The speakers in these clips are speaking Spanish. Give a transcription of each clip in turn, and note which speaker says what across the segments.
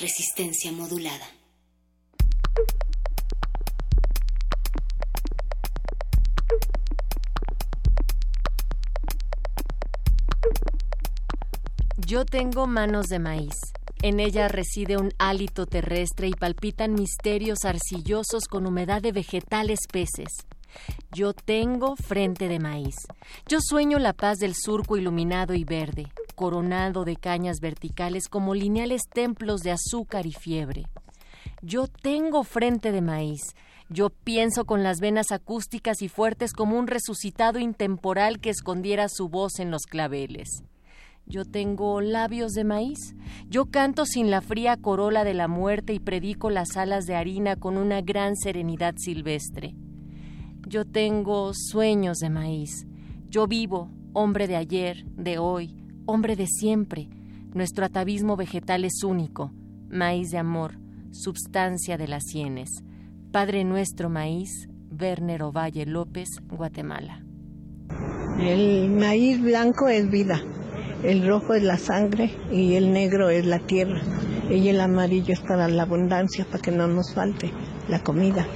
Speaker 1: Resistencia modulada.
Speaker 2: Yo tengo manos de maíz. En ella reside un hálito terrestre y palpitan misterios arcillosos con humedad de vegetales peces. Yo tengo frente de maíz. Yo sueño la paz del surco iluminado y verde, coronado de cañas verticales como lineales templos de azúcar y fiebre. Yo tengo frente de maíz. Yo pienso con las venas acústicas y fuertes como un resucitado intemporal que escondiera su voz en los claveles. Yo tengo labios de maíz. Yo canto sin la fría corola de la muerte y predico las alas de harina con una gran serenidad silvestre. Yo tengo sueños de maíz. Yo vivo, hombre de ayer, de hoy, hombre de siempre. Nuestro atavismo vegetal es único, maíz de amor, substancia de las sienes. Padre nuestro maíz, Werner Ovalle López, Guatemala.
Speaker 3: El maíz blanco es vida, el rojo es la sangre y el negro es la tierra. Y el amarillo es para la abundancia, para que no nos falte la comida.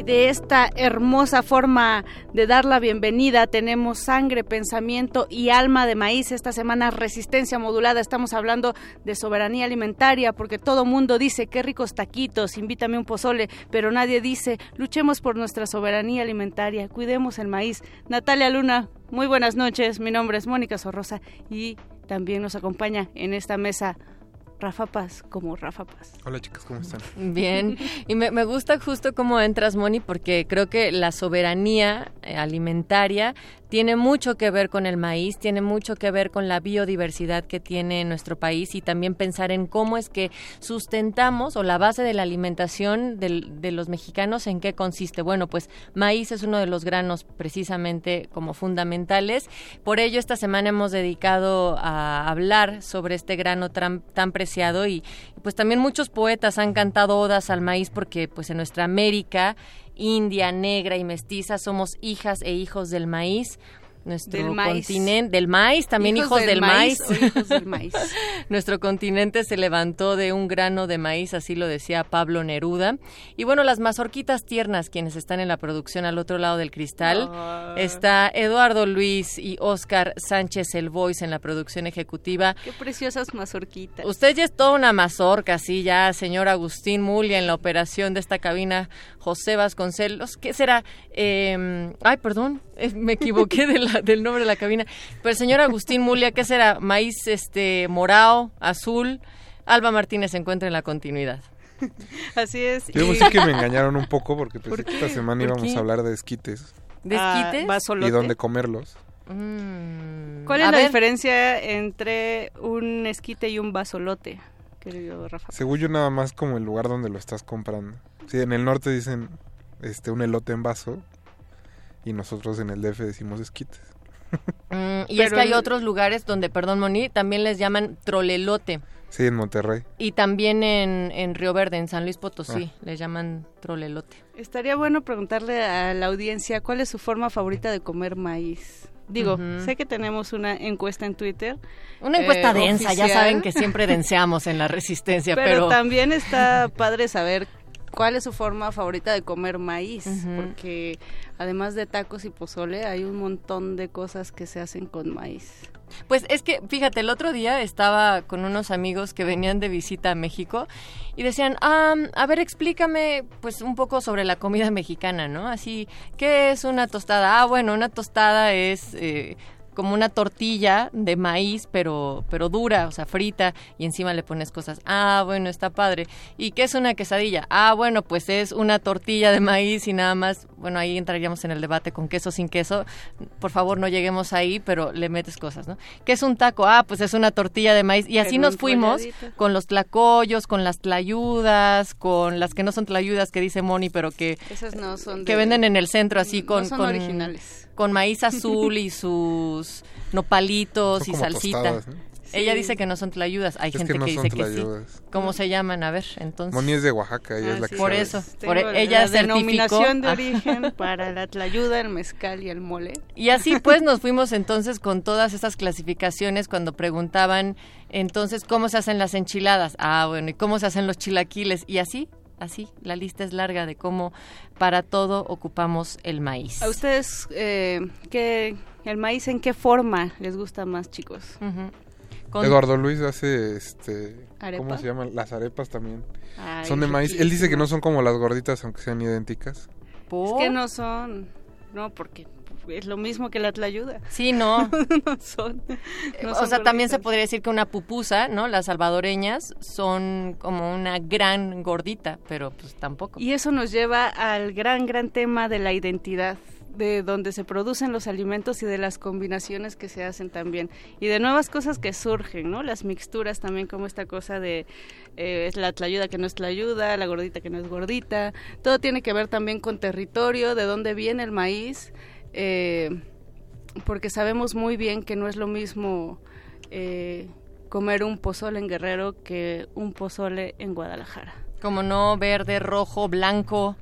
Speaker 4: Y de esta hermosa forma de dar la bienvenida tenemos sangre, pensamiento y alma de maíz. Esta semana resistencia modulada. Estamos hablando de soberanía alimentaria porque todo mundo dice qué ricos taquitos, invítame un pozole, pero nadie dice luchemos por nuestra soberanía alimentaria, cuidemos el maíz. Natalia Luna, muy buenas noches. Mi nombre es Mónica Sorrosa y también nos acompaña en esta mesa Rafa Paz como Rafa Paz.
Speaker 5: Hola chicas, ¿cómo están?
Speaker 2: Bien, y me, me gusta justo cómo entras, Moni, porque creo que la soberanía eh, alimentaria tiene mucho que ver con el maíz, tiene mucho que ver con la biodiversidad que tiene nuestro país y también pensar en cómo es que sustentamos o la base de la alimentación de los mexicanos en qué consiste. Bueno, pues maíz es uno de los granos precisamente como fundamentales. Por ello, esta semana hemos dedicado a hablar sobre este grano tan, tan preciado y pues también muchos poetas han cantado odas al maíz porque pues en nuestra América india, negra y mestiza somos hijas e hijos del maíz. Nuestro
Speaker 4: Del maíz.
Speaker 2: continente, del maíz, también hijos, del, maíz.
Speaker 4: o hijos del maíz.
Speaker 2: Nuestro continente se levantó de un grano de maíz, así lo decía Pablo Neruda. Y bueno, las mazorquitas tiernas, quienes están en la producción al otro lado del cristal,
Speaker 4: Ah.
Speaker 2: está Eduardo Luis y Oscar Sánchez El Voice en la producción ejecutiva.
Speaker 4: Qué preciosas mazorquitas.
Speaker 2: Usted ya es toda una mazorca, sí, ya, señor Agustín Mulia en la operación de esta cabina, José Vasconcelos, ¿qué será? Eh, ay, perdón, eh, me equivoqué de la- del nombre de la cabina. Pero el señor Agustín Mulia, ¿qué será? Maíz este morado, azul. Alba Martínez se encuentra en la continuidad.
Speaker 4: Así es.
Speaker 5: Debo
Speaker 4: y-
Speaker 5: decir que me engañaron un poco porque pensé
Speaker 4: ¿Por
Speaker 5: que esta semana
Speaker 2: ¿Por
Speaker 5: íbamos
Speaker 2: qué?
Speaker 5: a hablar de esquites
Speaker 2: ¿De
Speaker 4: Ah,
Speaker 2: esquites?
Speaker 5: y dónde comerlos.
Speaker 2: Mm,
Speaker 4: ¿Cuál
Speaker 2: a
Speaker 4: es la
Speaker 2: ver,
Speaker 4: diferencia entre un esquite y un basolote, querido Rafa?
Speaker 5: Según yo nada más como el lugar donde lo estás comprando. Sí, en el norte dicen este un elote en vaso y nosotros en el DF decimos esquites.
Speaker 2: mm, y es que hay
Speaker 4: el-
Speaker 2: otros lugares donde, perdón, Moni, también les llaman trolelote.
Speaker 5: Sí, en Monterrey.
Speaker 2: Y también en, en Río Verde, en San Luis Potosí,
Speaker 5: Ah.
Speaker 2: les llaman trolelote.
Speaker 4: Estaría bueno preguntarle a la audiencia cuál es su forma favorita de comer maíz. Digo, sé que tenemos una encuesta en Twitter,
Speaker 2: Una encuesta
Speaker 4: Eh,
Speaker 2: densa, ya saben que siempre denseamos en la resistencia,
Speaker 4: pero,
Speaker 2: pero,
Speaker 4: también está padre saber cuál es su forma favorita de comer maíz, porque además de tacos y pozole hay un montón de cosas que se hacen con maíz.
Speaker 2: Pues es que, fíjate, el otro día estaba con unos amigos que venían de visita a México y decían, ah, a ver, explícame pues un poco sobre la comida mexicana, ¿no? Así, ¿qué es una tostada? Ah, bueno, una tostada es... Eh, como una tortilla de maíz, pero, pero dura, o sea, frita, y encima le pones cosas. Ah, bueno, está padre. ¿Y qué es una quesadilla? Ah, bueno, pues es una tortilla de maíz y nada más. Bueno, ahí entraríamos en el debate con queso sin queso. Por favor, no lleguemos ahí, pero le metes cosas, ¿no? ¿Qué es un taco? Ah, pues es una tortilla de maíz. Y así nos fuimos con los tlacoyos, con las tlayudas, con las que no son tlayudas que dice Moni, pero que,
Speaker 4: no son
Speaker 2: que venden en el centro así con,
Speaker 4: son originales
Speaker 2: con maíz azul y sus nopalitos y salsita. Ella dice que no son tlayudas, hay gente que, dice que sí. ¿Cómo se llaman? A ver, entonces.
Speaker 5: Moni es de Oaxaca, ella es la que
Speaker 2: Por eso, por
Speaker 4: e-
Speaker 2: ella
Speaker 4: la denominación de origen para la tlayuda, el mezcal y el mole.
Speaker 2: Y así pues nos fuimos entonces con todas esas clasificaciones cuando preguntaban entonces cómo se hacen las enchiladas. Ah, bueno, ¿y cómo se hacen los chilaquiles? Y así así, la lista es larga de cómo para todo ocupamos el maíz.
Speaker 4: ¿A ustedes eh, qué, el maíz en qué forma les gusta más, chicos?
Speaker 5: Eduardo Luis hace, este, ¿cómo se llaman? Las arepas también. son de maíz. Él dice que no son como las gorditas, aunque sean idénticas.
Speaker 4: Es que no son, no, porque es lo mismo que la tlayuda.
Speaker 2: Sí, no.
Speaker 4: no son.
Speaker 2: o sea, también se podría decir que una pupusa, ¿no? Las salvadoreñas son como una gran gordita, pero pues tampoco.
Speaker 4: Y eso nos lleva al gran, gran tema de la identidad de donde se producen los alimentos y de las combinaciones que se hacen también y de nuevas cosas que surgen, ¿no? Las mixturas también como esta cosa de eh, es la tlayuda que no es tlayuda, la gordita que no es gordita, todo tiene que ver también con territorio, de dónde viene el maíz, eh, porque sabemos muy bien que no es lo mismo eh, comer un pozole en Guerrero que un pozole en Guadalajara.
Speaker 2: Como no, verde, rojo, blanco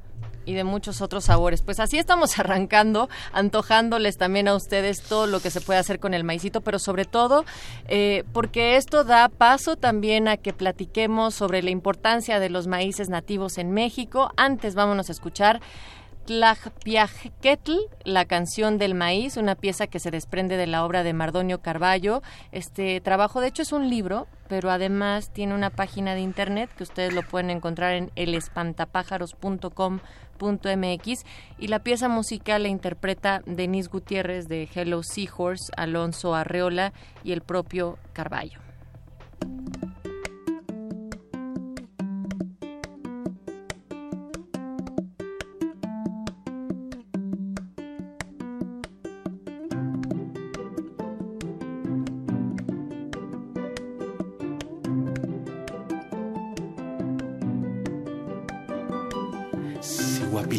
Speaker 2: y de muchos otros sabores. Pues así estamos arrancando, antojándoles también a ustedes todo lo que se puede hacer con el maicito, pero sobre todo eh, porque esto da paso también a que platiquemos sobre la importancia de los maíces nativos en México. Antes vámonos a escuchar La canción del maíz, una pieza que se desprende de la obra de Mardonio Carballo. Este trabajo, de hecho, es un libro, pero además tiene una página de internet que ustedes lo pueden encontrar en elespantapájaros.com.mx y la pieza musical la interpreta Denise Gutiérrez de Hello Seahorse, Alonso Arreola y el propio Carballo.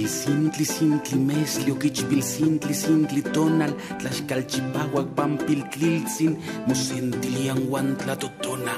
Speaker 6: Sintli, sintli, mesli, oquichpil, sintli, sintli, tonal, tlaxcalchipahuac, pampil, tliltzin, mosentilian, totona.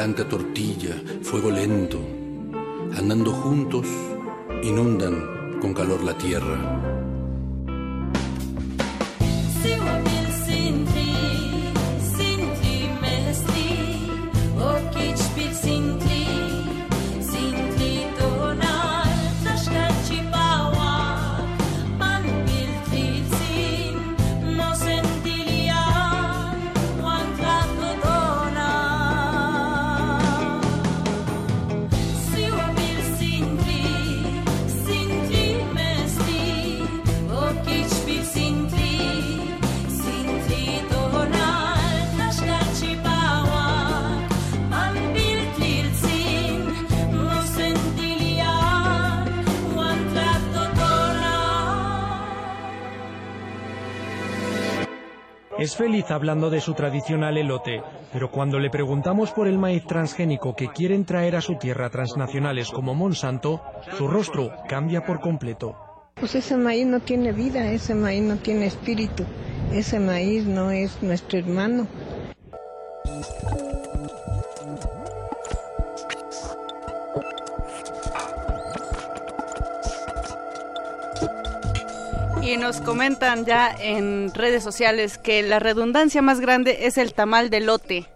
Speaker 7: Blanca tortilla, fuego lento, andando juntos, inundan con calor la tierra.
Speaker 8: Hablando de su tradicional elote, pero cuando le preguntamos por el maíz transgénico que quieren traer a su tierra transnacionales como Monsanto, su rostro cambia por completo.
Speaker 3: Pues ese maíz no tiene vida, ese maíz no tiene espíritu, ese maíz no es nuestro hermano.
Speaker 4: Y nos comentan ya en redes sociales que la redundancia más grande es el tamal de lote.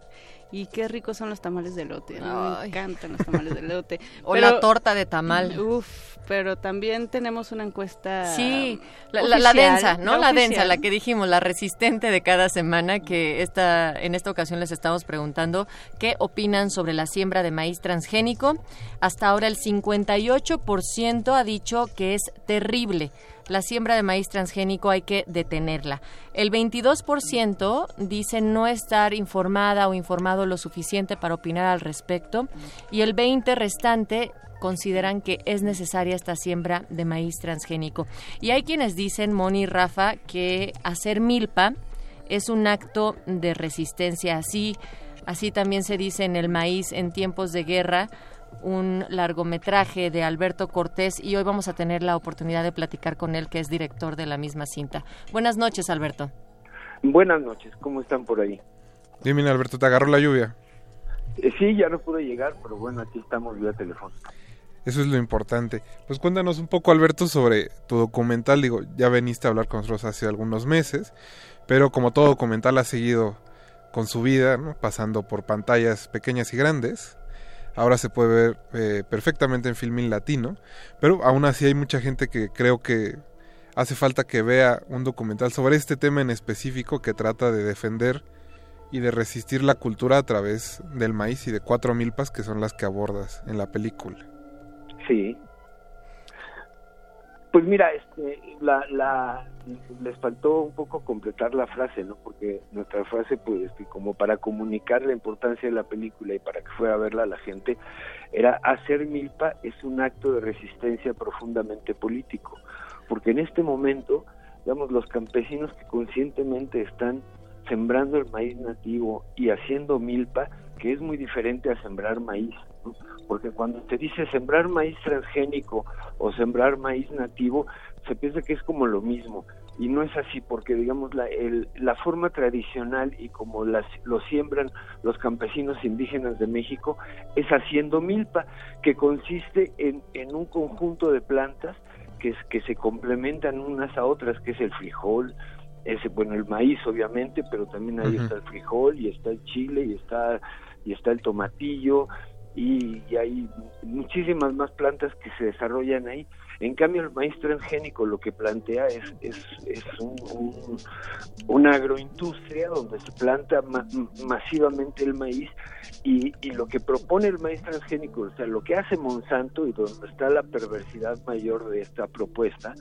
Speaker 4: Y qué ricos son los tamales de lote. ¿no? Me encantan los tamales de lote.
Speaker 2: o la torta de tamal.
Speaker 4: Uf, pero también tenemos una encuesta.
Speaker 2: Sí, la, la- la densa, ¿no? La, densa,
Speaker 4: oficial.
Speaker 2: la que dijimos, la resistente de cada semana, que esta, en esta ocasión les estamos preguntando qué opinan sobre la siembra de maíz transgénico. Hasta ahora el 58% ha dicho que es terrible. La siembra de maíz transgénico hay que detenerla. El 22% dice no estar informada o informado lo suficiente para opinar al respecto. Y el 20% restante consideran que es necesaria esta siembra de maíz transgénico. Y hay quienes dicen, Moni y Rafa, que hacer milpa es un acto de resistencia. Así, así también se dice en el maíz en tiempos de guerra, un largometraje de Alberto Cortés y hoy vamos a tener la oportunidad de platicar con él, que es director de la misma cinta. Buenas noches, Alberto.
Speaker 9: Buenas noches, ¿cómo están por ahí?
Speaker 5: Dime, Alberto, ¿te agarró la lluvia?
Speaker 9: Eh, sí, ya no pude llegar, pero bueno, aquí estamos vía teléfono.
Speaker 5: Eso es lo importante. Pues cuéntanos un poco, Alberto, sobre tu documental. Digo, ya veniste a hablar con nosotros hace algunos meses, pero como todo documental ha seguido con su vida, ¿no? pasando por pantallas pequeñas y grandes. Ahora se puede ver eh, perfectamente en Filmin Latino, pero aún así hay mucha gente que creo que hace falta que vea un documental sobre este tema en específico que trata de defender y de resistir la cultura a través del maíz y de cuatro milpas que son las que abordas en la película.
Speaker 9: Sí. Pues mira, este, la, les faltó un poco completar la frase, ¿no? Porque nuestra frase, pues, este, como para comunicar la importancia de la película y para que fuera a verla la gente, era hacer milpa es un acto de resistencia profundamente político, porque en este momento, digamos, los campesinos que conscientemente están sembrando el maíz nativo y haciendo milpa, que es muy diferente a sembrar maíz, porque cuando te dice sembrar maíz transgénico o sembrar maíz nativo, se piensa que es como lo mismo y no es así porque digamos la, el- la forma tradicional y como las, lo siembran los campesinos indígenas de México es haciendo milpa que consiste en, en un conjunto de plantas que, es- que se complementan unas a otras que es el frijol ese bueno el maíz obviamente pero también ahí está el frijol y está el chile y está y está el tomatillo y, hay muchísimas más plantas que se desarrollan ahí. En cambio, el maíz transgénico lo que plantea es, es, es un, una agroindustria donde se planta masivamente el maíz y, y, lo que propone el maíz transgénico, o sea, lo que hace Monsanto y donde está la perversidad mayor de esta propuesta,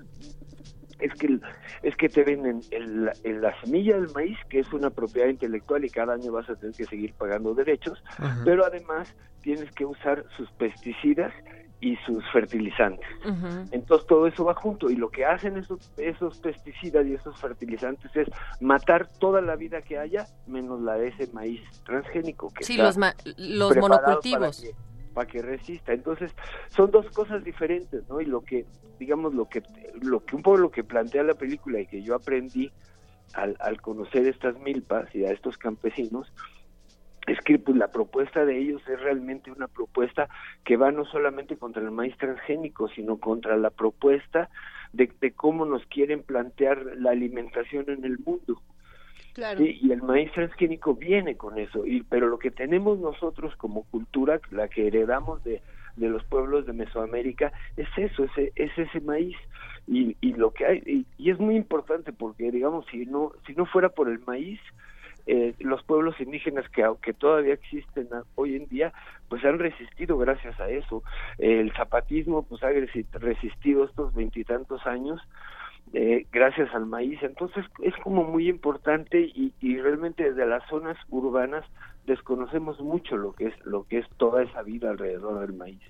Speaker 9: es que es que te venden el, la semilla del maíz que es una propiedad intelectual y cada año vas a tener que seguir pagando derechos pero además tienes que usar sus pesticidas y sus fertilizantes. Entonces todo eso va junto y lo que hacen esos, esos pesticidas y esos fertilizantes es matar toda la vida que haya menos la de ese maíz transgénico que
Speaker 2: sí, los, los monocultivos
Speaker 9: para que resista. Entonces, son dos cosas diferentes, ¿no? Y lo que, digamos, lo que, lo que un poco lo que plantea la película y que yo aprendí al, al conocer estas milpas y a estos campesinos, es que pues, la propuesta de ellos es realmente una propuesta que va no solamente contra el maíz transgénico, sino contra la propuesta de, de cómo nos quieren plantear la alimentación en el mundo. Y el maíz transgénico viene con eso, y, pero lo que tenemos nosotros como cultura, la que heredamos de, de los pueblos de Mesoamérica, es eso, es, es ese maíz. Y, y lo que hay, y, es muy importante porque, digamos, si no, si no fuera por el maíz, eh, los pueblos indígenas que aunque todavía existen hoy en día pues han resistido gracias a eso el zapatismo pues ha resistido estos veintitantos años eh, gracias al maíz. Entonces es como muy importante y, y, realmente desde las zonas urbanas desconocemos mucho lo que es lo que es toda esa vida alrededor del maíz.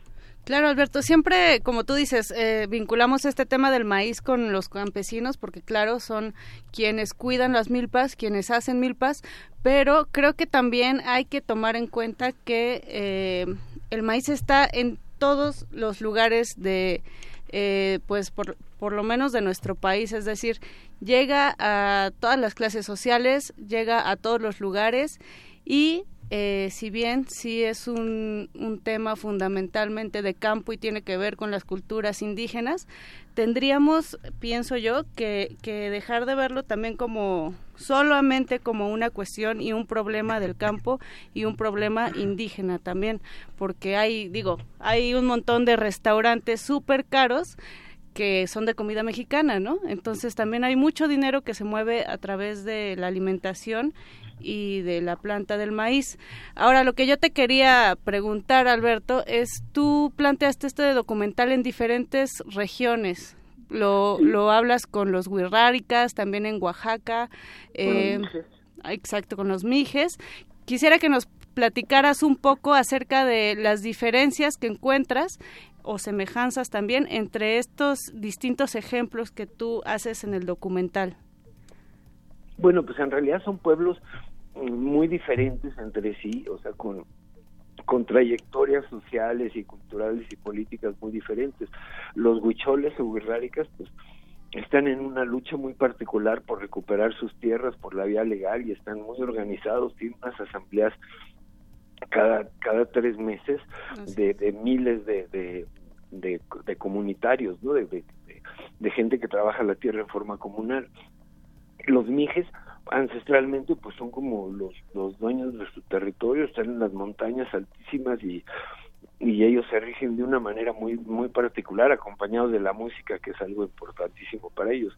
Speaker 4: Claro, Alberto, siempre, como tú dices, eh, vinculamos este tema del maíz con los campesinos, porque claro, son quienes cuidan las milpas, quienes hacen milpas, pero creo que también hay que tomar en cuenta que eh, el maíz está en todos los lugares de, eh, pues por, por lo menos de nuestro país, es decir, llega a todas las clases sociales, llega a todos los lugares y eh, si bien sí es un, tema fundamentalmente de campo y tiene que ver con las culturas indígenas, tendríamos, pienso yo, que, que dejar de verlo también como solamente como una cuestión y un problema del campo y un problema indígena también, porque hay, digo, hay un montón de restaurantes súper caros que son de comida mexicana, ¿no? Entonces también hay mucho dinero que se mueve a través de la alimentación y de la planta del maíz. Ahora, lo que yo te quería preguntar, Alberto, es, tú planteaste este documental en diferentes regiones. Lo, lo hablas con los huirráricas, también en Oaxaca, eh, exacto, con los mijes. Quisiera que nos platicaras un poco acerca de las diferencias que encuentras o semejanzas también entre estos distintos ejemplos que tú haces en el documental.
Speaker 9: Bueno, pues en realidad son pueblos muy diferentes entre sí, o sea, con, con trayectorias sociales y culturales y políticas muy diferentes. Los huicholes o huirráricas, pues, están en una lucha muy particular por recuperar sus tierras por la vía legal y están muy organizados, tienen unas asambleas cada, cada tres meses de, de miles de, de, de, comunitarios, ¿no? De, de, gente que trabaja la tierra en forma comunal. Los mijes ancestralmente pues son como los, los dueños de su territorio, están en las montañas altísimas y, y ellos se rigen de una manera muy muy particular acompañados de la música que es algo importantísimo para ellos.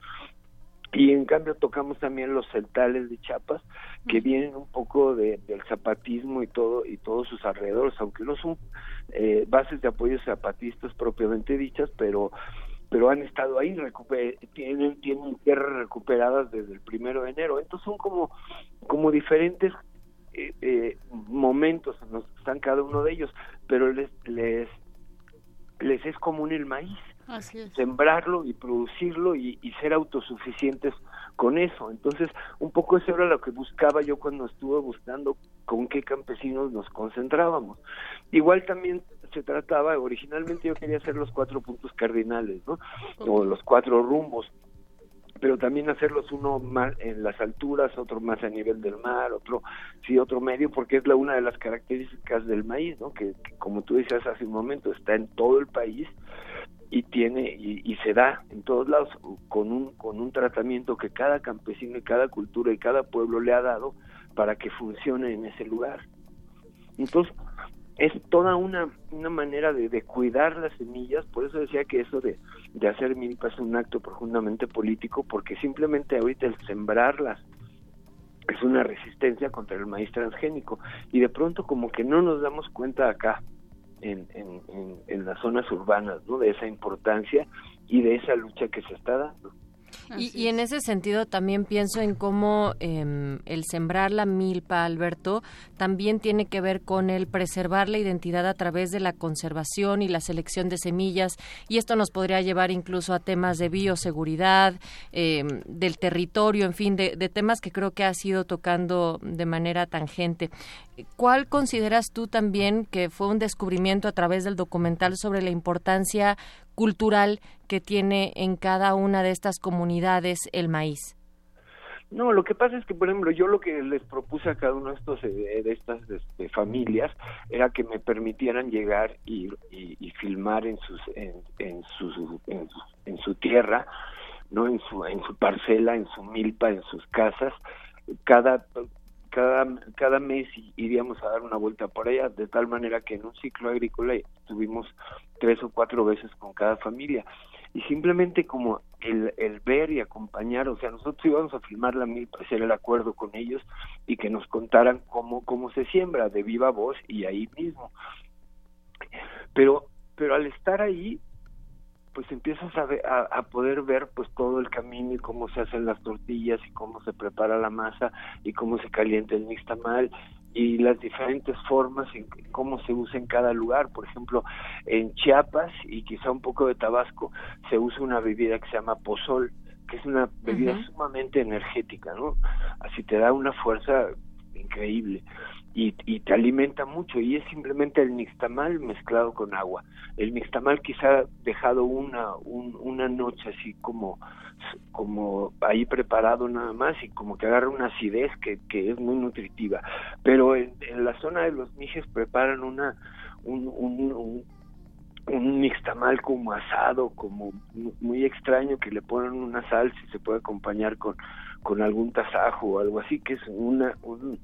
Speaker 9: Y en cambio tocamos también los celtales de Chiapas que vienen un poco de, del zapatismo y todo y todos sus alrededores aunque no son eh, bases de apoyo zapatistas propiamente dichas pero pero han estado ahí tienen tienen tierras recuperadas desde el primero de enero entonces son como como diferentes eh, eh, momentos en los que están cada uno de ellos pero les les les es común el maíz sembrarlo y producirlo y, ser autosuficientes con eso. Entonces, un poco eso era lo que buscaba yo cuando estuve buscando con qué campesinos nos concentrábamos. Igual también se trataba, originalmente yo quería hacer los cuatro puntos cardinales, ¿no? O los cuatro rumbos pero también hacerlos uno más en las alturas, otro más a nivel del mar, otro sí otro medio, porque es la una de las características del maíz, ¿no? Que, que como tú decías hace un momento está en todo el país y tiene y, se da en todos lados con un con un tratamiento que cada campesino y cada cultura y cada pueblo le ha dado para que funcione en ese lugar entonces es toda una, una manera de, cuidar las semillas, por eso decía que eso de, de hacer milpas es un acto profundamente político, porque simplemente ahorita el sembrarlas es una resistencia contra el maíz transgénico y de pronto como que no nos damos cuenta acá en, en, en, en las zonas urbanas ¿no? de esa importancia y de esa lucha que se está dando.
Speaker 2: Y, en ese sentido también pienso en cómo eh, el sembrar la milpa, Alberto, también tiene que ver con el preservar la identidad a través de la conservación y la selección de semillas. Y esto nos podría llevar incluso a temas de bioseguridad, eh, del territorio, en fin, de, de temas que creo que ha sido tocando de manera tangente. ¿Cuál consideras tú también que fue un descubrimiento a través del documental sobre la importancia cultural que tiene en cada una de estas comunidades el maíz?
Speaker 9: No, lo que pasa es que, por ejemplo, yo lo que les propuse a cada uno de estos eh, de estas de familias era que me permitieran llegar y, y, y filmar en sus en, en, su, en su tierra, no en su en su parcela, en su milpa, en sus casas, cada cada, cada mes iríamos a dar una vuelta por allá, de tal manera que en un ciclo agrícola estuvimos tres o cuatro veces con cada familia. Y simplemente como el, el ver y acompañar, o sea, nosotros íbamos a filmar la milpa, hacer el acuerdo con ellos y que nos contaran cómo, cómo se siembra de viva voz y ahí mismo. Pero, pero al estar ahí, pues empiezas a, ver, a, a, poder ver pues todo el camino y cómo se hacen las tortillas y cómo se prepara la masa y cómo se calienta el nixtamal y las diferentes formas y cómo se usa en cada lugar. Por ejemplo, en Chiapas y quizá un poco de Tabasco se usa una bebida que se llama pozol, que es una bebida uh -huh. sumamente energética, ¿no? Así te da una fuerza increíble y, y, te alimenta mucho y es simplemente el nixtamal mezclado con agua. El nixtamal quizá dejado una un, una noche así como como ahí preparado nada más y como que agarra una acidez que, que es muy nutritiva. Pero en, en la zona de los mijes preparan una un, un, un un nixtamal como asado, como muy extraño que le ponen una salsa y se puede acompañar con con algún tasajo o algo así que es una un,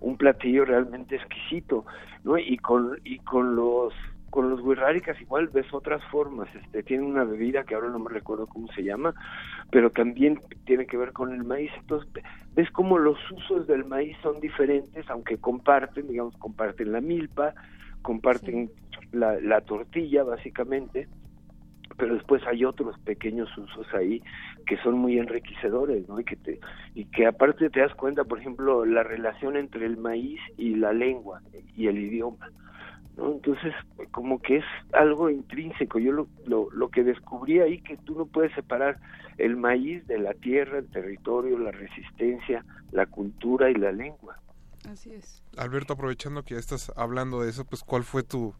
Speaker 9: un platillo realmente exquisito, ¿no? Y con y con los con los guirráricas igual ves otras formas, este tiene una bebida que ahora no me recuerdo cómo se llama, pero también tiene que ver con el maíz, entonces ves como los usos del maíz son diferentes, aunque comparten, digamos, comparten la milpa, comparten sí. la, la tortilla básicamente, pero después hay otros pequeños usos ahí que son muy enriquecedores, ¿no? Y que te y que aparte te das cuenta, por ejemplo, la relación entre el maíz y la lengua y el idioma, ¿no? Entonces, como que es algo intrínseco. Yo lo, lo, lo que descubrí ahí que tú no puedes separar el maíz de la tierra, el territorio, la resistencia, la cultura y la lengua.
Speaker 4: Así es.
Speaker 5: Alberto, aprovechando que ya estás hablando de eso, pues ¿cuál fue tu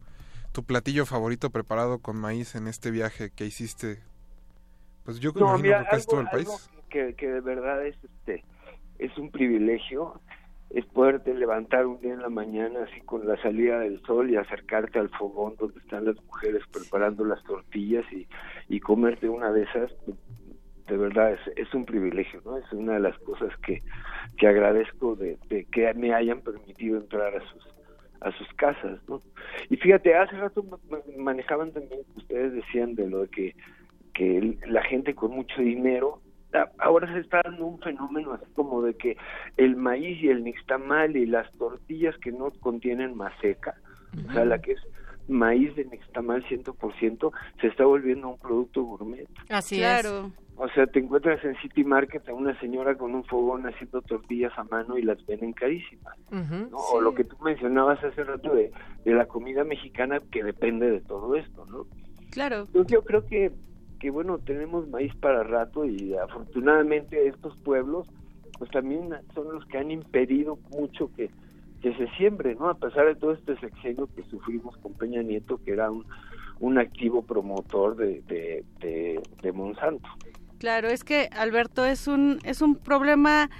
Speaker 5: tu platillo favorito preparado con maíz en este viaje que hiciste? Pues yo
Speaker 9: no,
Speaker 5: imagino
Speaker 9: mira,
Speaker 5: por casi todo el país.
Speaker 9: Que, que de verdad es este es un privilegio es poderte levantar un día en la mañana así con la salida del sol y acercarte al fogón donde están las mujeres preparando las tortillas y, y comerte una de esas de verdad es, es un privilegio no es una de las cosas que, que agradezco de, de que me hayan permitido entrar a sus a sus casas, ¿no? Y fíjate, hace rato manejaban también, ustedes decían de lo de que, que la gente con mucho dinero, ahora se está dando un fenómeno así como de que el maíz y el nixtamal y las tortillas que no contienen maseca, uh -huh. o sea, la que es maíz de nixtamal 100%, se está volviendo un producto gourmet.
Speaker 2: Así
Speaker 4: claro.
Speaker 2: es.
Speaker 9: O sea, te encuentras en City Market a una señora con un fogón haciendo tortillas a mano y las venden carísimas.
Speaker 2: Uh -huh,
Speaker 9: ¿no? sí. O lo que tú mencionabas hace rato de, de, la comida mexicana que depende de todo esto, ¿no?
Speaker 4: Claro.
Speaker 9: Entonces yo creo que, que bueno, tenemos maíz para rato y afortunadamente estos pueblos pues también son los que han impedido mucho que, que se siembre, ¿no? A pesar de todo este sexenio que sufrimos con Peña Nieto, que era un, un activo promotor de, de, de, de Monsanto.
Speaker 4: Claro, es que Alberto es un es un problema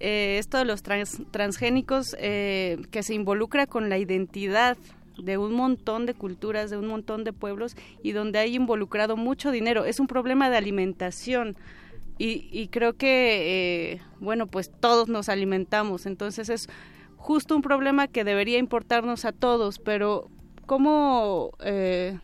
Speaker 4: eh, esto de los trans, transgénicos eh, que se involucra con la identidad de un montón de culturas, de un montón de pueblos y donde hay involucrado mucho dinero. Es un problema de alimentación y, y creo que, eh, bueno, pues todos nos alimentamos, entonces es justo un problema que debería importarnos a todos, pero ¿cómo, eh,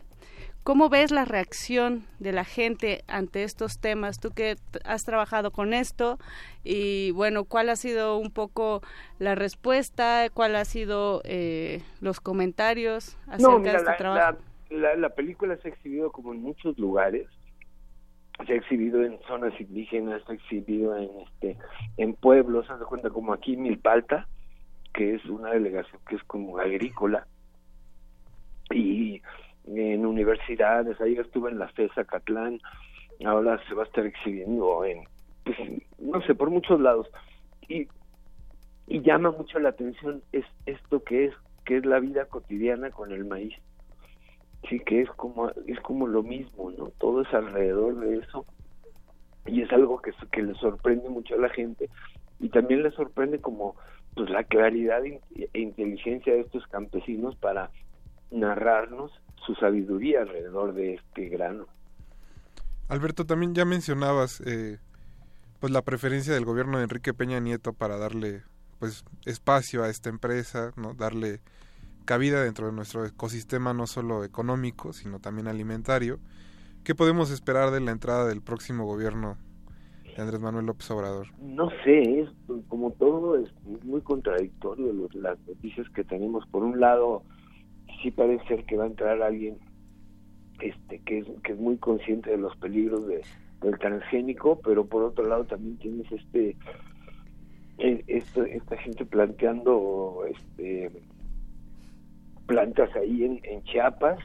Speaker 4: ¿cómo ves la reacción de la gente ante estos temas? Tú que has trabajado con esto y bueno, ¿cuál ha sido un poco la respuesta? ¿Cuál ha sido eh, los comentarios acerca de este
Speaker 9: la,
Speaker 4: trabajo?
Speaker 9: La, la película se ha exhibido como en muchos lugares se ha exhibido en zonas indígenas, se ha exhibido en este en pueblos, se da cuenta como aquí Milpalta, que es una delegación que es como agrícola, y en universidades, ahí estuve en la FESA Catlán, ahora se va a estar exhibiendo en, pues, no sé, por muchos lados, y, y llama mucho la atención es esto que es, que es la vida cotidiana con el maíz. Sí que es como es como lo mismo no todo es alrededor de eso. Y es algo que, que le sorprende mucho a la gente. Y también le sorprende como pues la claridad e inteligencia de estos campesinos para narrarnos su sabiduría alrededor de este grano
Speaker 5: Alberto también ya mencionabas eh, pues la preferencia del gobierno de Enrique Peña Nieto para darle pues espacio a esta empresa no darle cabida dentro de nuestro ecosistema no solo económico, sino también alimentario. ¿Qué podemos esperar de la entrada del próximo gobierno de Andrés Manuel López Obrador?
Speaker 9: No sé, es como todo es muy contradictorio las noticias que tenemos. Por un lado, sí parece ser que va a entrar alguien este que es, que es muy consciente de los peligros de, del transgénico, pero por otro lado también tienes este eh, esta, gente planteando este plantas ahí en, en Chiapas.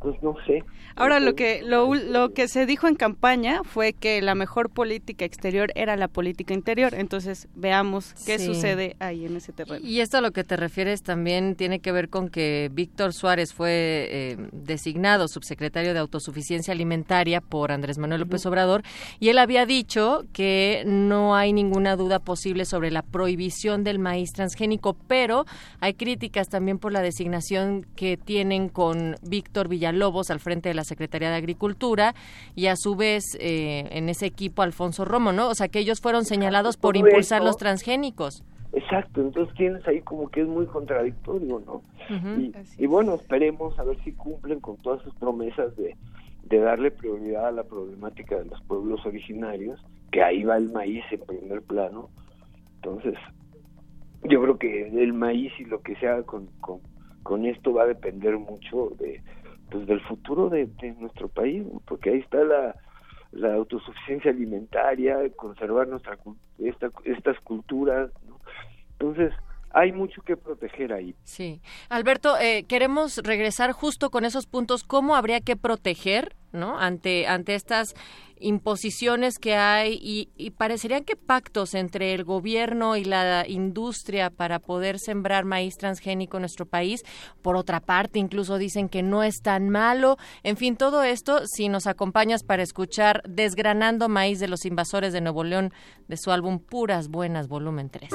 Speaker 9: Pues no sé.
Speaker 4: Ahora lo que lo, lo que se dijo en campaña fue que la mejor política exterior era la política interior. Entonces veamos qué sucede ahí en ese terreno.
Speaker 2: Y esto a lo que te refieres también tiene que ver con que Víctor Suárez fue eh, designado subsecretario de autosuficiencia alimentaria por Andrés Manuel López Obrador y él había dicho que no hay ninguna duda posible sobre la prohibición del maíz transgénico, pero hay críticas también por la designación que tienen con Víctor Villalobos al frente de la Secretaría de Agricultura y a su vez eh, en ese equipo Alfonso Romo, ¿no? O sea, que ellos fueron señalados por impulsar los transgénicos.
Speaker 9: Exacto, entonces tienes ahí como que es muy contradictorio, ¿no? y, bueno, esperemos a ver si cumplen con todas sus promesas de, de darle prioridad a la problemática de los pueblos originarios, que ahí va el maíz en primer plano. Entonces, yo creo que el maíz y lo que se haga con, con, con esto va a depender mucho de, pues del futuro de, nuestro país, porque ahí está la, autosuficiencia alimentaria, conservar nuestra esta, estas culturas, entonces hay mucho que proteger ahí.
Speaker 2: Sí, Alberto, eh, queremos regresar justo con esos puntos. ¿Cómo habría que proteger, no, ante ante estas imposiciones que hay y, y, parecerían que pactos entre el gobierno y la industria para poder sembrar maíz transgénico en nuestro país. Por otra parte, incluso dicen que no es tan malo. En fin, todo esto, si nos acompañas para escuchar Desgranando Maíz de los Invasores de Nuevo León de su álbum Puras Buenas, volumen 3.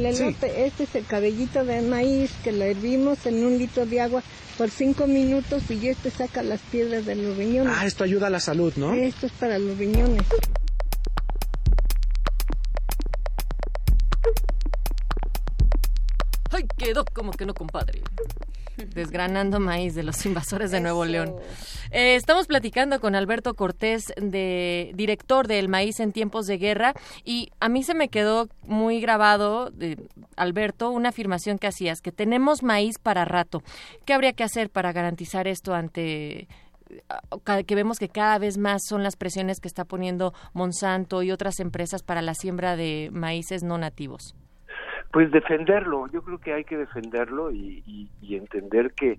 Speaker 3: El elote, este es el cabellito de maíz que lo hervimos en un litro de agua por cinco minutos y este saca las piedras de los riñones.
Speaker 10: Ah, esto ayuda a la salud, ¿no?
Speaker 3: Esto es para los riñones.
Speaker 2: ¡Ay, quedó como que no, compadre! Desgranando maíz de los invasores de Nuevo León. Eh, estamos platicando con Alberto Cortés, de, director del Maíz en tiempos de guerra, y a mí se me quedó muy grabado, de, Alberto, una afirmación que hacías, que tenemos maíz para rato. ¿Qué habría que hacer para garantizar esto ante que vemos que cada vez más son las presiones que está poniendo Monsanto y otras empresas para la siembra de maíces no nativos?
Speaker 9: Pues defenderlo, yo creo que hay que defenderlo y, y, entender que,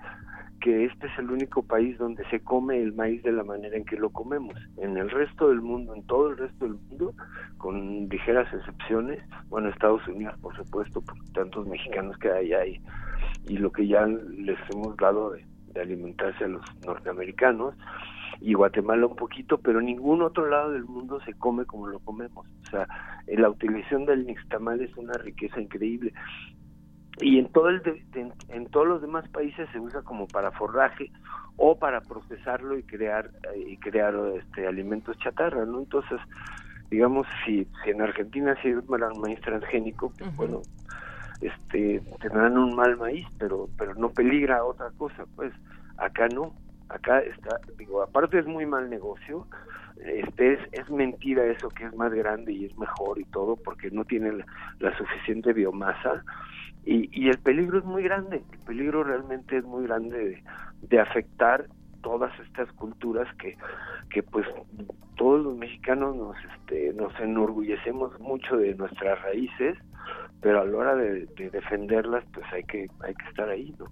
Speaker 9: que este es el único país donde se come el maíz de la manera en que lo comemos. En el resto del mundo, en todo el resto del mundo, con ligeras excepciones, bueno, Estados Unidos, por supuesto, por tantos mexicanos que hay ahí, y lo que ya les hemos dado de, de alimentarse a los norteamericanos, y Guatemala un poquito, pero ningún otro lado del mundo se come como lo comemos. O sea, la utilización del nixtamal es una riqueza increíble. Y en todo el en, todos los demás países se usa como para forraje o para procesarlo y crear y crear este alimentos chatarra, ¿no? Entonces, digamos si, si en Argentina se un maíz transgénico, pues bueno, este tendrán un mal maíz, pero pero no peligra otra cosa, pues acá no. Acá está, digo, aparte es muy mal negocio, este es, es mentira eso que es más grande y es mejor y todo porque no tiene la, suficiente biomasa y, y, el peligro es muy grande, el peligro realmente es muy grande de, afectar todas estas culturas que, que pues todos los mexicanos nos este nos enorgullecemos mucho de nuestras raíces pero a la hora de, de defenderlas pues hay que hay que estar ahí no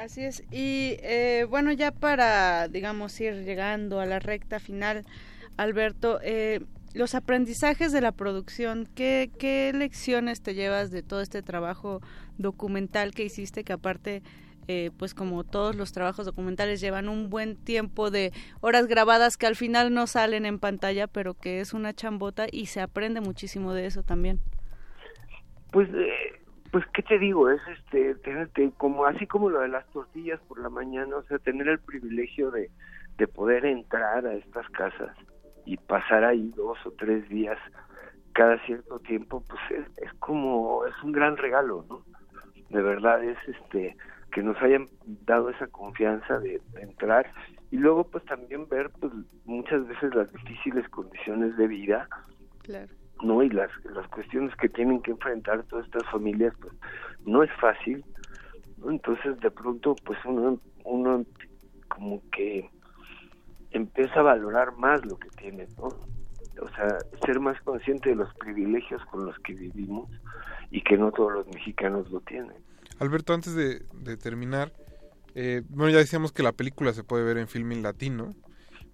Speaker 4: Así es. Y eh, bueno, ya para, digamos, ir llegando a la recta final, Alberto, eh, los aprendizajes de la producción, ¿qué, ¿qué lecciones te llevas de todo este trabajo documental que hiciste, que aparte... Eh, pues como todos los trabajos documentales llevan un buen tiempo de horas grabadas que al final no salen en pantalla, pero que es una chambota y se aprende muchísimo de eso también.
Speaker 9: Pues pues qué te digo es este tenerte como así como lo de las tortillas por la mañana o sea tener el privilegio de de poder entrar a estas casas y pasar ahí dos o tres días cada cierto tiempo pues es, como es un gran regalo no de verdad es este que nos hayan dado esa confianza de, de entrar y luego pues también ver pues muchas veces las difíciles condiciones de vida
Speaker 4: claro.
Speaker 9: no y las las cuestiones que tienen que enfrentar todas estas familias pues no es fácil entonces de pronto pues uno uno como que empieza a valorar más lo que tiene no o sea ser más consciente de los privilegios con los que vivimos y que no todos los mexicanos lo tienen.
Speaker 5: Alberto antes de, de terminar eh, bueno ya decíamos que la película se puede ver en Filming Latino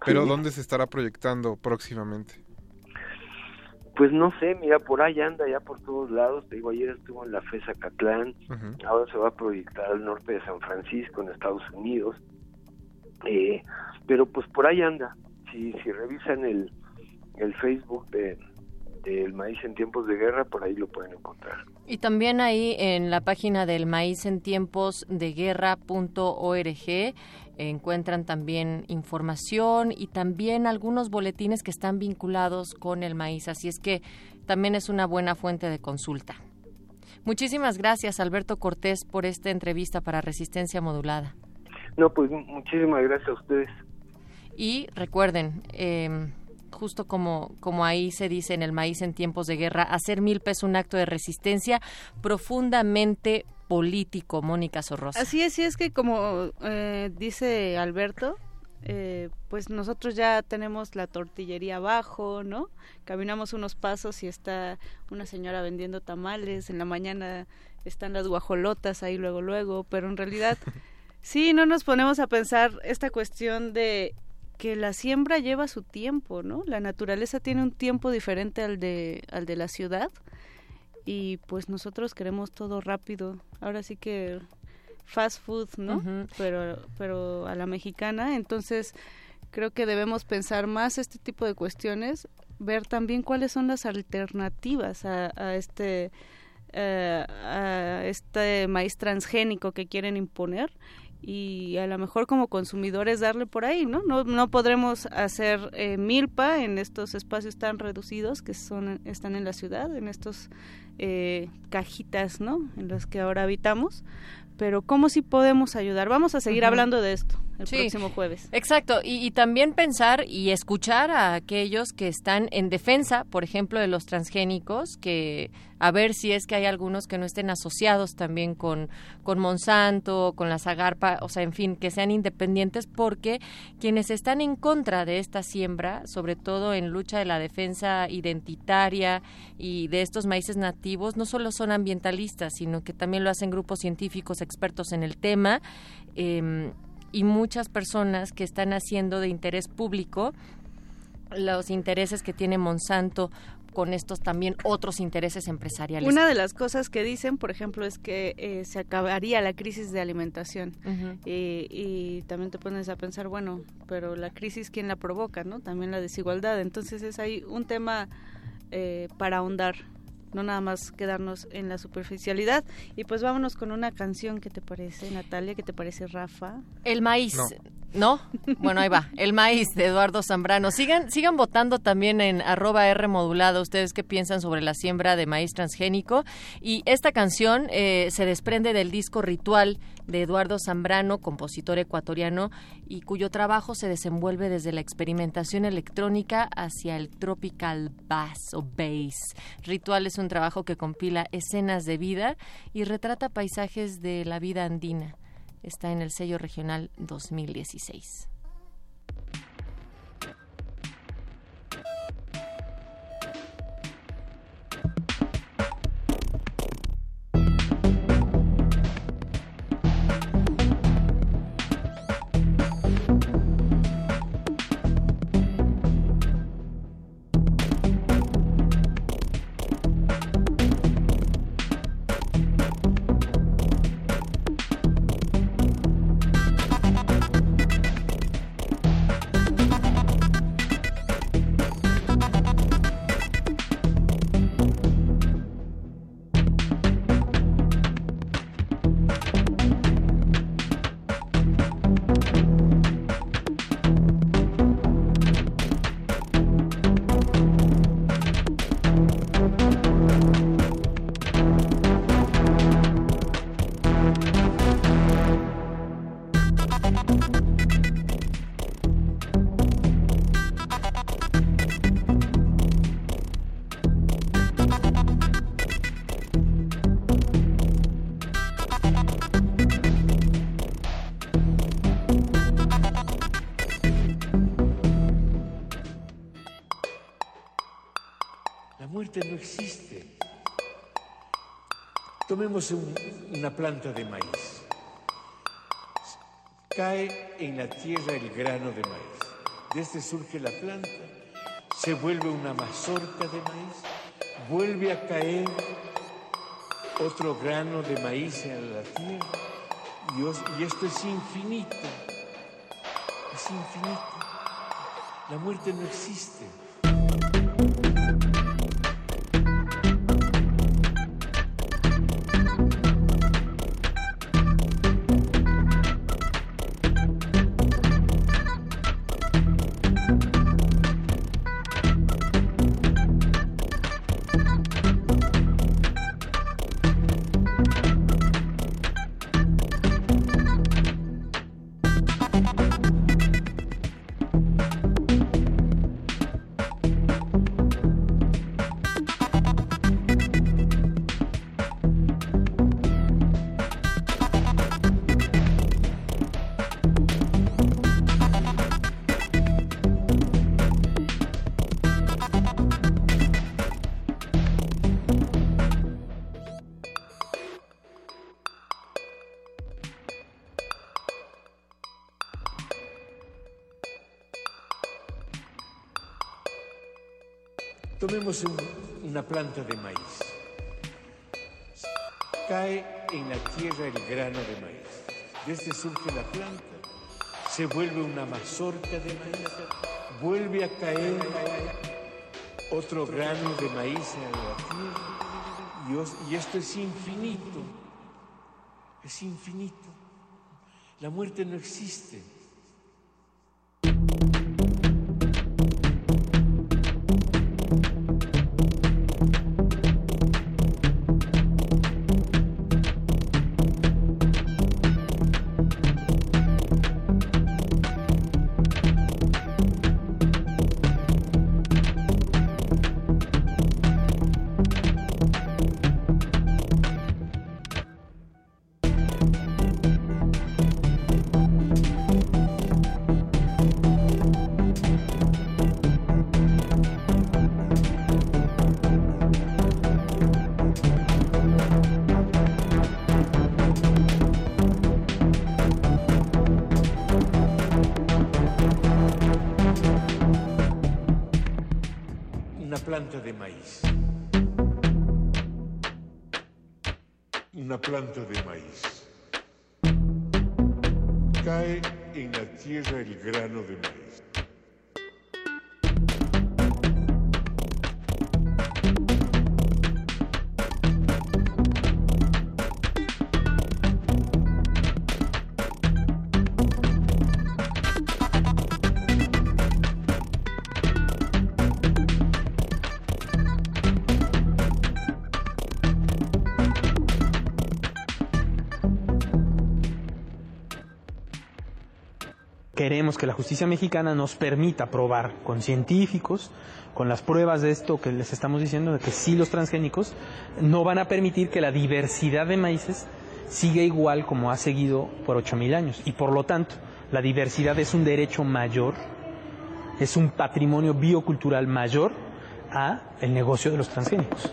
Speaker 5: pero dónde se estará proyectando próximamente
Speaker 9: pues no sé, mira, por ahí anda ya por todos lados. Te digo, ayer estuvo en la FESA Catlán, ahora se va a proyectar al norte de San Francisco, en Estados Unidos. Eh, pero pues por ahí anda. Si, si revisan el, el Facebook de, del maíz en tiempos de guerra, por ahí lo pueden encontrar.
Speaker 2: Y también ahí en la página del maíz en tiempos de guerra.org encuentran también información y también algunos boletines que están vinculados con el maíz, así es que también es una buena fuente de consulta. Muchísimas gracias, Alberto Cortés, por esta entrevista para Resistencia Modulada.
Speaker 9: No, pues muchísimas gracias a ustedes.
Speaker 2: Y recuerden, eh, justo como, como ahí se dice en el maíz en tiempos de guerra, hacer milpa es un acto de resistencia profundamente político, Mónica Sorrosa.
Speaker 4: Así es, y es que como eh, dice Alberto, eh, pues nosotros ya tenemos la tortillería abajo, ¿no? Caminamos unos pasos y está una señora vendiendo tamales, en la mañana están las guajolotas ahí luego, luego, pero en realidad sí, no nos ponemos a pensar esta cuestión de que la siembra lleva su tiempo, ¿no? La naturaleza tiene un tiempo diferente al de, al de la ciudad y pues nosotros queremos todo rápido. Ahora sí que fast food, ¿no? Pero pero a la mexicana, entonces creo que debemos pensar más este tipo de cuestiones ver también cuáles son las alternativas a, a este eh, a este maíz transgénico que quieren imponer y a lo mejor como consumidores darle por ahí, ¿no? No, no podremos hacer eh, milpa en estos espacios tan reducidos que son están en la ciudad, en estos eh, cajitas, ¿no? En las que ahora habitamos, pero cómo si podemos ayudar. Vamos a seguir hablando de esto el próximo jueves.
Speaker 2: Exacto, y, también pensar y escuchar a aquellos que están en defensa, por ejemplo, de los transgénicos, que a ver si es que hay algunos que no estén asociados también con, con Monsanto, con la Zagarpa, o sea, en fin, que sean independientes, porque quienes están en contra de esta siembra, sobre todo en lucha de la defensa identitaria y de estos maíces nativos, no solo son ambientalistas, sino que también lo hacen grupos científicos expertos en el tema. Eh, y muchas personas que están haciendo de interés público los intereses que tiene Monsanto con estos también otros intereses empresariales.
Speaker 4: Una de las cosas que dicen, por ejemplo, es que eh, se acabaría la crisis de alimentación y, también te pones a pensar, bueno, pero la crisis quién la provoca, ¿no? También la desigualdad. Entonces es ahí un tema eh, para ahondar no nada más quedarnos en la superficialidad. Y pues vámonos con una canción que te parece, Natalia, que te parece, Rafa.
Speaker 2: El maíz. No. Bueno, ahí va. El maíz de Eduardo Zambrano. Sigan, sigan votando también en arroba R modulado ustedes qué piensan sobre la siembra de maíz transgénico. Y esta canción eh, se desprende del disco Ritual de Eduardo Zambrano, compositor ecuatoriano, y cuyo trabajo se desenvuelve desde la experimentación electrónica hacia el tropical bass o bass. Ritual es un trabajo que compila escenas de vida y retrata paisajes de la vida andina. Está en el sello regional 2016.
Speaker 10: Tomemos una planta de maíz. Cae en la tierra el grano de maíz. Desde surge la planta, se vuelve una mazorca de maíz, vuelve a caer otro grano de maíz en la tierra. Y, esto es infinito. Es infinito. La muerte no existe. Planta de maíz. Cae en la tierra el grano de maíz. Desde surge la planta, se vuelve una mazorca de maíz, vuelve a caer otro grano de maíz en la tierra. Y, y esto es infinito. Es infinito. La muerte no existe.
Speaker 11: Justicia mexicana nos permita probar con científicos, con las pruebas de esto que les estamos diciendo, de que sí los transgénicos no van a permitir que la diversidad de maíces siga igual como ha seguido por 8.000 años. Y por lo tanto, la diversidad es un derecho mayor, es un patrimonio biocultural mayor a el negocio de los transgénicos.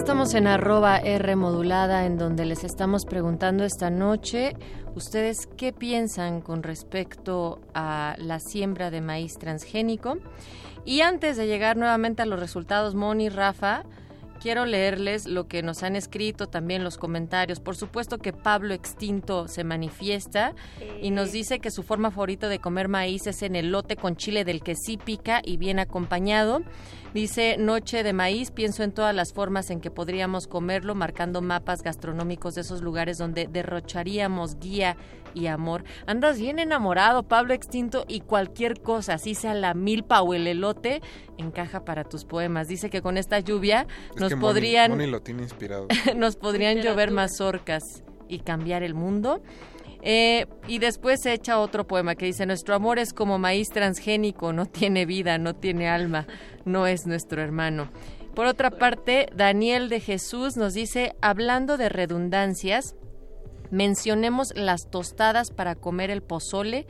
Speaker 2: Estamos en arroba R modulada en donde les estamos preguntando esta noche, ¿ustedes qué piensan con respecto a la siembra de maíz transgénico? Y antes de llegar nuevamente a los resultados, Moni, Rafa, quiero leerles lo que nos han escrito, también los comentarios. Por supuesto que Pablo Extinto se manifiesta y nos dice que su forma favorita de comer maíz es en el lote con chile del que sí pica y bien acompañado. Dice, noche de maíz, pienso en todas las formas en que podríamos comerlo, marcando mapas gastronómicos de esos lugares donde derrocharíamos guía y amor. Andas bien enamorado, Pablo Extinto, y cualquier cosa, así sea la milpa o el elote, encaja para tus poemas. Dice que con esta lluvia
Speaker 5: Es
Speaker 2: nos
Speaker 5: que Moni-
Speaker 2: podrían...
Speaker 5: Moni lo tiene inspirado.
Speaker 2: nos podrían llover mazorcas y cambiar el mundo. Eh, y después se echa otro poema que dice, nuestro amor es como maíz transgénico, no tiene vida, no tiene alma, no es nuestro hermano. Por otra parte, Daniel de Jesús nos dice, hablando de redundancias, mencionemos las tostadas para comer el pozole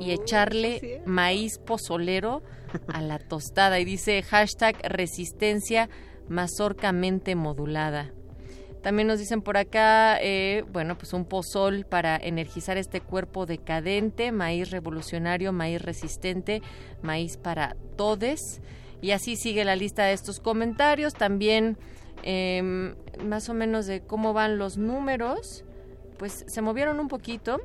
Speaker 2: y echarle maíz pozolero a la tostada. Y dice hashtag resistencia mazorcamente modulada. También nos dicen por acá, eh, bueno, pues un pozol para energizar este cuerpo decadente, maíz revolucionario, maíz resistente, maíz para todes. Y así sigue la lista de estos comentarios. También eh, más o menos de cómo van los números, pues se movieron un poquito.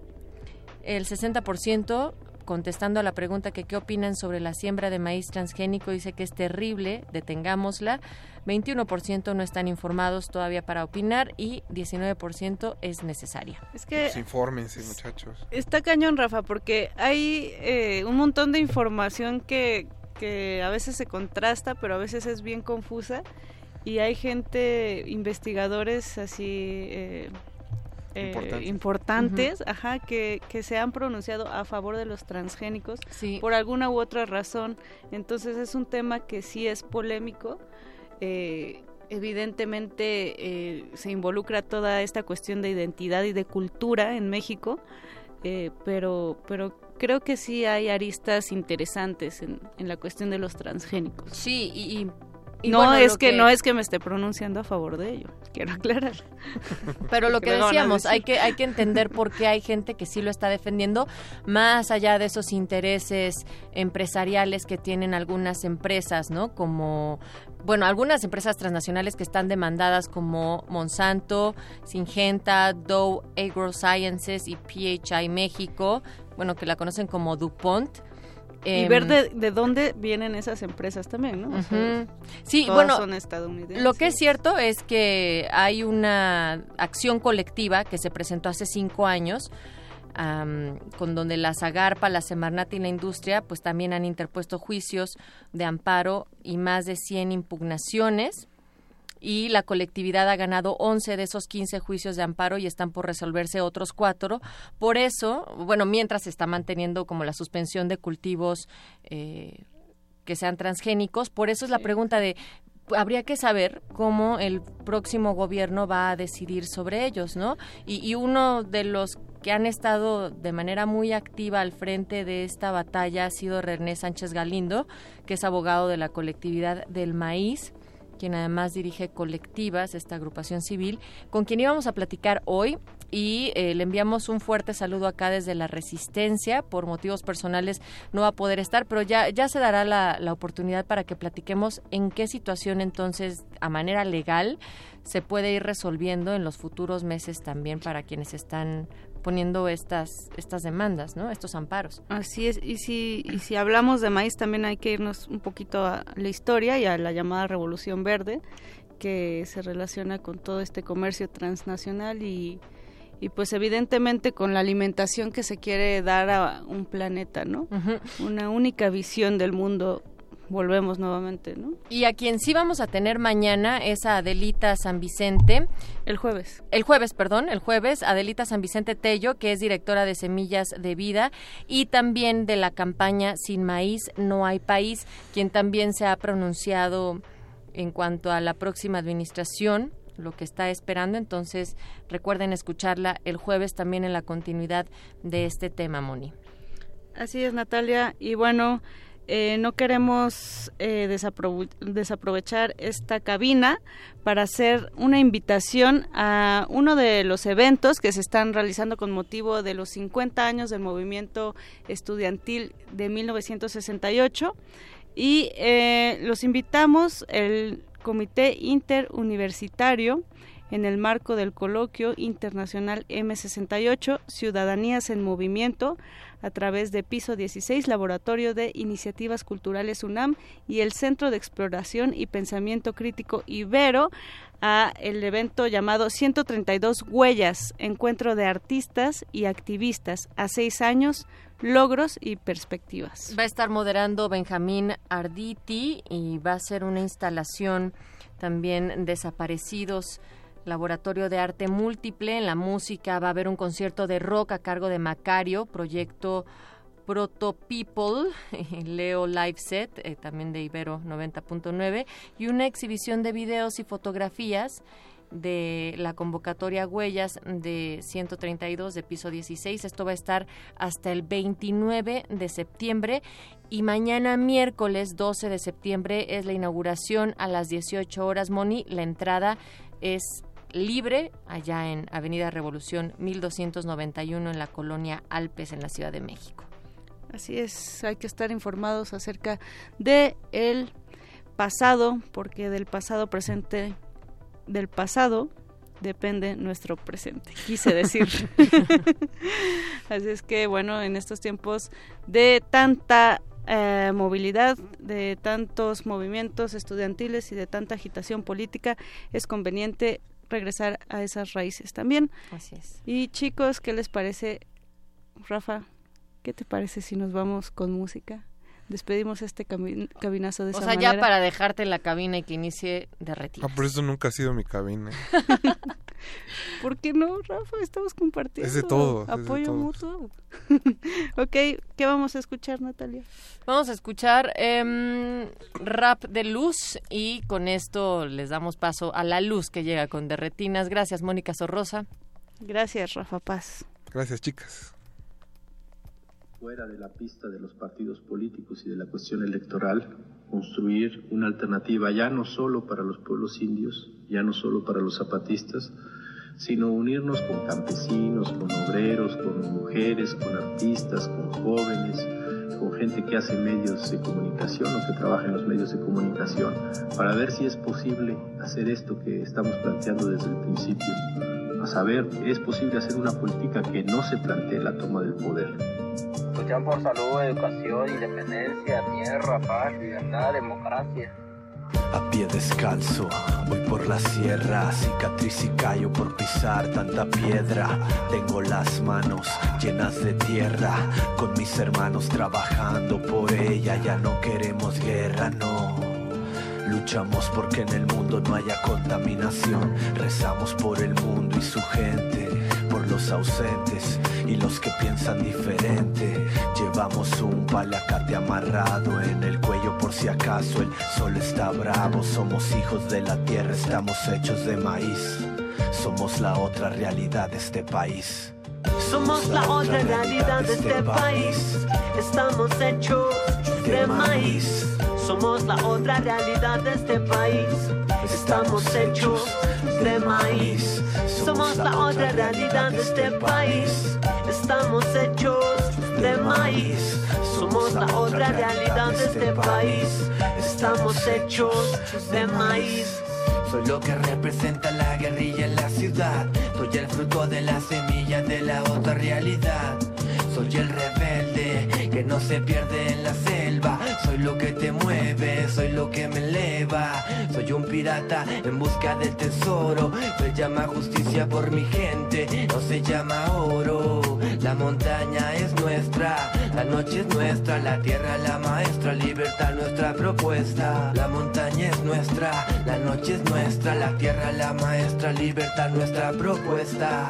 Speaker 2: El 60% contestando a la pregunta que qué opinan sobre la siembra de maíz transgénico dice que es terrible, detengámosla. 21% no están informados todavía para opinar y 19% es necesaria.
Speaker 4: Es que
Speaker 5: Pues infórmense, muchachos.
Speaker 4: Está cañón, Rafa, porque hay eh, un montón de información que, que a veces se contrasta, pero a veces es bien confusa. Y hay gente, investigadores así eh, eh,
Speaker 2: Importantes.
Speaker 4: importantes, ajá, que, que se han pronunciado a favor de los transgénicos
Speaker 2: Sí.
Speaker 4: por alguna u otra razón. Entonces es un tema que sí es polémico. Eh, evidentemente eh, se involucra toda esta cuestión de identidad y de cultura en México, eh, pero, pero creo que sí hay aristas interesantes en, en la cuestión de los transgénicos.
Speaker 2: Sí, y, y
Speaker 4: no es que, no es que me esté pronunciando a favor de ello, quiero aclarar.
Speaker 2: Pero lo que decíamos, hay que hay que entender por qué hay gente que sí lo está defendiendo más allá de esos intereses empresariales que tienen algunas empresas, ¿no? Como bueno, algunas empresas transnacionales que están demandadas como Monsanto, Syngenta, Dow AgroSciences y PHI México, bueno, que la conocen como DuPont
Speaker 4: y ver em, de, dónde vienen esas empresas también, ¿no?
Speaker 2: sí, bueno, son estadounidenses. Lo que es cierto es que hay una acción colectiva que se presentó hace cinco años. con donde la Zagarpa, la Semarnat y la industria pues también han interpuesto juicios de amparo y más de 100 impugnaciones y la colectividad ha ganado 11 de esos 15 juicios de amparo y están por resolverse otros cuatro. Por eso, bueno, mientras se está manteniendo como la suspensión de cultivos eh, que sean transgénicos, por eso es la pregunta de habría que saber cómo el próximo gobierno va a decidir sobre ellos, ¿no? Y, y, uno de los que han estado de manera muy activa al frente de esta batalla ha sido René Sánchez Galindo, que es abogado de la colectividad del maíz quien además dirige colectivas, esta agrupación civil, con quien íbamos a platicar hoy y eh, le enviamos un fuerte saludo acá desde la Resistencia. Por motivos personales no va a poder estar, pero ya, ya se dará la, la oportunidad para que platiquemos en qué situación entonces, a manera legal, se puede ir resolviendo en los futuros meses también para quienes están poniendo estas estas demandas, ¿no? Estos amparos.
Speaker 4: Así es. Y si y si hablamos de maíz también hay que irnos un poquito a la historia y a la llamada Revolución Verde que se relaciona con todo este comercio transnacional y y pues evidentemente con la alimentación que se quiere dar a un planeta, ¿no? Una única visión del mundo volvemos nuevamente, ¿no?
Speaker 2: Y a quien sí vamos a tener mañana es a Adelita San Vicente.
Speaker 4: El jueves.
Speaker 2: El jueves, perdón, el jueves, Adelita San Vicente Tello, que es directora de Semillas de Vida y también de la campaña Sin Maíz No Hay País, quien también se ha pronunciado en cuanto a la próxima administración lo que está esperando. Entonces, recuerden escucharla el jueves también en la continuidad de este tema, Moni.
Speaker 4: Así es, Natalia. Y bueno, eh, no queremos eh, desaprovechar esta cabina para hacer una invitación a uno de los eventos que se están realizando con motivo de los 50 años del movimiento estudiantil de 1968 y eh, los invitamos el Comité Interuniversitario en el marco del coloquio internacional M68 Ciudadanías en Movimiento a través de Piso 16, Laboratorio de Iniciativas Culturales UNAM y el Centro de Exploración y Pensamiento Crítico Ibero a el evento llamado 132 Huellas, Encuentro de Artistas y Activistas a seis años, logros y perspectivas.
Speaker 2: Va a estar moderando Benjamín Arditi y va a ser una instalación también desaparecidos Laboratorio de Arte Múltiple. En la música va a haber un concierto de rock a cargo de Macario, proyecto Proto People, Leo Live Set, eh, también de Ibero 90.9, y una exhibición de videos y fotografías de la convocatoria Huellas de 132 de piso 16. Esto va a estar hasta el 29 de septiembre y mañana miércoles 12 de septiembre es la inauguración a las 18 horas. Moni, la entrada es libre allá en Avenida Revolución 1291 en la colonia Alpes en la Ciudad de México.
Speaker 4: Así es, hay que estar informados acerca de el pasado, porque del pasado presente, del pasado depende nuestro presente, quise decir. Así es que, bueno, en estos tiempos de tanta eh, movilidad, de tantos movimientos estudiantiles y de tanta agitación política, es conveniente regresar a esas raíces también.
Speaker 2: Así es.
Speaker 4: Y chicos, ¿qué les parece? Rafa, ¿qué te parece si nos vamos con música? Despedimos este cabinazo de o
Speaker 2: sea, ya para dejarte en la cabina y que inicie derretido.
Speaker 5: Ah, por eso nunca ha sido mi cabina.
Speaker 4: ¿Por qué no, Rafa? Estamos compartiendo.
Speaker 5: Es de todo.
Speaker 4: Apoyo mutuo. ok, ¿qué vamos a escuchar, Natalia?
Speaker 2: Vamos a escuchar em, rap de luz y con esto les damos paso a la luz que llega con derretinas. Gracias, Mónica Sorrosa.
Speaker 4: Gracias, Rafa Paz.
Speaker 5: Gracias, chicas.
Speaker 12: Fuera de la pista de los partidos políticos y de la cuestión electoral, construir una alternativa ya no solo para los pueblos indios, ya no solo para los zapatistas, sino unirnos con campesinos, con obreros, con mujeres, con artistas, con jóvenes, con gente que hace medios de comunicación o que trabaja en los medios de comunicación, para ver si es posible hacer esto que estamos planteando desde el principio, a saber, es posible hacer una política que no se plantee la toma del poder.
Speaker 13: Luchan por salud, educación, independencia, tierra, paz, libertad, democracia.
Speaker 14: A pie descalzo, voy por la sierra, cicatriz y callo por pisar tanta piedra. Tengo las manos llenas de tierra, con mis hermanos trabajando por ella. Ya no queremos guerra, no. Luchamos porque en el mundo no haya contaminación. Rezamos por el mundo y su gente, los ausentes y los que piensan diferente. Llevamos un palacate amarrado en el cuello por si acaso el sol está bravo. Somos hijos de la tierra, estamos hechos de maíz. Somos la otra realidad de este país.
Speaker 15: Somos la otra realidad de este país. Estamos hechos de maíz. Somos la otra realidad de este país. Estamos hechos de maíz. Somos la otra realidad de este país. Estamos hechos de maíz. Somos la otra realidad de este país. Estamos hechos de maíz.
Speaker 14: Soy lo que representa la guerrilla en la ciudad. Soy el fruto de la semilla de la otra realidad. Soy el rebelde no se pierde en la selva. Soy lo que te mueve, soy lo que me eleva. Soy un pirata en busca del tesoro. Se llama justicia por mi gente, no se llama oro. La montaña es nuestra, la noche es nuestra, la tierra la maestra, libertad nuestra propuesta. La montaña es nuestra, la noche es nuestra, la tierra la maestra, libertad nuestra propuesta.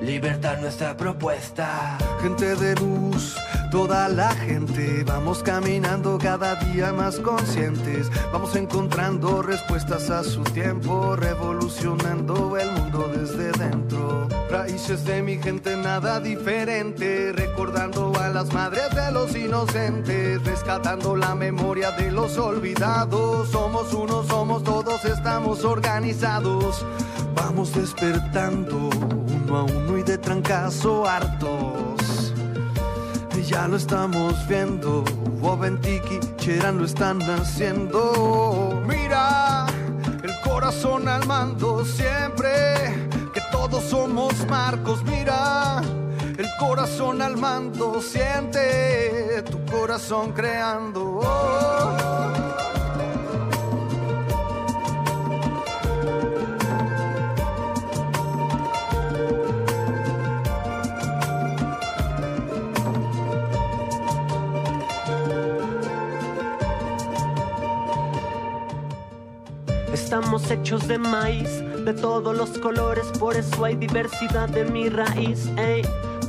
Speaker 14: Libertad nuestra propuesta.
Speaker 16: Gente de luz, toda la gente, vamos caminando cada día más conscientes, vamos encontrando respuestas a su tiempo, revolucionando el mundo desde dentro. Raíces de mi gente, nada diferente, recordando a las madres de los inocentes, rescatando la memoria de los olvidados. Somos uno, somos todos, estamos organizados, vamos despertando uno a uno y de trancazo hartos. Ya lo estamos viendo, Wobentiki, Cheran lo están haciendo. Mira, el corazón al mando siempre, que todos somos Marcos. Mira, el corazón al mando, siente tu corazón creando.
Speaker 15: Estamos hechos de maíz, de todos los colores, por eso hay diversidad en mi raíz.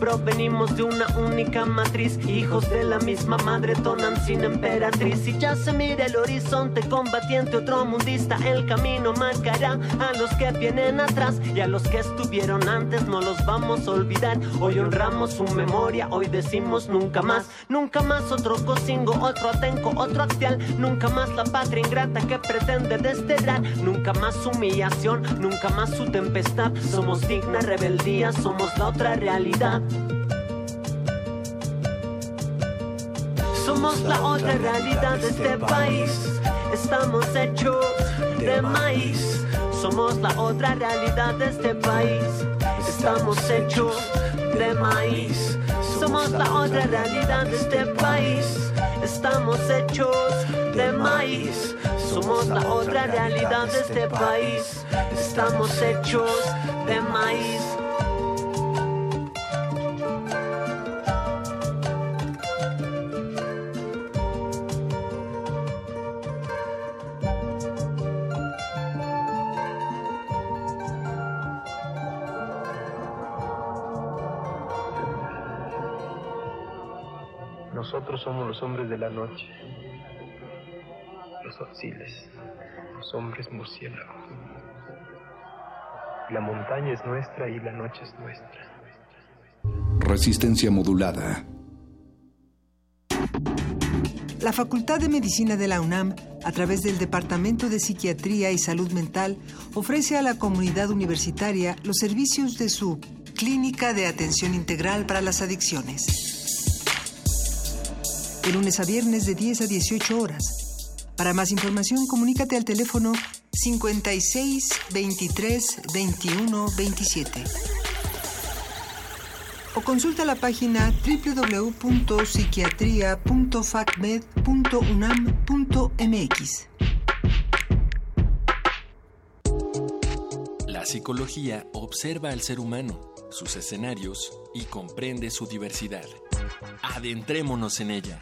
Speaker 15: Provenimos de una única matriz, hijos de la misma madre, tonan sin emperatriz. Y ya se mira el horizonte combatiente, otro mundista, el camino marcará a los que vienen atrás y a los que estuvieron antes, no los vamos a olvidar. Hoy honramos su memoria, hoy decimos nunca más, nunca más otro cocingo, otro atenco, otro axial, nunca más la patria ingrata que pretende desterrar, nunca más humillación, nunca más su tempestad. Somos digna rebeldía, somos la otra realidad. Somos la otra realidad de este país. Estamos hechos de maíz. Somos la otra realidad de este país. Estamos hechos de maíz. Somos la otra realidad de este país. Estamos hechos de maíz. Somos la otra realidad de este país. Estamos hechos de maíz.
Speaker 12: Somos los hombres de la noche, los auxiles, los hombres murciélagos. La montaña es nuestra y la noche es nuestra.
Speaker 17: Resistencia modulada.
Speaker 18: La Facultad de Medicina de la UNAM, a través del Departamento de Psiquiatría y Salud Mental, ofrece a la comunidad universitaria los servicios de su Clínica de Atención Integral para las Adicciones. De lunes a viernes de 10 a 18 horas. Para más información, comunícate al teléfono 56 23 21 27 o consulta la página www.psiquiatria.facmed.unam.mx.
Speaker 19: La psicología observa al ser humano, sus escenarios y comprende su diversidad. Adentrémonos en ella.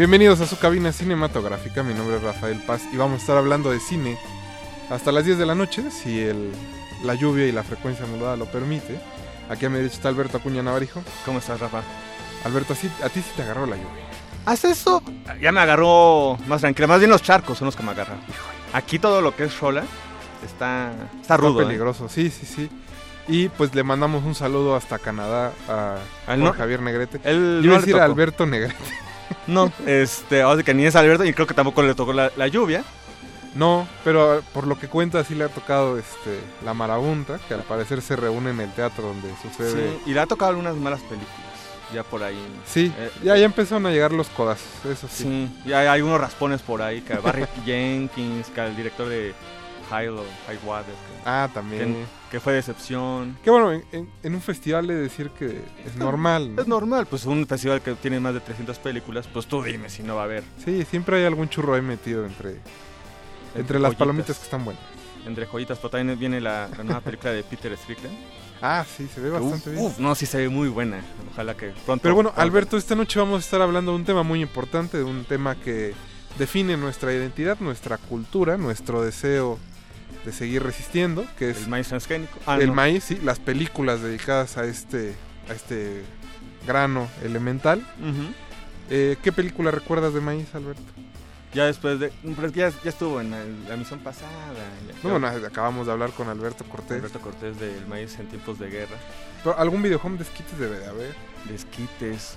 Speaker 5: Bienvenidos a su cabina cinematográfica, mi nombre es Rafael Paz y vamos a estar hablando de cine hasta las 10 de la noche, si el, la lluvia y la frecuencia modulada lo permite. Aquí a mi derecha está Alberto Acuña Navarijo.
Speaker 20: ¿Cómo estás, Rafa?
Speaker 5: Alberto, a ti sí te agarró la lluvia.
Speaker 20: Hasta eso ya me agarró más tranquila. Más bien los charcos son los que me agarran. Aquí todo lo que es Rola está, está rudo. ¿eh?
Speaker 5: peligroso, sí, sí, sí. Y pues le mandamos un saludo hasta Canadá a,
Speaker 20: A
Speaker 5: Javier Negrete.
Speaker 20: él
Speaker 5: Yo iba
Speaker 20: no
Speaker 5: a decir a. Alberto Negrete.
Speaker 20: No, este, ahora que ni es Alberto y creo que tampoco le tocó la, la lluvia.
Speaker 5: No, pero por lo que cuenta sí le ha tocado este la marabunta, que al parecer se reúne en el teatro donde sucede.
Speaker 20: Sí, y le ha tocado algunas malas películas. Ya por ahí.
Speaker 5: Sí,
Speaker 20: Eh,
Speaker 5: ya, ya empezaron a llegar los codazos, eso sí.
Speaker 20: Sí, y hay, hay unos raspones por ahí, que Barry Jenkins, que el director de Hilo, High Water. Que,
Speaker 5: Ah, también.
Speaker 20: Que, que fue decepción.
Speaker 5: Que bueno, en, en- en un festival de decir que es normal. ¿no?
Speaker 20: Es normal, pues un festival que tiene más de 300 películas, pues tú dime si no va a haber.
Speaker 5: Sí, siempre hay algún churro ahí metido entre, entre las
Speaker 20: joyitas.
Speaker 5: palomitas que están buenas.
Speaker 20: Entre joyitas, pero también viene la, la nueva película de Peter Strickland.
Speaker 5: Ah, sí, se ve bastante
Speaker 20: Uf,
Speaker 5: bien.
Speaker 20: uf, no, sí se ve muy buena. Ojalá que pronto.
Speaker 5: Pero bueno,
Speaker 20: pronto-
Speaker 5: Alberto, esta noche vamos a estar hablando de un tema muy importante, de un tema que define nuestra identidad, nuestra cultura, nuestro deseo de seguir resistiendo, que es
Speaker 20: El maíz transgénico. Ah,
Speaker 5: el
Speaker 20: no.
Speaker 5: maíz, sí, las películas dedicadas a este, a este grano elemental. Eh, ¿Qué película recuerdas de maíz, Alberto?
Speaker 20: Ya después de. Pero es que ya, ya estuvo en el- la misión pasada. ya-
Speaker 5: No, bueno, acabamos de hablar con Alberto Cortés.
Speaker 20: Alberto Cortés del maíz en tiempos de guerra.
Speaker 5: Pero algún videojuego de esquites debe de haber.
Speaker 20: De esquites.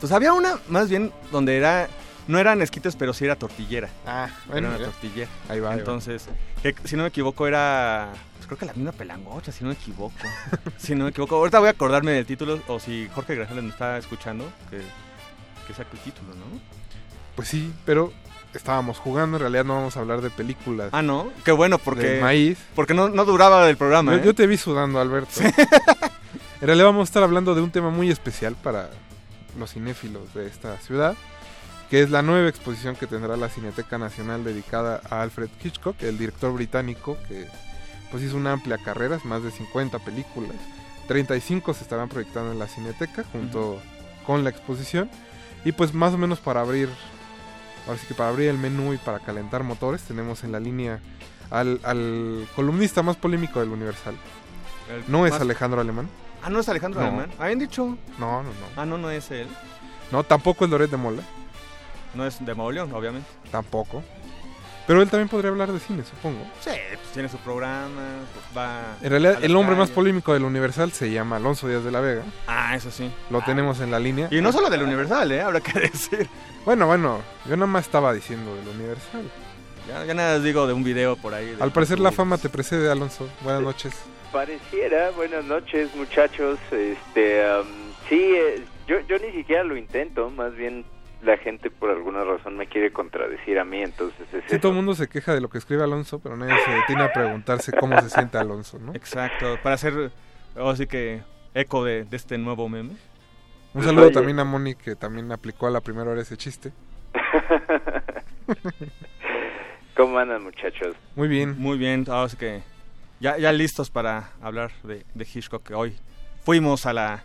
Speaker 20: Pues había una, más bien, donde era. No eran esquites, pero sí era tortillera.
Speaker 5: Ah,
Speaker 20: Era
Speaker 5: bueno,
Speaker 20: una
Speaker 5: ya.
Speaker 20: tortillera.
Speaker 5: Ahí va, ahí va.
Speaker 20: Entonces, que, si no me equivoco, era. pues creo que la misma pelangocha, si no me equivoco. si no me equivoco. Ahorita voy a acordarme del título, o si Jorge Grajales nos está escuchando, que, que saque el título, ¿no?
Speaker 5: Pues sí, pero estábamos jugando, en realidad no vamos a hablar de películas.
Speaker 20: Ah, no. Qué bueno, porque.
Speaker 5: Del maíz.
Speaker 20: Porque no, no duraba el programa.
Speaker 5: Yo,
Speaker 20: ¿eh?
Speaker 5: yo te vi sudando, Alberto. En realidad vamos a estar hablando de un tema muy especial para los cinéfilos de esta ciudad, que es la nueva exposición que tendrá la Cineteca Nacional dedicada a Alfred Hitchcock, el director británico que pues hizo una amplia carrera, más de 50 películas, 35 se estarán proyectando en la Cineteca junto con la exposición y pues más o menos para abrir ahora sí que para abrir el menú y para calentar motores tenemos en la línea al, al columnista más polémico del Universal.
Speaker 20: El
Speaker 5: no es Alejandro Alemán.
Speaker 20: Ah, no es Alejandro
Speaker 5: No.
Speaker 20: Alemán. Habían dicho.
Speaker 5: No, no, no.
Speaker 20: Ah, no, no es él.
Speaker 5: No, tampoco es Loret de Mola.
Speaker 20: No es de Mauleón, obviamente.
Speaker 5: Tampoco. Pero él también podría hablar de cine, supongo.
Speaker 20: Sí, pues tiene su programa, va...
Speaker 5: En realidad, el hombre más polémico del Universal se llama Alonso Díaz de la Vega.
Speaker 20: Ah, eso sí.
Speaker 5: Lo tenemos en la línea.
Speaker 20: Y no solo del Universal, ¿eh? Habrá que decir.
Speaker 5: Bueno, bueno, yo nada más estaba diciendo del Universal.
Speaker 20: Ya, ya nada digo de un video por ahí.
Speaker 5: Al parecer la fama te precede, Alonso. Buenas noches.
Speaker 21: Pareciera, buenas noches muchachos. Este, am, sí, eh, yo, yo ni siquiera lo intento, más bien la gente por alguna razón me quiere contradecir a mí, entonces es
Speaker 5: Sí,
Speaker 21: eso.
Speaker 5: todo el mundo se queja de lo que escribe Alonso, pero nadie se detiene a preguntarse cómo se siente Alonso, ¿no?
Speaker 20: Exacto, para hacer, así que, eco de, de este nuevo meme.
Speaker 5: Un saludo
Speaker 21: Oye.
Speaker 5: también a Moni, que también aplicó a la primera hora ese chiste.
Speaker 21: ¿Cómo andan muchachos?
Speaker 5: Muy bien.
Speaker 20: Muy bien, así que ya, ya listos para hablar de, de Hitchcock, que hoy fuimos a la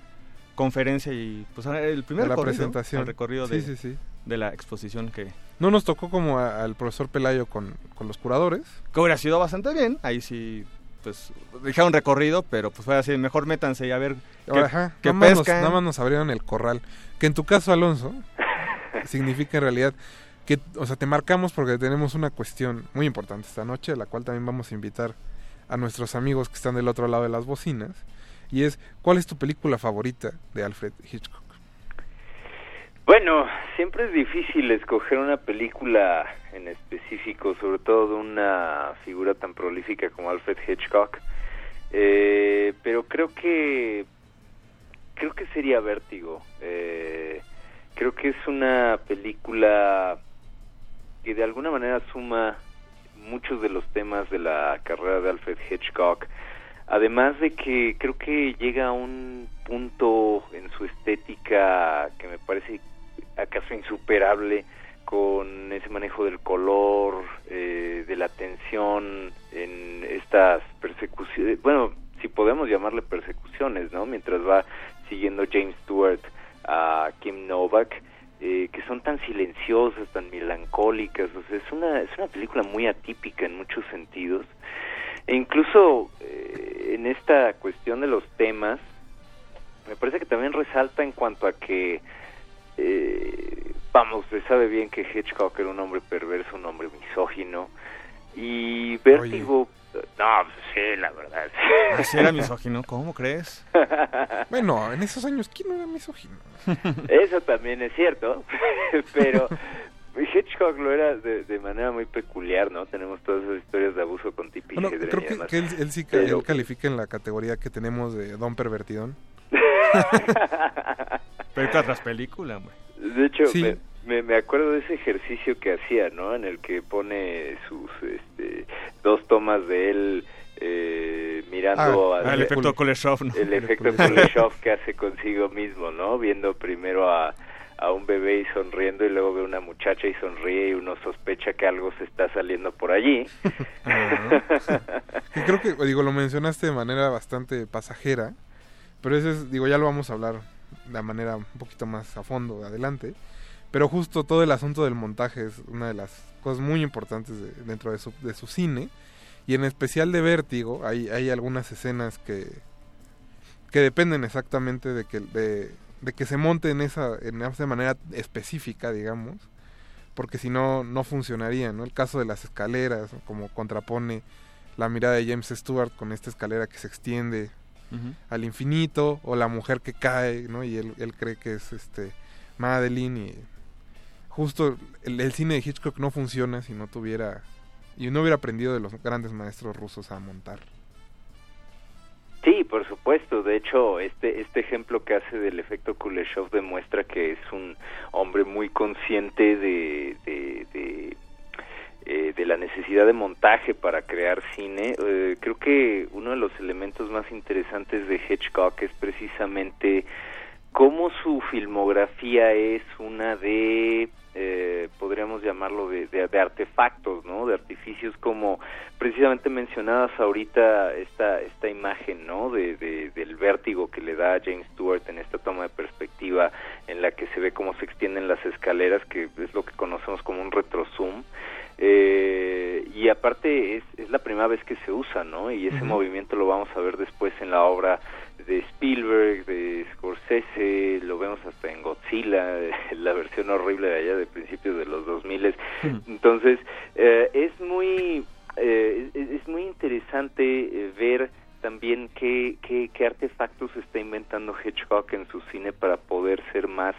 Speaker 20: conferencia y pues el primer
Speaker 5: la
Speaker 20: recorrido,
Speaker 5: presentación.
Speaker 20: recorrido de,
Speaker 5: sí, sí.
Speaker 20: de la exposición que,
Speaker 5: No nos tocó como a- al profesor Pelayo con, con los curadores.
Speaker 20: que hubiera sido bastante bien, ahí sí pues dijeron recorrido, pero pues fue así, mejor métanse y a ver qué,
Speaker 5: Ajá,
Speaker 20: qué
Speaker 5: nada, más nos,
Speaker 20: pescan.
Speaker 5: nada más nos abrieron el corral. Que en tu caso, Alonso, significa en realidad que, o sea, te marcamos porque tenemos una cuestión muy importante esta noche, la cual también vamos a invitar a nuestros amigos que están del otro lado de las bocinas. Y es, ¿cuál es tu película favorita de Alfred Hitchcock?
Speaker 21: Bueno, siempre es difícil escoger una película en específico, sobre todo de una figura tan prolífica como Alfred Hitchcock. Eh, pero creo que creo que sería Vértigo. Eh, creo que es una película que de alguna manera suma muchos de los temas de la carrera de Alfred Hitchcock. Además de que creo que llega a un punto en su estética que me parece acaso insuperable con ese manejo del color, eh, de la tensión en estas persecuciones, bueno, si podemos llamarle persecuciones, ¿no? Mientras va siguiendo James Stewart a Kim Novak, eh, que son tan silenciosas, tan melancólicas, o sea, es una, es una película muy atípica en muchos sentidos, e incluso eh, en esta cuestión de los temas, me parece que también resalta en cuanto a que eh, vamos, se sabe bien que Hitchcock era un hombre perverso, un hombre misógino y Vértigo, no, pues sí, la verdad.
Speaker 20: Así era misógino, ¿cómo crees?
Speaker 5: Bueno, en esos años, ¿quién no era misógino?
Speaker 21: Eso también es cierto, pero Hitchcock lo era de, de manera muy peculiar, ¿no? Tenemos todas esas historias de abuso con Tippi
Speaker 5: Bueno, creo que, él, él sí
Speaker 21: Pero-
Speaker 5: él califica en la categoría que tenemos de Don Pervertidón.
Speaker 20: Película tras película, hombre.
Speaker 21: De hecho,
Speaker 5: Sí.
Speaker 21: me, me, me acuerdo de ese ejercicio que hacía, ¿no? En el que pone sus este, dos tomas de él eh, mirando
Speaker 20: Ah,
Speaker 21: a-
Speaker 20: el efecto Kuleshov, ¿no?
Speaker 21: El efecto Kuleshov que hace consigo mismo, ¿no? Viendo primero a, a un bebé y sonriendo y luego ve una muchacha y sonríe y uno sospecha que algo se está saliendo por allí.
Speaker 5: Que creo que, digo, lo mencionaste de manera bastante pasajera, pero eso es, digo, ya lo vamos a hablar de manera un poquito más a fondo adelante. Pero justo todo el asunto del montaje es una de las cosas muy importantes de- dentro de su, de su cine. Y en especial de Vértigo, hay, hay algunas escenas que, que dependen exactamente de que, de, de que se monte en esa, en esa manera específica, digamos. Porque si no, no funcionaría, ¿no? El caso de las escaleras, como contrapone la mirada de James Stewart con esta escalera que se extiende al infinito, o la mujer que cae, ¿no? Y él, él cree que es este Madeline y justo el, el cine de Hitchcock no funciona si no tuviera y no hubiera aprendido de los grandes maestros rusos a montar.
Speaker 21: Sí, por supuesto. De hecho, este este ejemplo que hace del efecto Kuleshov demuestra que es un hombre muy consciente de de, de, eh, de la necesidad de montaje para crear cine, eh, creo que uno de los elementos más interesantes de Hitchcock es precisamente cómo su filmografía es una de eh, podríamos llamarlo de, de, artefactos, ¿no? De artificios como precisamente mencionadas ahorita esta esta imagen, ¿no? De, del vértigo que le da a James Stewart en esta toma de perspectiva en la que se ve cómo se extienden las escaleras, que es lo que conocemos como un retrozoom. Eh, y aparte es, es la primera vez que se usa, ¿no? Y ese movimiento lo vamos a ver después en la obra de Spielberg, de Scorsese, lo vemos hasta en Godzilla, la versión horrible de allá de principios de los 2000. Entonces, eh, es muy eh, es, muy interesante eh, ver también qué, qué, qué, artefactos está inventando Hitchcock en su cine para poder ser más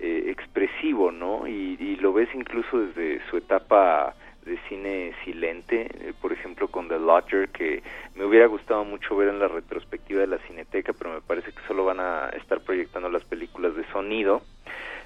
Speaker 21: expresivo, ¿no? Y, y lo ves incluso desde su etapa de cine silente, eh, por ejemplo con The Lodger, que me hubiera gustado mucho ver en la retrospectiva de la Cineteca, pero me parece que solo van a estar proyectando las películas de sonido.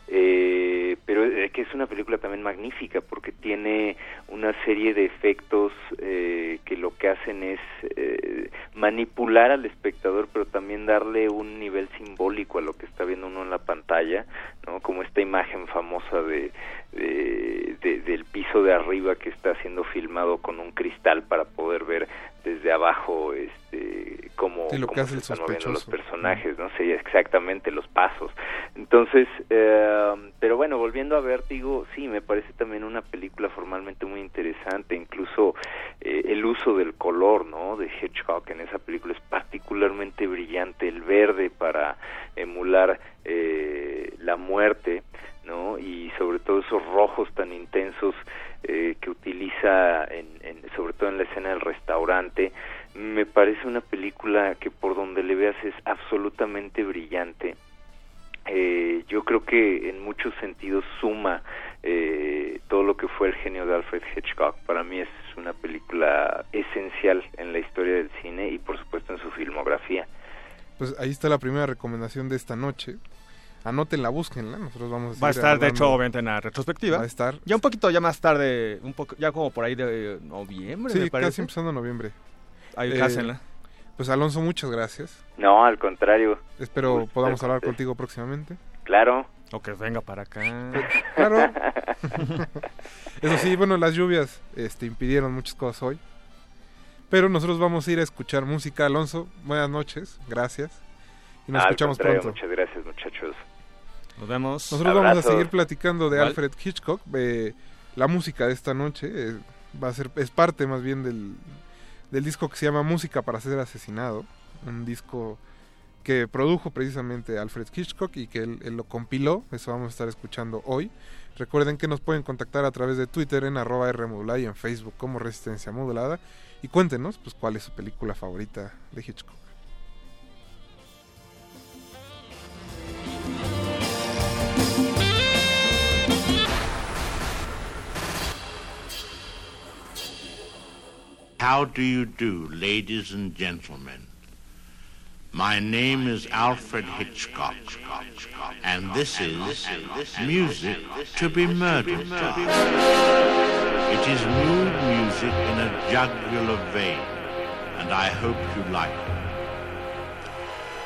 Speaker 21: Eh, pero que es una película también magnífica porque tiene una serie de efectos eh, que lo que hacen es eh, manipular al espectador pero también darle un nivel simbólico a lo que está viendo uno en la pantalla no como esta imagen famosa de de, del piso de arriba que está siendo filmado con un cristal para poder ver desde abajo este cómo,
Speaker 5: lo que
Speaker 21: se
Speaker 5: están
Speaker 21: moviendo los personajes no sé exactamente los pasos. Entonces eh, pero bueno volviendo a Vértigo sí me parece también una película formalmente muy interesante incluso eh, el uso del color no de Hitchcock en esa película es particularmente brillante el verde para emular eh, la muerte ¿no? Y sobre todo esos rojos tan intensos eh, que utiliza, en, sobre todo en la escena del restaurante, me parece una película que por donde le veas es absolutamente brillante. Eh, yo creo que en muchos sentidos suma eh, todo lo que fue el genio de Alfred Hitchcock. Para mí es una película esencial en la historia del cine y por supuesto en su filmografía.
Speaker 5: Pues ahí está la primera recomendación de esta noche anótenla, búsquenla. Nosotros vamos a
Speaker 20: Va a estar, de hecho, obviamente en la retrospectiva.
Speaker 5: Va a estar.
Speaker 20: Ya un poquito ya más tarde, un poco, ya como por ahí de noviembre,
Speaker 5: sí,
Speaker 20: me parece.
Speaker 5: casi empezando noviembre.
Speaker 20: Ahí eh,
Speaker 5: Pues Alonso, muchas gracias.
Speaker 21: No, al contrario.
Speaker 5: Espero podamos hablar contigo próximamente.
Speaker 21: Claro.
Speaker 20: O que venga para acá.
Speaker 5: claro. Eso sí, bueno, las lluvias este, impidieron muchas cosas hoy. Pero nosotros vamos a ir a escuchar música. Alonso, buenas noches, gracias. Y nos escuchamos pronto.
Speaker 21: Muchas gracias.
Speaker 20: Nos vemos.
Speaker 5: Nosotros vamos a seguir platicando de Alfred Hitchcock. Eh, la música de esta noche eh, va a ser es parte más bien del, del disco que se llama Música para ser asesinado, un disco que produjo precisamente Alfred Hitchcock y que él, lo compiló, eso vamos a estar escuchando hoy. Recuerden que nos pueden contactar a través de Twitter en arroba Rmodulada y en Facebook como Resistencia Modulada y cuéntenos pues cuál es su película favorita de Hitchcock.
Speaker 22: How do you do, ladies and gentlemen? My name is Alfred Hitchcock, and this is music to be murdered. It is mood music in a jugular vein, and I hope you like it.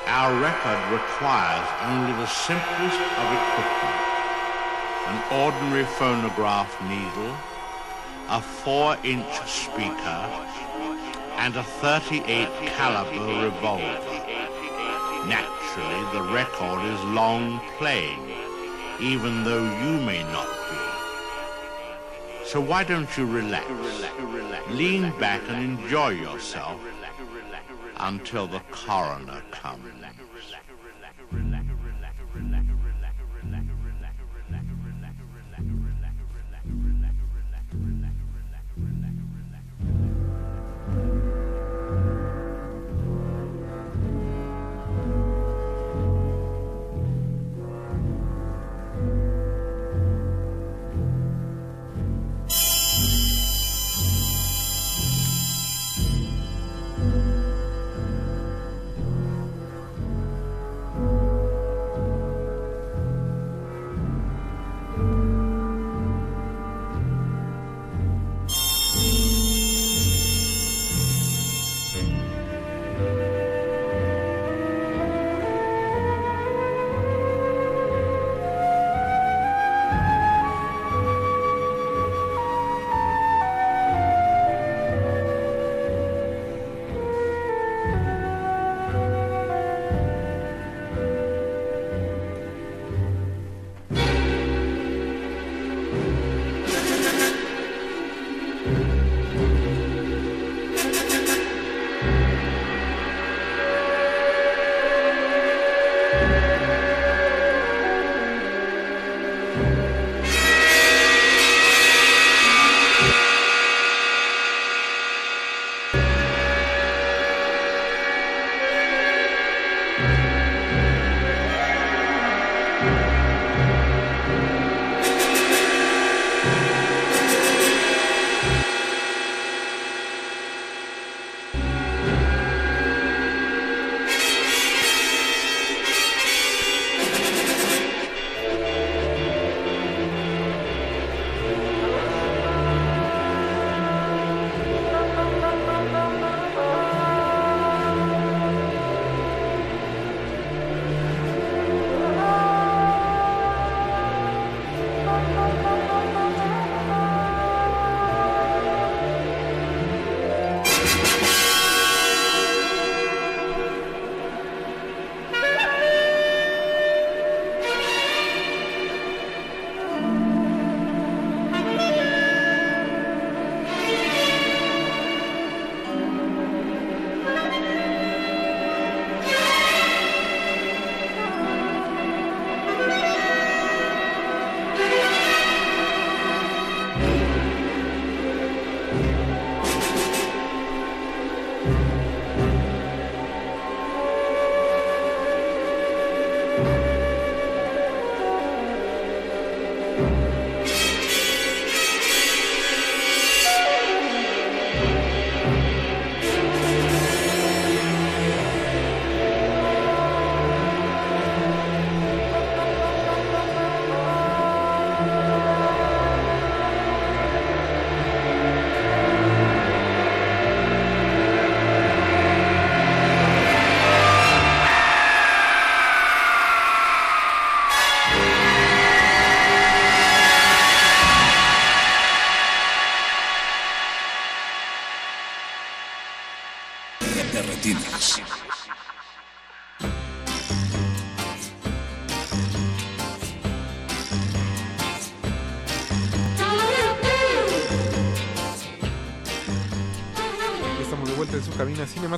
Speaker 22: Our record requires only the simplest of equipment, an ordinary phonograph needle, a 4-inch speaker, and a 38 caliber revolver. Naturally, the record is long playing, even though you may not be. So why don't you relax, lean back and enjoy yourself until the coroner comes.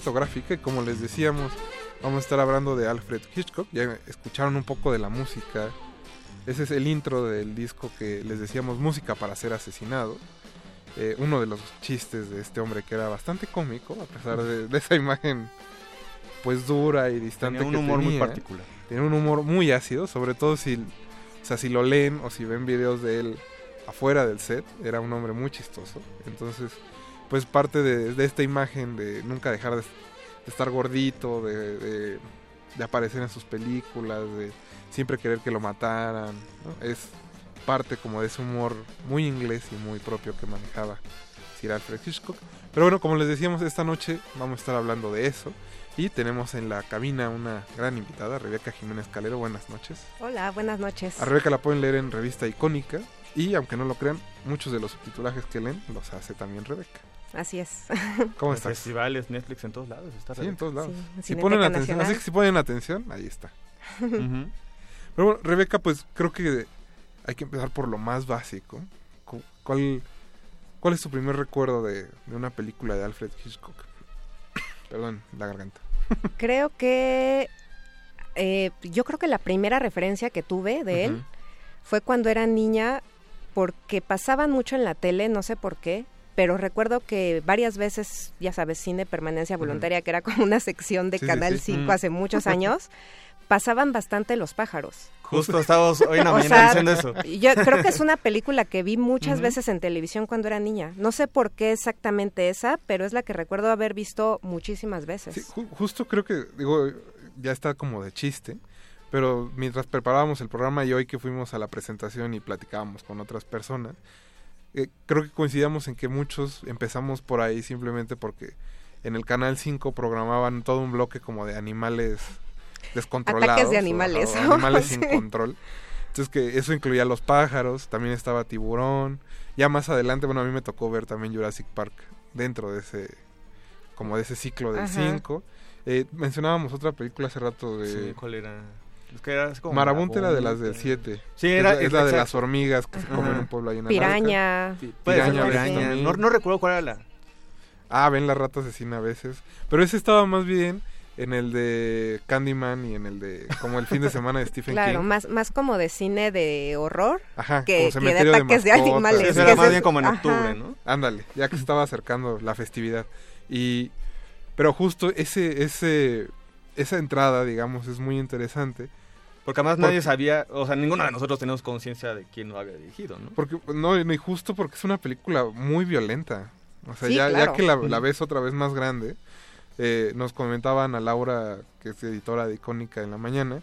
Speaker 5: Cinematográfica y como les decíamos, vamos a estar hablando de Alfred Hitchcock. Ya escucharon un poco de la música. Ese es el intro del disco que les decíamos música para ser asesinado. Eh, uno de los chistes de este hombre que era bastante cómico, a pesar de, de esa imagen pues dura y distante.
Speaker 20: Tenía un
Speaker 5: que
Speaker 20: humor muy
Speaker 5: tenía.
Speaker 20: particular.
Speaker 5: Tiene un humor muy ácido, sobre todo si, o sea, si lo leen o si ven videos de él afuera del set, era un hombre muy chistoso. Entonces, pues parte de, de esta imagen de nunca dejar de, de estar gordito, de, aparecer en sus películas, de siempre querer que lo mataran, ¿no? es parte como de ese humor muy inglés y muy propio que manejaba Sir Alfred Hitchcock. Pero bueno, como les decíamos, esta noche vamos a estar hablando de eso. Y tenemos en la cabina una gran invitada, Rebeca Jiménez Calero. Buenas noches.
Speaker 23: Hola, buenas noches.
Speaker 5: A Rebeca la pueden leer en Revista Icónica. Y aunque no lo crean, muchos de los subtitulajes que leen los hace también Rebeca.
Speaker 23: Así es.
Speaker 5: ¿Cómo estás?
Speaker 20: Festivales, Netflix, en todos lados. Está
Speaker 5: Sí, en todos lados.
Speaker 23: Sí,
Speaker 5: si ponen atención, así que si ponen atención, ahí está. Pero bueno, Rebeca, pues creo que hay que empezar por lo más básico. Cu- ¿Cuál, cuál es tu primer recuerdo de, de una película de Alfred Hitchcock? Perdón, la garganta.
Speaker 23: Creo que eh, yo creo que la primera referencia que tuve de él fue cuando era niña porque pasaban mucho en la tele, no sé por qué, pero recuerdo que varias veces, ya sabes, cine permanencia voluntaria, que era como una sección de
Speaker 20: Sí,
Speaker 23: Canal
Speaker 20: sí.
Speaker 23: 5
Speaker 20: Mm.
Speaker 23: hace muchos años, pasaban bastante los pájaros.
Speaker 20: Justo estábamos hoy en la mañana
Speaker 23: sea,
Speaker 20: diciendo eso.
Speaker 23: Yo creo que es una película que vi muchas veces en televisión cuando era niña. No sé por qué exactamente esa, pero es la que recuerdo haber visto muchísimas veces.
Speaker 5: Sí, ju- justo creo que, digo, ya está como de chiste, pero mientras preparábamos el programa y hoy que fuimos a la presentación y platicábamos con otras personas, eh, creo que coincidíamos en que muchos empezamos por ahí simplemente porque en el Canal 5 programaban todo un bloque como de animales descontrolados.
Speaker 23: Ataques de animales,
Speaker 5: animales sin control. Entonces que eso incluía los pájaros, también estaba tiburón. Ya más adelante, bueno, a mí me tocó ver también Jurassic Park dentro de ese como de ese ciclo del
Speaker 20: Ajá.
Speaker 5: 5. Eh, mencionábamos otra película hace rato de
Speaker 20: Sí, ¿cuál era? Es que era como
Speaker 5: Marabunta era de las del
Speaker 20: Marabunta.
Speaker 5: 7.
Speaker 20: Sí, era-
Speaker 5: es la, es la de las hormigas que se comen en un pueblo ahí en
Speaker 23: Piraña.
Speaker 20: Sí,
Speaker 5: Piraña,
Speaker 20: piraña. No, no recuerdo cuál era la.
Speaker 5: Ah, ven la rata asesina a veces. Pero ese estaba más bien en el de Candyman y en el de como el fin de semana de Stephen
Speaker 23: Claro,
Speaker 5: King.
Speaker 23: más, más como de cine de horror
Speaker 5: Ajá,
Speaker 23: que, que de
Speaker 5: cementerio
Speaker 23: ataques de,
Speaker 5: mascotas.
Speaker 23: animales.
Speaker 5: Sí, eso era más
Speaker 23: es-
Speaker 5: bien como en
Speaker 23: ajá.
Speaker 5: octubre, ¿no? Ándale, ya que se estaba acercando la festividad. Y pero justo ese ese esa entrada, digamos, es muy interesante.
Speaker 20: Porque además
Speaker 5: Porque-
Speaker 20: nadie sabía, o sea, ninguno de nosotros tenemos conciencia de quién lo había dirigido, ¿no?
Speaker 5: Porque no, y justo porque es una película muy violenta. O sea,
Speaker 20: Sí,
Speaker 5: ya, ya
Speaker 20: claro.
Speaker 5: que la, la ves otra vez más grande, eh, nos comentaban a Laura, que es editora de Icónica en la mañana,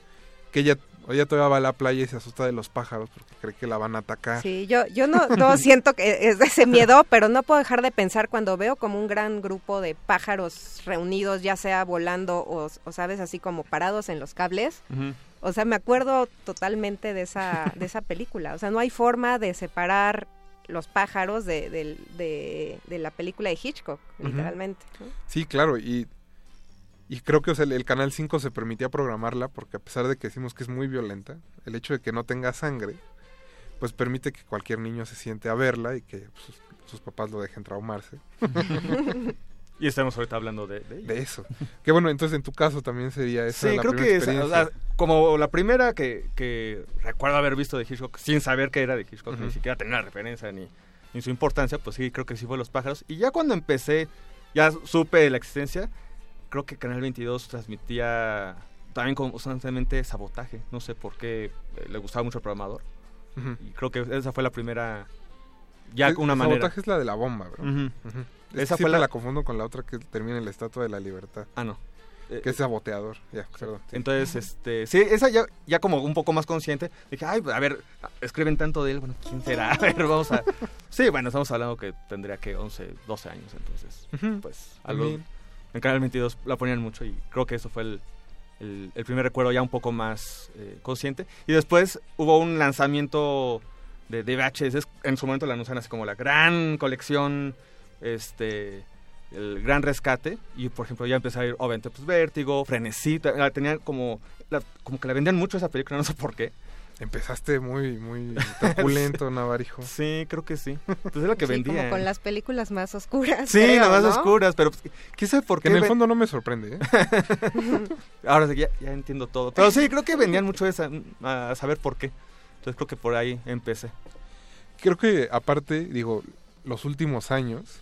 Speaker 5: que ella, ella todavía va a la playa y se asusta de los pájaros porque cree que la van a atacar.
Speaker 23: Sí, yo, yo no, no siento que es de ese miedo, pero no puedo dejar de pensar cuando veo como un gran grupo de pájaros reunidos, ya sea volando o, o, sabes, así como parados en los cables. O sea, me acuerdo totalmente de esa, de esa película. O sea, no hay forma de separar los pájaros de, de, de, de la película de Hitchcock, literalmente.
Speaker 5: Sí, claro, y, y creo que o sea, el, el Canal 5 se permitía programarla porque a pesar de que decimos que es muy violenta, el hecho de que no tenga sangre, pues permite que cualquier niño se siente a verla y que pues, sus, sus papás lo dejen traumarse.
Speaker 20: Y estamos ahorita hablando de, de, ello.
Speaker 5: De eso. Que bueno, entonces en tu caso también sería esa
Speaker 20: Sí,
Speaker 5: la
Speaker 20: creo
Speaker 5: primera
Speaker 20: que es, o
Speaker 5: experiencia.
Speaker 20: sea, como la primera que, que recuerdo haber visto de Hitchcock, sin saber que era de Hitchcock, ni siquiera tenía referencia ni, ni su importancia, pues sí, creo que sí fue Los Pájaros. Y ya cuando empecé, ya supe la existencia, creo que Canal 22 transmitía también constantemente sabotaje. No sé por qué eh, le gustaba mucho al programador. Y creo que esa fue la primera, ya una
Speaker 5: el
Speaker 20: manera.
Speaker 5: sabotaje es la de la bomba, bro.
Speaker 20: Ujú.
Speaker 5: Es
Speaker 20: Esa fue la...
Speaker 5: la... confundo con la otra que termina en la Estatua de la Libertad.
Speaker 20: Ah, no. Eh,
Speaker 5: que es saboteador. Ya, perdón. sí.
Speaker 20: Entonces, este, sí, esa ya, ya como un poco más consciente, dije, ay, a ver, escriben tanto de él, bueno, ¿quién será? A ver, vamos a... Sí, bueno, estamos hablando que tendría que 11, 12 años, entonces, pues, algo... En Canal 22 la ponían mucho y creo que eso fue el, el, primer recuerdo ya un poco más eh, consciente. Y después hubo un lanzamiento de, de VHS, en su momento la anuncian así como la gran colección, este... el gran rescate y por ejemplo ya empecé a ir obviamente pues Vértigo, Frenesí, la- tenían como la- como que le vendían mucho esa película, no sé por qué.
Speaker 5: Empezaste muy muy truculento, Navarijo.
Speaker 20: Sí, creo que sí. Pues es lo que
Speaker 23: Sí,
Speaker 20: vendían.
Speaker 23: como con las películas más oscuras.
Speaker 20: Sí,
Speaker 23: creo,
Speaker 20: las más
Speaker 23: ¿no?
Speaker 20: oscuras, pero pues, quién sabe por
Speaker 5: Que
Speaker 20: qué.
Speaker 5: en el fondo no me sorprende, ¿eh?
Speaker 20: Ahora sí, ya, ya entiendo todo. Pero sí, creo que vendían mucho esa, a saber por qué. Entonces creo que por ahí empecé.
Speaker 5: Creo que aparte, digo, los últimos años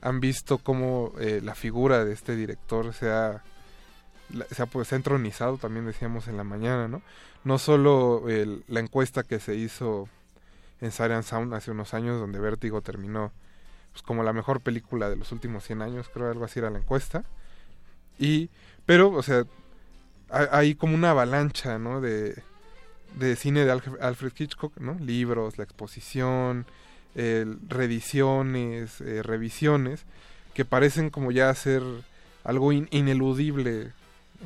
Speaker 5: han visto cómo eh, la figura de este director se ha, se ha, pues, se entronizado, también decíamos en la mañana, ¿no? No solo el- la encuesta que se hizo en Siren Sound hace unos años, donde Vértigo terminó pues, como la mejor película de los últimos 100 años, creo algo así era la encuesta. Y, pero, o sea, ha- hay como una avalancha, ¿no? De, de cine de Alfred Hitchcock, ¿no? Libros, la exposición, el- reediciones, eh, revisiones, que parecen como ya ser algo in- ineludible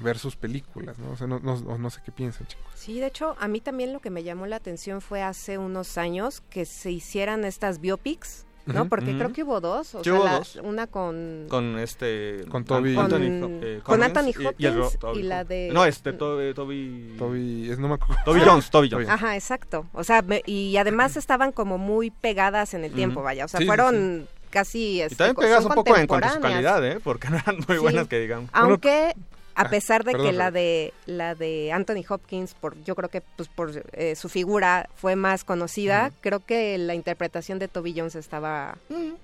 Speaker 5: ver sus películas, ¿no? O sea, no, no- no sé qué piensan, chicos.
Speaker 23: Sí, de hecho, a mí también lo que me llamó la atención fue hace unos años que se hicieran estas biopics, ¿no? Porque creo que hubo dos, o
Speaker 20: Sí,
Speaker 23: sea,
Speaker 20: hubo
Speaker 23: la-
Speaker 20: dos.
Speaker 23: una con
Speaker 20: Con este...
Speaker 5: Con Toby-
Speaker 23: con,
Speaker 20: Anthony, eh,
Speaker 23: con
Speaker 20: Collins
Speaker 23: Anthony
Speaker 20: y- y el
Speaker 23: Hopkins y, la de
Speaker 20: No, este, Toby... Toby...
Speaker 5: Toby, es no me acuerdo.
Speaker 20: Toby Jones, Toby Jones.
Speaker 23: Ajá, exacto. O sea, me- y además estaban como muy pegadas en el. Y vaya. O sea,
Speaker 20: Sí, sí,
Speaker 23: fueron casi...
Speaker 20: Y
Speaker 23: este,
Speaker 20: también
Speaker 23: co-
Speaker 20: pegas
Speaker 23: son
Speaker 20: un poco en cuanto a su calidad, ¿eh? Porque no eran muy
Speaker 23: Sí.
Speaker 20: buenas que digamos.
Speaker 23: Aunque a
Speaker 20: Ah,
Speaker 23: pesar de
Speaker 20: perdón,
Speaker 23: que la de la de Anthony Hopkins por yo creo que pues por eh, su figura fue más conocida, creo que la interpretación de Toby Jones estaba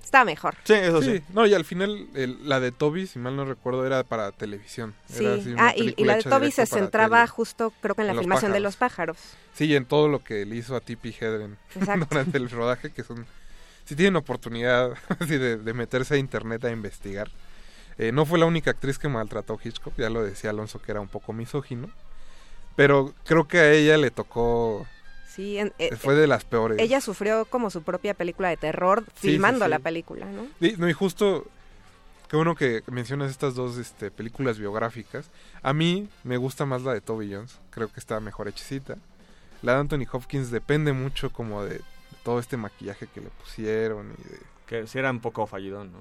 Speaker 23: estaba mejor.
Speaker 20: Sí, eso sí.
Speaker 5: No, y al final el- la de Toby, si mal no recuerdo, era para televisión.
Speaker 23: Sí.
Speaker 5: Era así una
Speaker 23: Ah, y, la de Toby se centraba
Speaker 5: tele.
Speaker 23: justo creo que en la
Speaker 5: En los
Speaker 23: filmación de los pájaros.
Speaker 5: Sí, y en todo lo que le hizo a Tippi Hedren durante el rodaje, que son... Si tienen oportunidad así de, de meterse a internet a investigar. Eh, no fue la única actriz que maltrató a Hitchcock, ya lo decía Alonso que era un poco misógino. Pero creo que a ella le tocó...
Speaker 23: Sí, en- eh,
Speaker 5: fue de las peores.
Speaker 23: Ella sufrió como su propia película de terror
Speaker 5: Sí,
Speaker 23: filmando
Speaker 5: sí, sí.
Speaker 23: la película, ¿no?
Speaker 5: Y, no, y justo, qué bueno que mencionas estas dos este, películas biográficas. A mí me gusta más la de Toby Jones, creo que está mejor hechicita. La de Anthony Hopkins depende mucho como de, de todo este maquillaje que le pusieron y de...
Speaker 20: Que sí era un poco fallidón, ¿no?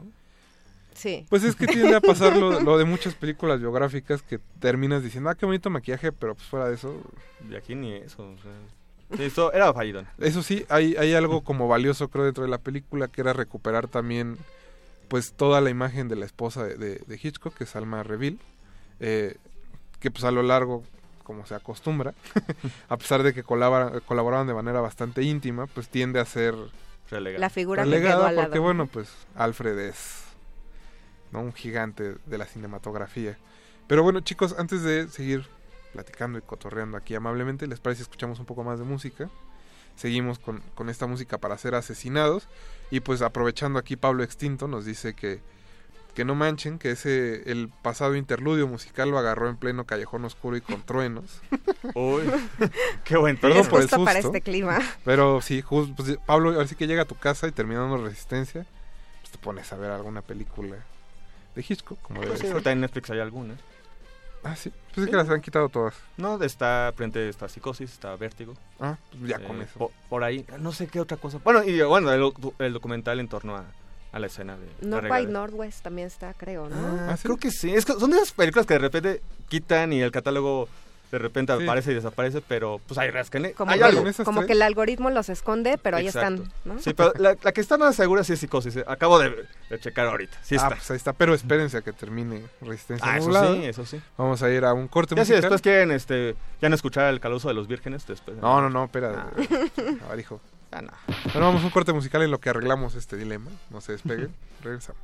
Speaker 23: Sí.
Speaker 5: Pues es que tiende a pasar lo, lo de muchas películas biográficas que terminas diciendo, ah, qué bonito maquillaje, pero pues fuera de eso...
Speaker 20: Y aquí ni eso, o sea... Sí, esto era fallidón.
Speaker 5: Eso sí, hay, hay algo como valioso creo dentro de la película que era recuperar también pues toda la imagen de la esposa de, de- de Hitchcock, que es Alma Reville, eh, que pues a lo largo, como se acostumbra, a pesar de que colabora- colaboraban de manera bastante íntima, pues tiende a ser
Speaker 20: Relegada.
Speaker 23: La figura que
Speaker 5: relegada
Speaker 23: quedó al
Speaker 5: porque bueno, pues Alfred es ¿no? un gigante de la cinematografía. Pero bueno, chicos, antes de seguir platicando y cotorreando aquí amablemente, ¿les parece si escuchamos un poco más de música? Seguimos con, con esta música para ser asesinados. Y pues aprovechando aquí Pablo Extinto nos dice que, que no manchen, que ese el pasado interludio musical lo agarró en pleno callejón oscuro y con truenos.
Speaker 20: Uy, qué buen
Speaker 5: Perdón
Speaker 23: Es
Speaker 5: por el
Speaker 23: justo para
Speaker 5: susto,
Speaker 23: este clima.
Speaker 5: Pero sí, jus- pues, Pablo, ahora sí que llega a tu casa y terminando Resistencia, pues te pones a ver alguna película de Hitchcock, como debe
Speaker 20: Pues sí,
Speaker 5: ser.
Speaker 20: ahorita en Netflix hay algunas.
Speaker 5: Ah, sí. Pues es que las han quitado todas.
Speaker 20: No, está frente está Psicosis, está Vértigo.
Speaker 5: Ah, pues ya con eso.
Speaker 20: Por, por ahí, no sé qué otra cosa. Bueno, y bueno, el, docu- el documental en torno a, a la escena de... la
Speaker 23: North by. Northwest también está, creo, ¿no?
Speaker 20: Ah, creo que sí. Es que son de esas películas que de repente quitan y el catálogo de repente
Speaker 5: Sí.
Speaker 20: aparece y desaparece, pero pues hay rascan.
Speaker 23: Como,
Speaker 20: hay
Speaker 23: que,
Speaker 20: algo.
Speaker 23: como que el algoritmo los esconde, pero ahí
Speaker 20: Exacto.
Speaker 23: están, ¿no?
Speaker 20: Sí, pero la, la que está más segura sí es Psicosis. eh. Acabo de, de checar ahorita. Sí
Speaker 5: Ah,
Speaker 20: está.
Speaker 5: pues ahí está. Pero espérense a que termine Resistencia
Speaker 20: Ah, eso sí, eso sí.
Speaker 5: Vamos a ir a un corte
Speaker 20: Ya si
Speaker 5: musical.
Speaker 20: después quieren este, ya no escuchar el caloso de los vírgenes, después.
Speaker 5: No, no, no, espera.
Speaker 20: Ah.
Speaker 5: A ver, hijo.
Speaker 20: Ah, no.
Speaker 5: Bueno, vamos a un corte musical en lo que arreglamos este dilema. No se despeguen. Regresamos.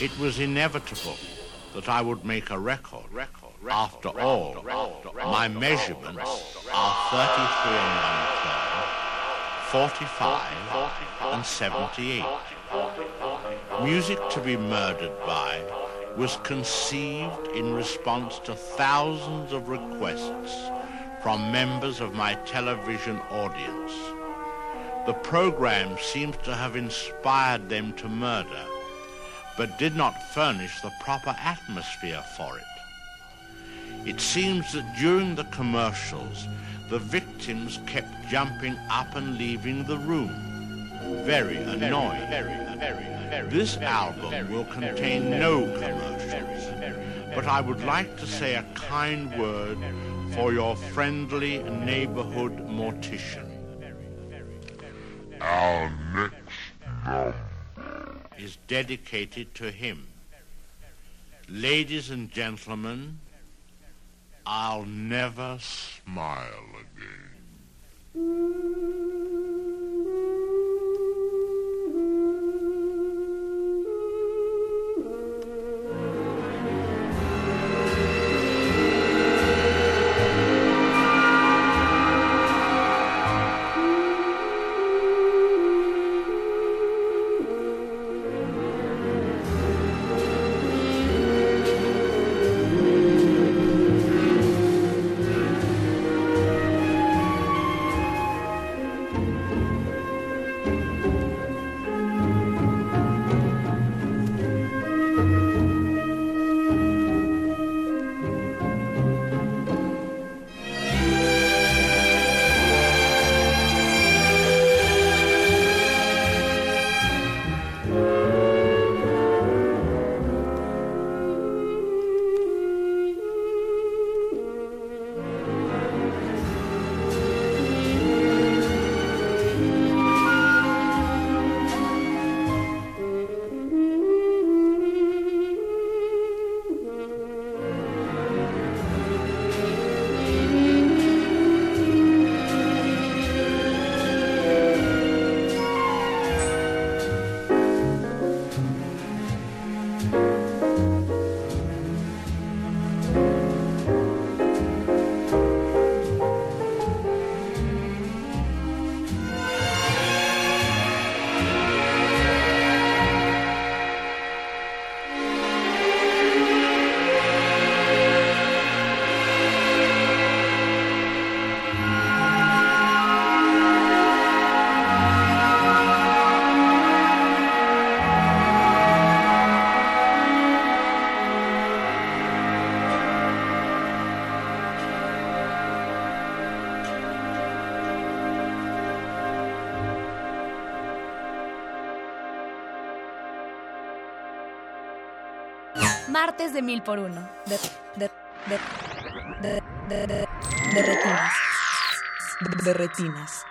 Speaker 22: It was inevitable that I would make a record. After all, my measurements are 33 and one curve, 45 and 78. Music to be murdered by was conceived in response to thousands of requests from members of my television audience. The program seems to have inspired them to murder, but did not furnish the proper atmosphere for it. It seems that during the commercials, the victims kept jumping up and leaving the room. Very annoying. This album will contain no commercials, but I would like to say a kind word for your friendly neighborhood mortician. Our next number is dedicated to him. Ladies and gentlemen, I'll never smile again.
Speaker 24: Martes de mil por uno. De, de, de, de, de, de, de retinas.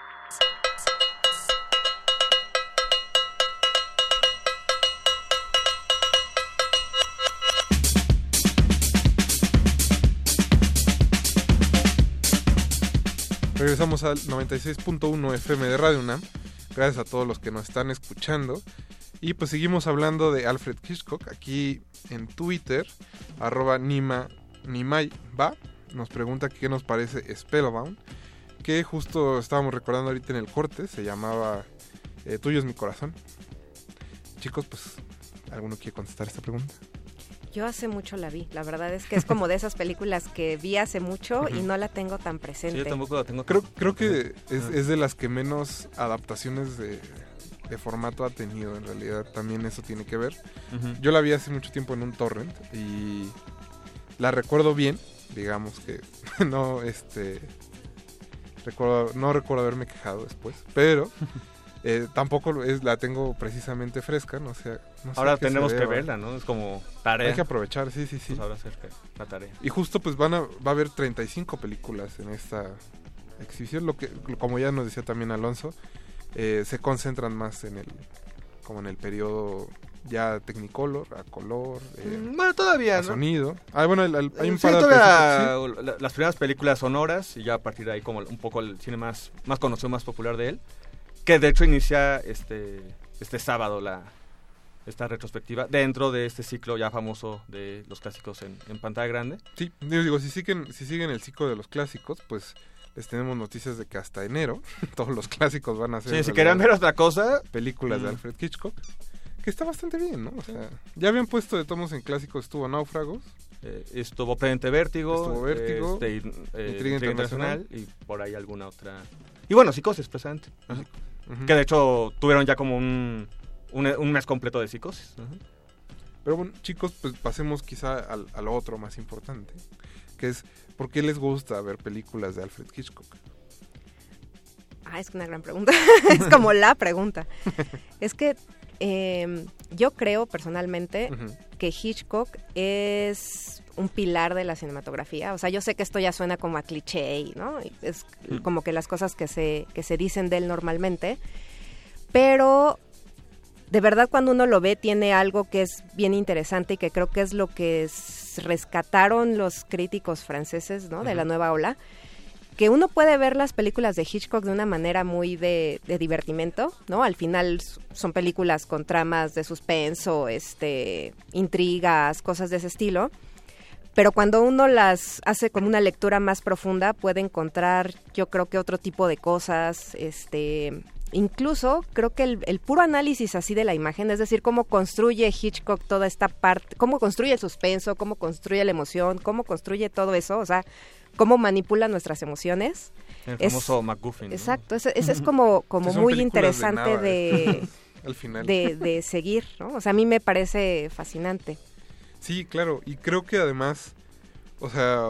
Speaker 5: Regresamos al 96.1 FM de Radio UNAM. Gracias a todos los que nos están escuchando. Y pues seguimos hablando de Alfred Hitchcock. Aquí en Twitter, arroba Nima, Nimay va, nos pregunta qué nos parece Spellbound. Que justo estábamos recordando ahorita en el corte, se llamaba eh, Tuyo es mi corazón. Chicos, pues, ¿alguno quiere contestar esta pregunta?
Speaker 23: Yo hace mucho la vi. La verdad es que es como de esas películas que vi hace mucho y no la tengo tan presente.
Speaker 20: Sí, yo tampoco la tengo.
Speaker 5: Creo, creo que es, es de las que menos adaptaciones de, de formato ha tenido en realidad también eso tiene que ver yo la vi hace mucho tiempo en un torrent y la recuerdo bien digamos que no este recuerdo no recuerdo haberme quejado después pero eh, tampoco es la tengo precisamente fresca no sé no sé
Speaker 20: Ahora tenemos que verla, ¿no? Es como tarea.
Speaker 5: hay que aprovechar sí sí sí
Speaker 20: Pues ahora la tarea.
Speaker 5: y justo pues van a, va a haber 35 películas en esta exhibición, lo que como ya nos decía también Alonso, eh, se concentran más en el como en el periodo ya Technicolor, a color, eh,
Speaker 20: Mm, bueno, todavía,
Speaker 5: a
Speaker 20: ¿no?
Speaker 5: sonido. Ah, bueno, el- el- hay un
Speaker 20: Sí,
Speaker 5: par de
Speaker 20: todavía
Speaker 5: películas,
Speaker 20: la- las primeras películas sonoras y ya a partir de ahí como un poco el cine más, más conocido, más popular de él. Que de hecho inicia este, este sábado la, esta retrospectiva dentro de este ciclo ya famoso de los clásicos en, en pantalla grande.
Speaker 5: Sí, digo, si siguen, si siguen el ciclo de los clásicos, pues tenemos noticias de que hasta enero todos los clásicos van a ser.
Speaker 20: Sí, si querían ver otra cosa,
Speaker 5: Películas de
Speaker 20: mm.
Speaker 5: Alfred Hitchcock. Que está bastante bien, ¿no? O sea, ya habían puesto de tomos en clásicos, estuvo Náufragos.
Speaker 20: Eh, estuvo Predente Vértigo,
Speaker 5: Estuvo Vértigo,
Speaker 20: este, eh,
Speaker 5: Intriga
Speaker 20: Intriga
Speaker 5: Internacional.
Speaker 20: Internacional y por ahí alguna otra. Y bueno, Psicosis, precisamente. Que de hecho tuvieron ya como un, un, un mes completo de Psicosis.
Speaker 5: Pero bueno, chicos, pues pasemos quizá al, a lo otro más importante, que es ¿por qué les gusta ver películas de Alfred Hitchcock?
Speaker 23: Ah, es una gran pregunta. es como la pregunta. es que eh, yo creo personalmente que Hitchcock es un pilar de la cinematografía. O sea, yo sé que esto ya suena como a cliché, y, ¿no? Es
Speaker 5: Mm.
Speaker 23: como que las cosas que se, que se dicen de él normalmente. Pero de verdad cuando uno lo ve tiene algo que es bien interesante y que creo que es lo que s- rescataron los críticos franceses, ¿no? De la nueva ola que uno puede ver las películas de Hitchcock de una manera muy de, de divertimento, ¿no? Al final son películas con tramas de suspenso, este, intrigas, cosas de ese estilo. Pero cuando uno las hace como una lectura más profunda, puede encontrar, yo creo que otro tipo de cosas, este, incluso creo que el, el puro análisis así de la imagen, es decir, cómo construye Hitchcock toda esta parte, cómo construye el suspenso, cómo construye la emoción, cómo construye todo eso, o sea, cómo manipula nuestras emociones.
Speaker 20: El
Speaker 23: Es-
Speaker 20: famoso MacGuffin. ¿no?
Speaker 23: Exacto, ese, ese es como, como
Speaker 5: Sí,
Speaker 23: muy interesante de,
Speaker 5: ¿eh? Al final.
Speaker 23: de, de seguir, ¿no? O sea, a mí me parece fascinante.
Speaker 5: Sí, claro, y creo que además, o sea,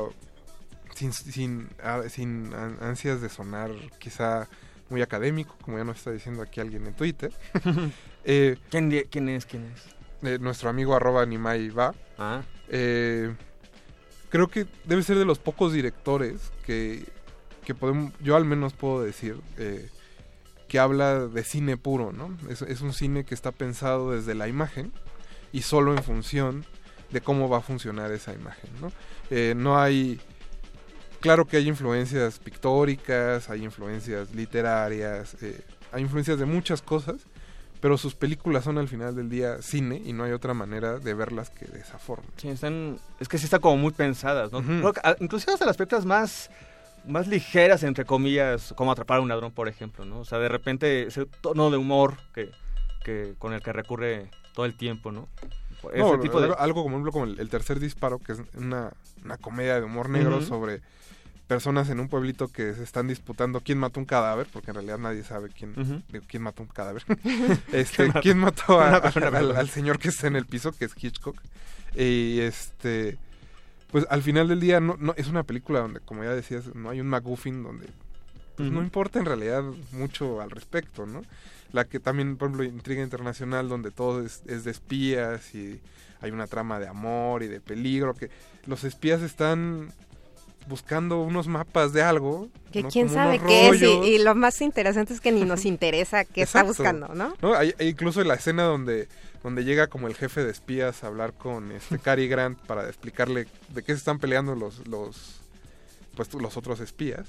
Speaker 5: sin, sin, ah, sin an- ansias de sonar quizá muy académico, como ya nos está diciendo aquí alguien en Twitter. eh,
Speaker 20: ¿Quién, quién es? ¿Quién es?
Speaker 5: eh, nuestro amigo arroba Nimai va.
Speaker 20: Ah.
Speaker 5: Eh, creo que debe ser de los pocos directores que, que podemos, yo al menos puedo decir, eh, que habla de cine puro, ¿no? Es, es un cine que está pensado desde la imagen y solo en función de cómo va a funcionar esa imagen, ¿no? Eh, no hay... Claro que hay influencias pictóricas, hay influencias literarias, eh, hay influencias de muchas cosas, pero sus películas son al final del día cine y no hay otra manera de verlas que de esa forma.
Speaker 20: Sí, están, es que sí están como muy pensadas, ¿no? Creo que, ah, inclusive hasta las películas más, más ligeras, entre comillas, como Atrapar a un ladrón, por ejemplo, ¿no? O sea, de repente ese tono de humor que, que con el que recurre todo el tiempo, ¿no? Ese
Speaker 5: No,
Speaker 20: tipo de...
Speaker 5: algo, como, como el, el tercer disparo, que es una, una comedia de humor negro sobre personas en un pueblito que se están disputando quién mató un cadáver, porque en realidad nadie sabe quién, digo, quién mató un cadáver. este,
Speaker 20: ¿Quién mató?
Speaker 5: quién mató a-
Speaker 20: Una
Speaker 5: a-
Speaker 20: persona,
Speaker 5: al, señor que está en el piso, que es Hitchcock. Y este, pues al final del día no, no es una película donde, como ya decías, no hay un MacGuffin donde pues, no importa en realidad mucho al respecto, ¿no? La que también, por ejemplo, Intriga Internacional, donde todo es, es de espías y hay una trama de amor y de peligro, que los espías están buscando unos mapas de algo.
Speaker 23: Que
Speaker 5: ¿no?
Speaker 23: quién
Speaker 5: Como
Speaker 23: sabe qué es y, lo más interesante es que ni nos interesa qué está buscando, ¿no?
Speaker 5: No, hay, hay incluso la escena donde, donde llega como el jefe de espías a hablar con este Cary Grant para explicarle de qué se están peleando los, los, pues, los otros espías.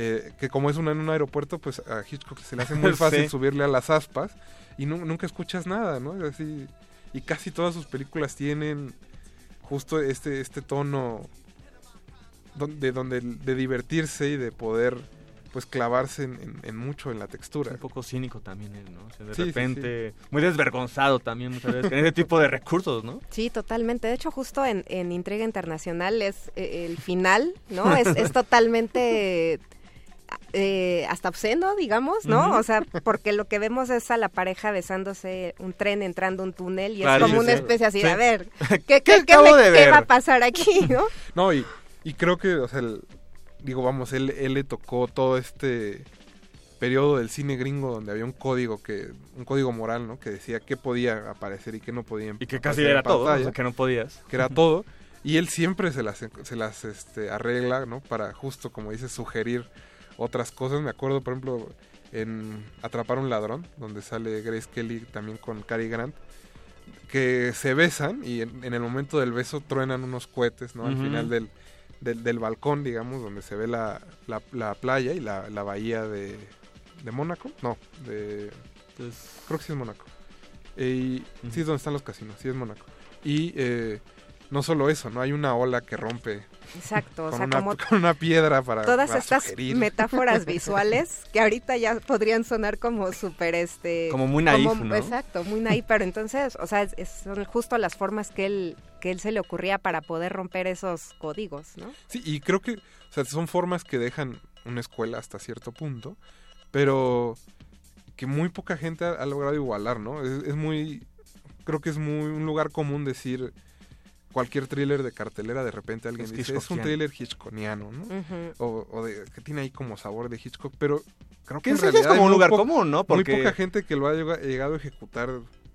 Speaker 5: Eh, que como es una en un aeropuerto, pues a Hitchcock se le hace muy fácil
Speaker 20: Sí.
Speaker 5: subirle a las aspas y nu- nunca escuchas nada, ¿no? Es Así, y casi todas sus películas tienen justo este, este tono donde, donde de divertirse y de poder pues clavarse en, en- en mucho en la textura.
Speaker 20: Un poco cínico también él, ¿no? O sea, de
Speaker 5: Sí, sí,
Speaker 20: repente, muy desvergonzado también muchas veces, con ese tipo de recursos, ¿no?
Speaker 23: Sí, totalmente. De hecho, justo en, en Intriga Internacional es eh, el final, ¿no? Es, es totalmente eh, hasta obsceno, digamos, ¿no? O sea, porque lo que vemos es a la pareja besándose un tren entrando a un túnel y
Speaker 5: Claro,
Speaker 23: es como
Speaker 5: sí,
Speaker 23: una
Speaker 5: sí.
Speaker 23: especie así de,
Speaker 5: Sí.
Speaker 23: a ver, ¿qué,
Speaker 5: ¿Qué
Speaker 23: qué, qué me-
Speaker 5: de
Speaker 23: qué
Speaker 5: ver?
Speaker 23: va a pasar aquí, no?
Speaker 5: No, y, y creo que, o sea, el- digo, vamos, él, él le tocó todo este periodo del cine gringo donde había un código que un código moral, ¿no? Que decía qué podía aparecer y qué no podía
Speaker 20: Y que casi era todo,
Speaker 5: pantalla,
Speaker 20: o sea, que no podías.
Speaker 5: Que era todo. Y él siempre se las, se las este, arregla, ¿no? Para justo, como dice, sugerir otras cosas. Me acuerdo, por ejemplo, en Atrapar a un ladrón, donde sale Grace Kelly también con Cary Grant, que se besan y en, en el momento del beso truenan unos cohetes, ¿no? Al final del, del, del balcón, digamos, donde se ve la, la, la playa y la, la bahía de, de Mónaco. No, de... creo que sí es Mónaco. Y sí es donde están los casinos, sí es Mónaco. Y eh, no solo eso, ¿no? Hay una ola que rompe
Speaker 23: Exacto, o
Speaker 5: con,
Speaker 23: sea,
Speaker 5: una,
Speaker 23: como
Speaker 5: con una piedra para
Speaker 23: todas
Speaker 5: para
Speaker 23: estas
Speaker 5: sugerir.
Speaker 23: metáforas visuales que ahorita ya podrían sonar como súper este
Speaker 20: Como muy naif, ¿no?
Speaker 23: exacto muy naif pero entonces o sea es- son justo las formas que él que él se le ocurría para poder romper esos códigos no
Speaker 5: Sí, y creo que o sea, son formas que dejan una escuela hasta cierto punto, pero que muy poca gente ha, ha logrado igualar, ¿no? Es, es muy... creo que es muy un lugar común decir cualquier thriller de cartelera, de repente alguien
Speaker 20: Es
Speaker 5: dice, es un
Speaker 20: hitchcockiano".
Speaker 5: thriller hitchconiano, ¿no?
Speaker 20: Ujú.
Speaker 5: o, o de, que tiene ahí como sabor de Hitchcock, pero creo que
Speaker 20: Que
Speaker 5: en
Speaker 20: ya es
Speaker 5: realidad
Speaker 20: como un lugar común, ¿no? Porque-
Speaker 5: Muy poca gente que lo ha llega- llegado a ejecutar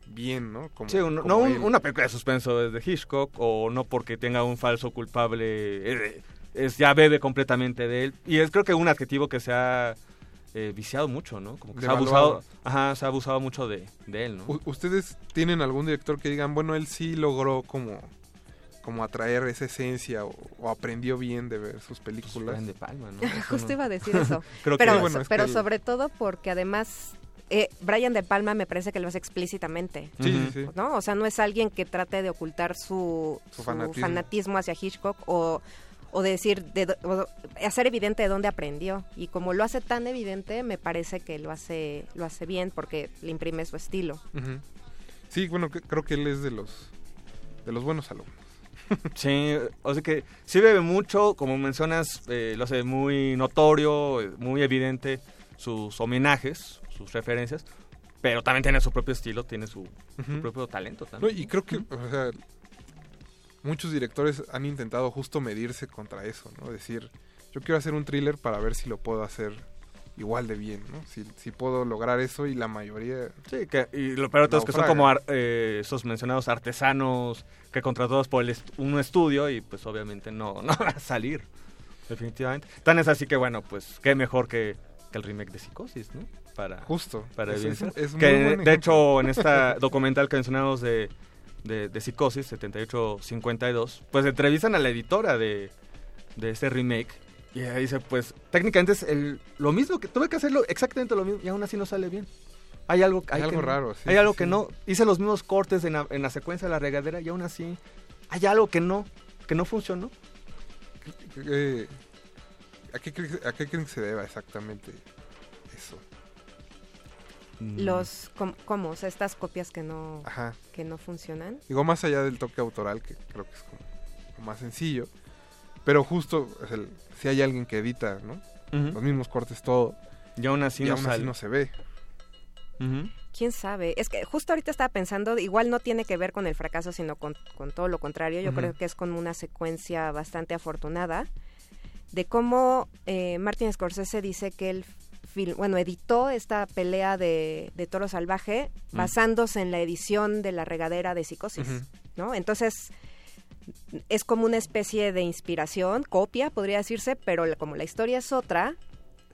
Speaker 5: bien, ¿no? Como,
Speaker 20: Sí, un- no un- una película de suspenso es de Hitchcock o no porque tenga un falso culpable es ya bebe completamente de él y es creo que un adjetivo que se ha eh, viciado mucho, ¿no? Como que se ha abusado, ajá, se ha abusado mucho de, de él, ¿no?
Speaker 5: U- ¿Ustedes tienen algún director que digan, bueno, él sí logró como, como atraer esa esencia o, o aprendió bien de ver sus películas?
Speaker 20: Brian De Palma, ¿no?
Speaker 23: Justo iba a decir eso.
Speaker 5: Creo que-
Speaker 23: pero
Speaker 5: bueno, es
Speaker 23: pero
Speaker 5: que
Speaker 23: sobre todo porque además eh, Brian De Palma me parece que lo hace explícitamente.
Speaker 5: Sí, sí, sí.
Speaker 23: ¿no? O sea, no es alguien que trate de ocultar su,
Speaker 5: Su
Speaker 23: su
Speaker 5: fanatismo.
Speaker 23: fanatismo. hacia Hitchcock o, o decir, de, o hacer evidente de dónde aprendió. Y como lo hace tan evidente, me parece que lo hace, lo hace bien porque le imprime su estilo.
Speaker 5: Ujú. Sí, bueno, que- creo que él es de los, de los buenos alumnos.
Speaker 20: Sí, o sea que sí bebe mucho, como mencionas, eh, lo hace muy notorio, eh, muy evidente sus homenajes, sus referencias, pero también tiene su propio estilo, tiene su, propio talento
Speaker 5: No,
Speaker 20: también.
Speaker 5: y creo que, o sea, muchos directores han intentado justo medirse contra eso, ¿no? Decir, yo quiero hacer un thriller para ver si lo puedo hacer igual de bien, ¿no? Si, si puedo lograr eso y la mayoría...
Speaker 20: Sí, que, y lo peor de todo es que son como ar- eh, esos mencionados artesanos que contratados por el est- un estudio y pues obviamente no, no va a salir, definitivamente. Tan es así que bueno, pues qué mejor que, que el remake de Psicosis, ¿no? Para,
Speaker 5: Justo.
Speaker 20: Para
Speaker 5: Es- es muy
Speaker 20: que,
Speaker 5: buen
Speaker 20: de hecho, en esta documental que mencionamos de, de, de Psicosis, 7852, pues entrevistan a la editora de, de ese remake y ella dice, pues técnicamente es el, lo mismo que tuve que hacerlo exactamente lo mismo y aún así no sale bien. Hay algo,
Speaker 5: Hay
Speaker 20: que
Speaker 5: algo raro, sí,
Speaker 20: hay algo
Speaker 5: sí.
Speaker 20: que no. Hice los mismos cortes en la, en la secuencia de la regadera y aún así hay algo que no, que no funcionó.
Speaker 5: Eh, ¿a, qué creen, ¿A qué creen que se deba exactamente eso?
Speaker 20: Mm.
Speaker 23: Los, com- ¿cómo? O sea, estas copias que no,
Speaker 5: Ajá.
Speaker 23: que no funcionan.
Speaker 5: Digo, más allá del toque autoral, que creo que es como, como más sencillo, pero justo es el- si hay alguien que edita, ¿no? Los mismos cortes, todo.
Speaker 20: Y aún así
Speaker 5: y
Speaker 20: no
Speaker 5: aún así no se ve.
Speaker 23: ¿Quién sabe? Es que justo ahorita estaba pensando, igual no tiene que ver con el fracaso, sino con, con todo lo contrario. Yo creo que es con una secuencia bastante afortunada de cómo eh, Martin Scorsese dice que él, fil- bueno, editó esta pelea de, de Toro Salvaje
Speaker 25: Mm.
Speaker 23: basándose en la edición de La Regadera de Psicosis. ¿no? Entonces, es como una especie de inspiración, copia, podría decirse, pero como la historia es otra,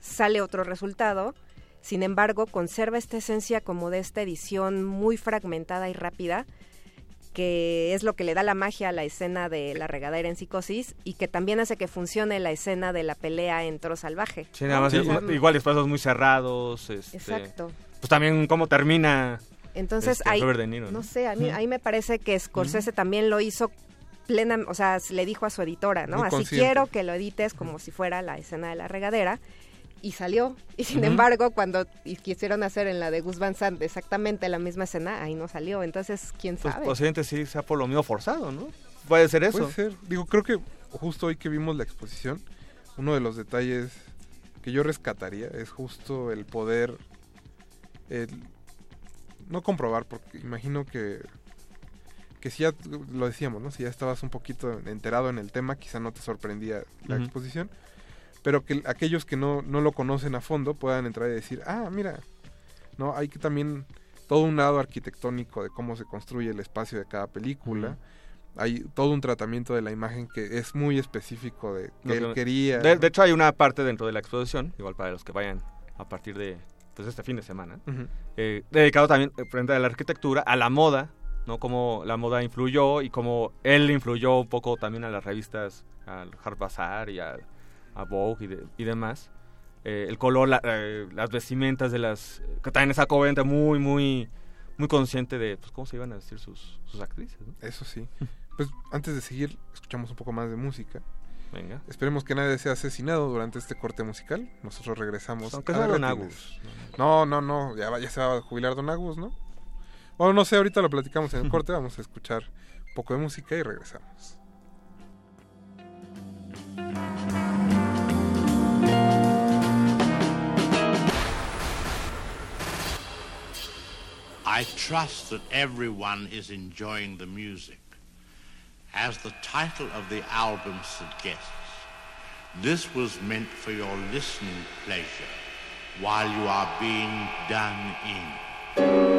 Speaker 23: sale otro resultado. Sin embargo, conserva esta esencia como de esta edición muy fragmentada y rápida, que es lo que le da la magia a la escena de la regadera en psicosis y que también hace que funcione la escena de la pelea en Toro Salvaje.
Speaker 20: Sí, nada más, igual espacios muy cerrados. Este,
Speaker 23: Exacto.
Speaker 20: Pues también cómo termina.
Speaker 23: Entonces,
Speaker 20: este,
Speaker 23: ahí,
Speaker 20: Robert De Niro,
Speaker 23: no sé, a mí, ahí me parece que Scorsese también lo hizo plena, o sea, le dijo a su editora, ¿no?
Speaker 20: Muy
Speaker 23: Así
Speaker 20: consciente.
Speaker 23: quiero que lo edites como si fuera la escena de la regadera. Y salió. Y sin embargo, cuando quisieron hacer en la de Gus Van Sant exactamente la misma escena, ahí no salió. Entonces, ¿quién
Speaker 20: Pues
Speaker 23: sabe?
Speaker 20: posiblemente sí sea por lo mío forzado, ¿no? Puede ser eso.
Speaker 5: Puede ser. Digo, creo que justo hoy que vimos la exposición, uno de los detalles que yo rescataría es justo el poder, el- no comprobar, porque imagino que, que si ya, lo decíamos, ¿no? Si ya estabas un poquito enterado en el tema, quizá no te sorprendía la exposición, pero que aquellos que no, no lo conocen a fondo puedan entrar y decir, ah, mira, no, hay que también todo un lado arquitectónico de cómo se construye el espacio de cada película. Hay todo un tratamiento de la imagen que es muy específico de que él
Speaker 20: que-
Speaker 5: quería.
Speaker 20: De, hecho, hay una parte dentro de la exposición, igual para los que vayan a partir de pues, este fin de semana, eh, dedicado también eh, frente a la arquitectura, a la moda, ¿no? Cómo la moda influyó y cómo él influyó un poco también a las revistas, al Hard Bazaar y a, a Vogue y, de- y demás. Eh, el color, la- eh, las vestimentas de las... que también esa corriente muy, muy, muy consciente de pues, cómo se iban a vestir sus, sus actrices, ¿no?
Speaker 5: Eso sí. Pues antes de seguir, escuchamos un poco más de música.
Speaker 20: Venga.
Speaker 5: Esperemos que nadie sea asesinado durante este corte musical. Nosotros regresamos.
Speaker 20: Aunque
Speaker 5: a
Speaker 20: sea Don. Agus.
Speaker 5: No, no, no. Ya, va- ya se va a jubilar Don Agus, ¿no? Bueno, no sé, ahorita lo platicamos en el corte. Vamos a escuchar un poco de música y regresamos.
Speaker 22: I trust that everyone is enjoying the music. As the title of the album suggests, this was meant for your listening pleasure while you are being done in.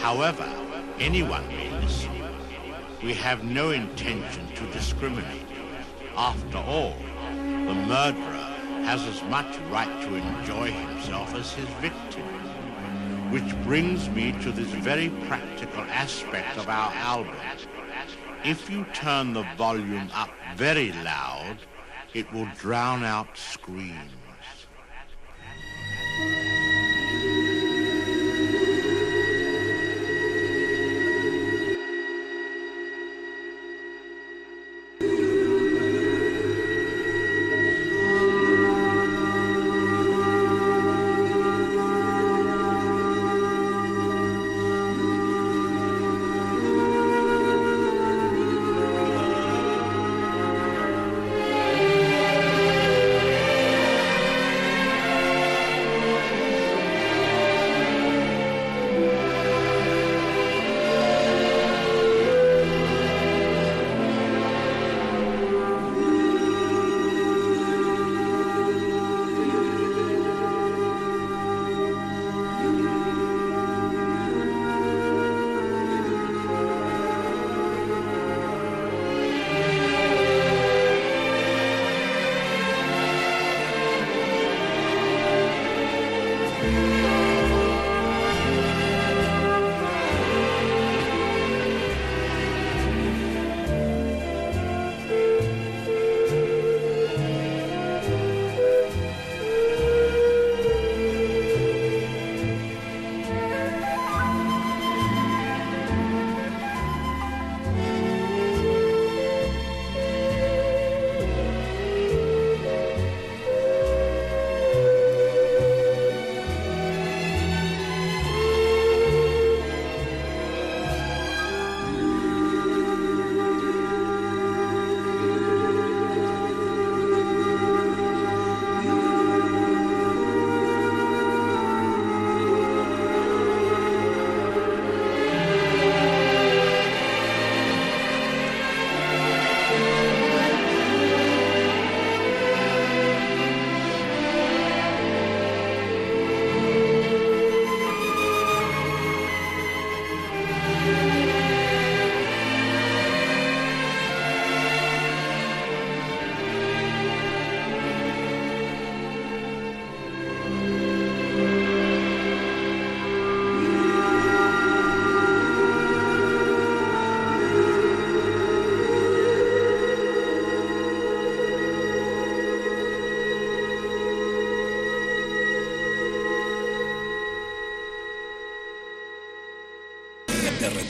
Speaker 22: However, anyone listen. We have no intention to discriminate. After all, the murderer has as much right to enjoy himself as his victim. Which brings me to this very practical aspect of our album. If you turn the volume up very loud, it will drown out screams.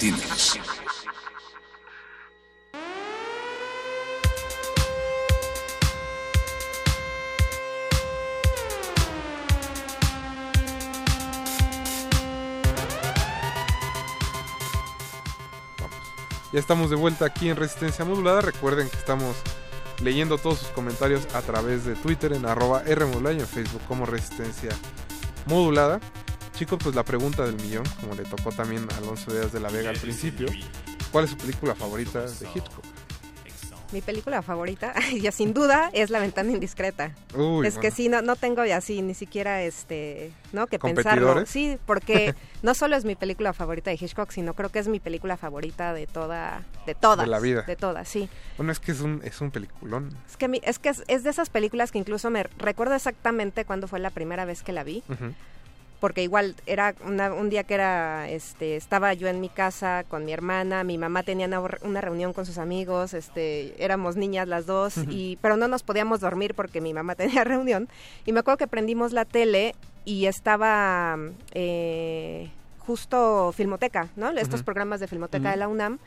Speaker 5: Ya estamos de vuelta aquí en Resistencia Modulada. Recuerden que estamos leyendo todos sus comentarios a través de Twitter en arroba Rmodulada y en Facebook como Resistencia Modulada. Chicos, pues la pregunta del millón, como le tocó también a Alonso Díaz de la Vega al principio. ¿Cuál es su película favorita de Hitchcock?
Speaker 23: Mi película favorita, ya sin duda, es La ventana indiscreta.
Speaker 5: Uy,
Speaker 23: es que sí, no, no tengo ya así ni siquiera este, ¿no? Que pensarlo.
Speaker 5: ¿Competidores?
Speaker 23: Sí, porque no solo es mi película favorita de Hitchcock, sino creo que es mi película favorita de toda, de todas.
Speaker 5: De la vida.
Speaker 23: De todas, sí.
Speaker 5: Bueno, es que es un, es un peliculón.
Speaker 23: Es que, mi- es, que es, es de esas películas que incluso me recuerdo exactamente cuándo fue la primera vez que la vi.
Speaker 5: Ujú.
Speaker 23: Porque igual era una- un día que era este estaba yo en mi casa con mi hermana mi mamá tenía una, una reunión con sus amigos este éramos niñas las dos y pero no nos podíamos dormir porque mi mamá tenía reunión. Y me acuerdo que prendimos la tele y estaba eh, justo Filmoteca no estos programas de Filmoteca de la UNAM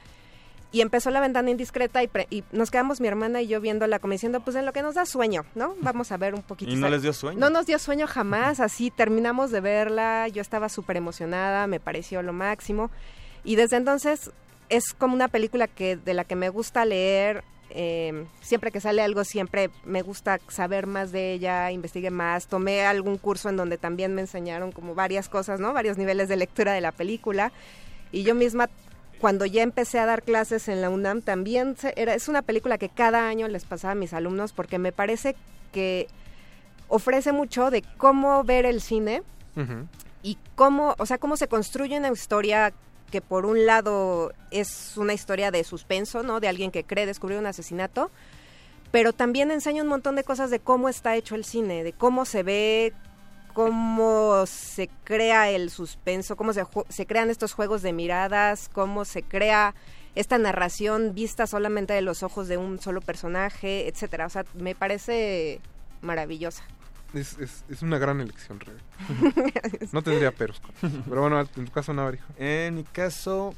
Speaker 23: y empezó la ventana indiscreta y, pre- y nos quedamos mi hermana y yo viéndola como diciendo, pues en lo que nos da sueño, ¿no? Vamos a ver un poquito.
Speaker 20: Y no les dio sueño.
Speaker 23: No nos dio sueño jamás, así terminamos de verla, yo estaba súper emocionada, me pareció lo máximo. Y desde entonces es como una película que de la que me gusta leer eh, siempre que sale algo, siempre me gusta saber más de ella, investigué más, tomé algún curso en donde también me enseñaron como varias cosas, ¿no? Varios niveles de lectura de la película. Y yo misma, cuando ya empecé a dar clases en la UNAM, también se- era, es una película que cada año les pasaba a mis alumnos porque me parece que ofrece mucho de cómo ver el cine y cómo, o sea, cómo se construye una historia que por un lado es una historia de suspenso, ¿no? De alguien que cree descubrir un asesinato, pero también enseña un montón de cosas de cómo está hecho el cine, de cómo se ve, cómo se crea el suspenso, cómo se, crean estos juegos de miradas, cómo se crea esta narración vista solamente de los ojos de un solo personaje, etcétera. O sea, me parece maravillosa.
Speaker 5: Es, es, es una gran elección, Rebe. No tendría peros. Pero bueno, en tu caso, Navarijo.
Speaker 20: En mi caso,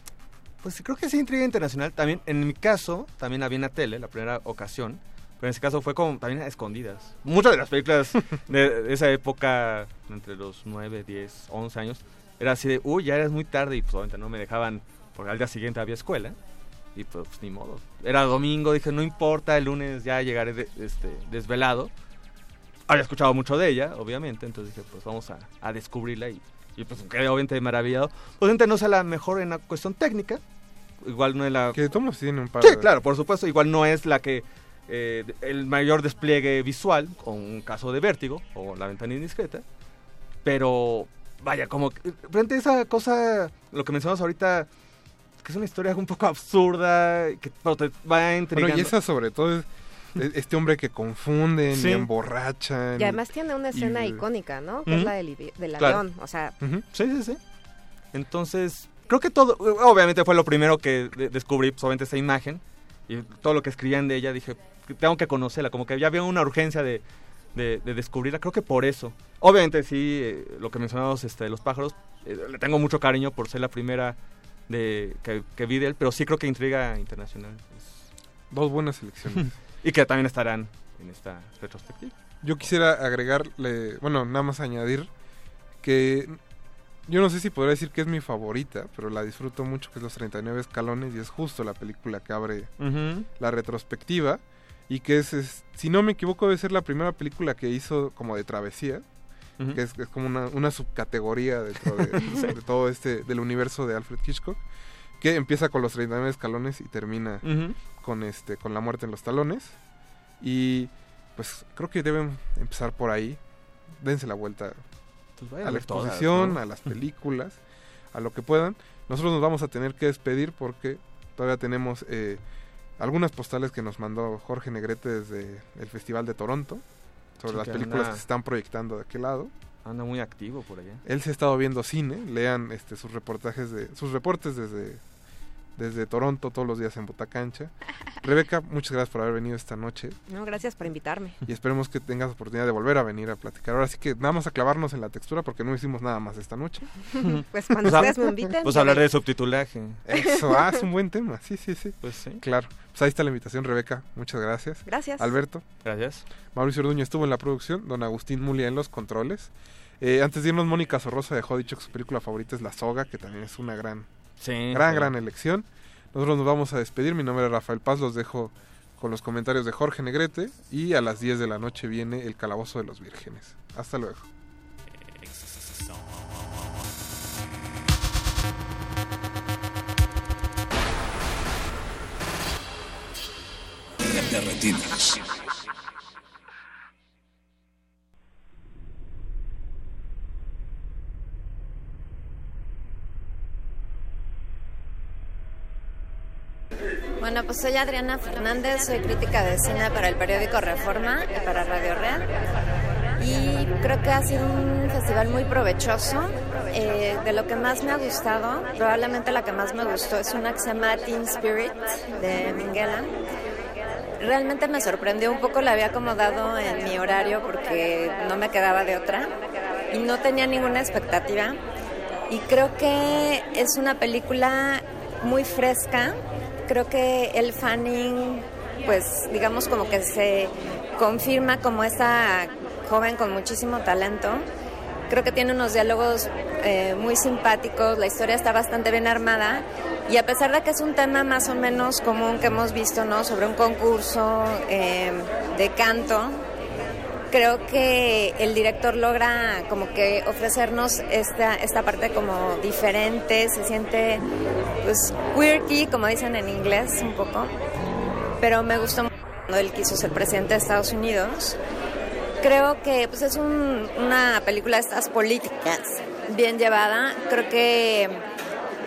Speaker 20: pues creo que sí, intriga internacional. También, en mi caso, también la vi en la tele, la primera ocasión. Pero en ese caso fue como también a escondidas. Muchas de las películas de, esa época, entre los 9, 10, 11 años, era así de, uy, ya eres muy tarde. Y pues obviamente no me dejaban, porque al día siguiente había escuela. Y pues, ni modo. Era domingo, dije, no importa, el lunes ya llegaré de- este, desvelado. Había escuchado mucho de ella, obviamente, entonces dije, pues vamos a, a descubrirla y, y pues quedé obviamente maravillado. Obviamente no sea la mejor en la cuestión técnica, igual no es la...
Speaker 5: Que Tomos tiene un par
Speaker 20: Sí,
Speaker 5: de-
Speaker 20: claro, por supuesto, igual no es la que... eh, el mayor despliegue visual, con un caso de vértigo, o la ventana indiscreta, pero vaya, como que- frente a esa cosa, lo que mencionamos ahorita, que es una historia un poco absurda, que pero te va intrigando.
Speaker 5: Bueno, y esa sobre todo es es este hombre que confunden
Speaker 20: Sí.
Speaker 5: y emborrachan.
Speaker 23: Y además tiene una escena
Speaker 5: y-
Speaker 23: icónica, ¿no? Que es la del,
Speaker 20: Claro.
Speaker 23: avión. O sea.
Speaker 20: Sí, sí, sí. Entonces, creo que todo, obviamente fue lo primero que de- descubrí, pues, obviamente esa imagen y todo lo que escribían de ella, dije, tengo que conocerla, como que ya había una urgencia de, de- de descubrirla, creo que por eso. Obviamente sí, eh, lo que mencionamos este, de los pájaros, eh, le tengo mucho cariño por ser la primera de que, que vi de él, pero sí creo que Intriga Internacional. es-
Speaker 5: Dos buenas selecciones.
Speaker 20: y que también estarán en esta retrospectiva.
Speaker 5: Yo quisiera agregarle, bueno, nada más añadir que yo no sé si podría decir que es mi favorita, pero la disfruto mucho, que es Los 39 Escalones, y es justo la película que abre la retrospectiva, y que es, es- si no me equivoco, debe ser la primera película que hizo como de travesía, que es, es como una, una subcategoría dentro de, de todo este, del universo de Alfred Hitchcock, que empieza con Los 39 Escalones y termina con este con la muerte en los talones. Y pues creo que deben empezar por ahí. Dense la vuelta
Speaker 20: Pues
Speaker 5: a la
Speaker 20: todas,
Speaker 5: exposición
Speaker 20: ¿no?
Speaker 5: a las películas a lo que puedan. Nosotros nos vamos a tener que despedir porque todavía tenemos eh, algunas postales que nos mandó Jorge Negrete desde el Festival de Toronto sobre
Speaker 20: Sí,
Speaker 5: las
Speaker 20: que
Speaker 5: películas
Speaker 20: anda-
Speaker 5: que se están proyectando de aquel lado
Speaker 20: Anda muy activo por allá.
Speaker 5: él se ha estado viendo cine, lean este sus reportajes de sus reportes desde desde Toronto todos los días en Botacancha. Rebeca, muchas gracias por haber venido esta noche
Speaker 23: no, gracias por invitarme.
Speaker 5: y esperemos que tengas oportunidad de volver a venir a platicar. Ahora sí que nada más a clavarnos en la textura porque no hicimos nada más esta noche.
Speaker 23: Pues cuando
Speaker 20: Pues
Speaker 23: ustedes me inviten.
Speaker 20: Pues hablar de subtitulaje.
Speaker 5: Eso, ah, es un buen tema. Sí, sí, sí.
Speaker 20: Pues sí.
Speaker 5: Claro. Pues ahí está la invitación, Rebeca. Muchas gracias.
Speaker 23: Gracias.
Speaker 5: Alberto.
Speaker 20: Gracias.
Speaker 5: Mauricio Orduño estuvo en la producción, don Agustín Mulia en los controles. Eh, antes de irnos, Mónica Sorrosa dejó dicho que su película favorita es La Soga, que también es una gran,
Speaker 20: Sí.
Speaker 5: gran, gran elección. Nosotros nos vamos a despedir. Mi nombre es Rafael Paz. Los dejo con los comentarios de Jorge Negrete. Y a las 10 de la noche viene El Calabozo de los Vírgenes. Hasta luego.
Speaker 25: Bueno, pues soy Adriana Fernández, soy crítica de cine para el periódico Reforma y para Radio Real. Y creo que ha sido un festival muy provechoso. Eh, de lo que más me ha gustado, probablemente la que más me gustó es una que se Teen Spirit de Minguela. Realmente me sorprendió un poco, la había acomodado en mi horario porque no me quedaba de otra y no tenía ninguna expectativa. Y creo que es una película muy fresca. Creo que el Fanning, pues digamos como que se confirma como esta joven con muchísimo talento. Creo que tiene unos diálogos eh, muy simpáticos, la historia está bastante bien armada Y a pesar de que es un tema más o menos común que hemos visto, ¿no? Sobre un concurso eh, de canto, creo que el director logra como que ofrecernos esta, esta parte como diferente, se siente pues quirky, como dicen en inglés un poco, pero me gustó mucho cuando él quiso ser presidente de Estados Unidos. Creo que pues es un- una película de estas políticas bien llevada, creo que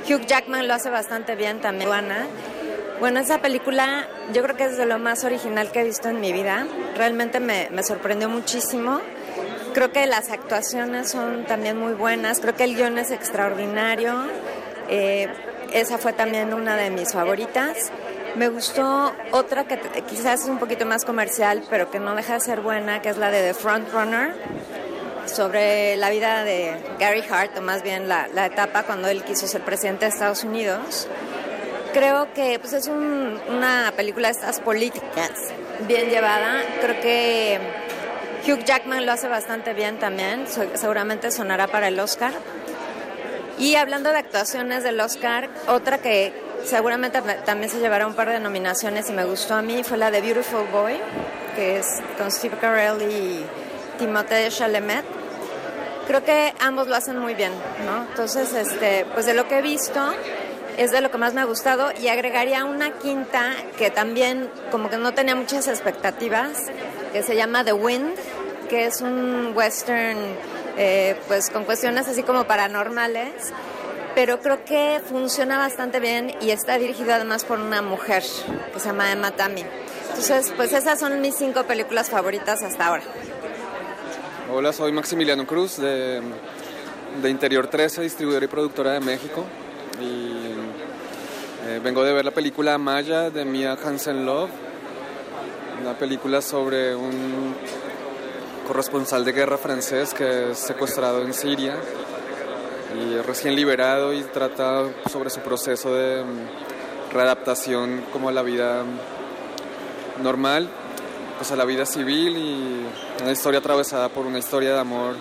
Speaker 25: Hugh Jackman lo hace bastante bien también. Juana. Bueno, esa película yo creo que es de lo más original que he visto en mi vida. Realmente me, me sorprendió muchísimo. Creo que las actuaciones son también muy buenas. Creo que el guion es extraordinario. Eh, esa fue también una de mis favoritas. Me gustó otra que quizás es un poquito más comercial, pero que no deja de ser buena, que es la de The Front Runner sobre la vida de Gary Hart, o más bien la, la etapa cuando él quiso ser presidente de Estados Unidos. Creo que pues, es un- una película de estas políticas bien llevada. Creo que Hugh Jackman lo hace bastante bien también. Se- seguramente sonará para el Oscar. Y hablando de actuaciones del Oscar, otra que seguramente también se llevará un par de nominaciones y me gustó a mí fue la de Beautiful Boy, que es con Steve Carell y Timothée Chalamet. Creo que ambos lo hacen muy bien, ¿no? Entonces, este, pues de lo que he visto es de lo que más me ha gustado y agregaría una quinta que también como que no tenía muchas expectativas, que se llama The Wind, que es un western eh, pues con cuestiones así como paranormales, pero creo que funciona bastante bien y está dirigido además por una mujer que se llama Emma Tammy. Entonces, pues esas son mis cinco películas favoritas hasta ahora.
Speaker 26: Hola, soy Maximiliano Cruz de, de Interior 13, distribuidora y productora de México. Eh, vengo de ver la película Maya de Mia Hansen Love, una película sobre un corresponsal de guerra francés que es secuestrado en Siria y recién liberado y trata sobre su proceso de mm, readaptación como a la vida normal pues a la vida civil y una historia atravesada por una historia de amor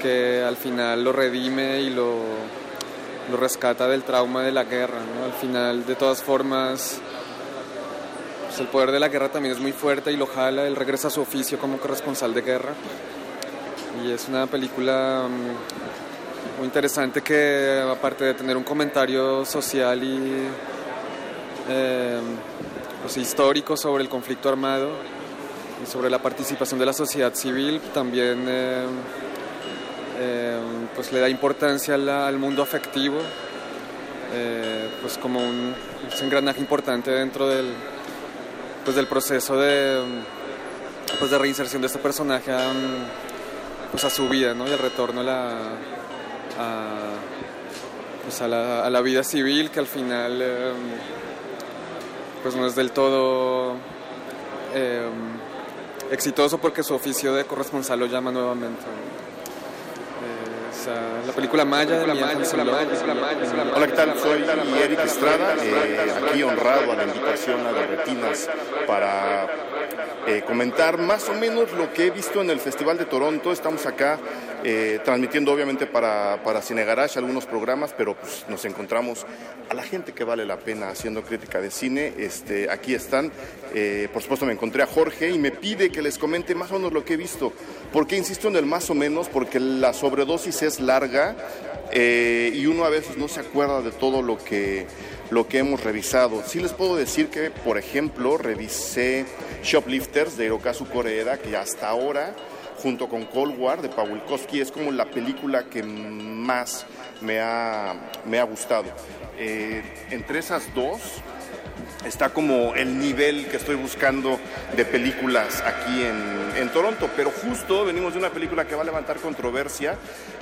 Speaker 26: que al final lo redime y lo, lo rescata del trauma de la guerra. ¿no? Al final, de todas formas, pues el poder de la guerra también es muy fuerte y lo jala. Él regresa a su oficio como corresponsal de guerra. Y es una película mm, muy interesante que, aparte de tener un comentario social y eh, pues, histórico sobre el conflicto armado y sobre la participación de la sociedad civil, también eh, eh, pues le da importancia al mundo afectivo, eh, pues como un, engranaje importante dentro del, pues del proceso de, pues de reinserción de este personaje a, pues a su vida ¿no? y el retorno a la, pues a la, vida civil que al final eh, pues no es del todo exitoso porque su oficio de corresponsal lo llama nuevamente. Eh, o sea, la película Maya de Mia Hansen Love.
Speaker 27: Hola, ¿qué tal? Soy Eric Estrada, eh, aquí honrado a la invitación a de Retinas para eh, comentar más o menos lo que he visto en el Festival de Toronto. Estamos acá eh, transmitiendo obviamente para, para Cine Garage algunos programas, pero pues, nos encontramos a la gente que vale la pena haciendo crítica de cine. Este, aquí están. Eh, por supuesto me encontré a Jorge y me pide que les comente más o menos lo que he visto. ¿Por qué insisto en el más o menos? Porque la sobredosis es larga eh, y uno a veces no se acuerda de todo lo que, lo que hemos revisado. Sí les puedo decir que, por ejemplo, revisé Shoplifters de Hirokazu Koreeda, que hasta ahora, junto con Cold War de Pawlikowski, es como la película que más me ha, me ha gustado. Eh, entre esas dos, está como el nivel que estoy buscando de películas aquí en, Toronto. Pero justo venimos de una película que va a levantar controversia,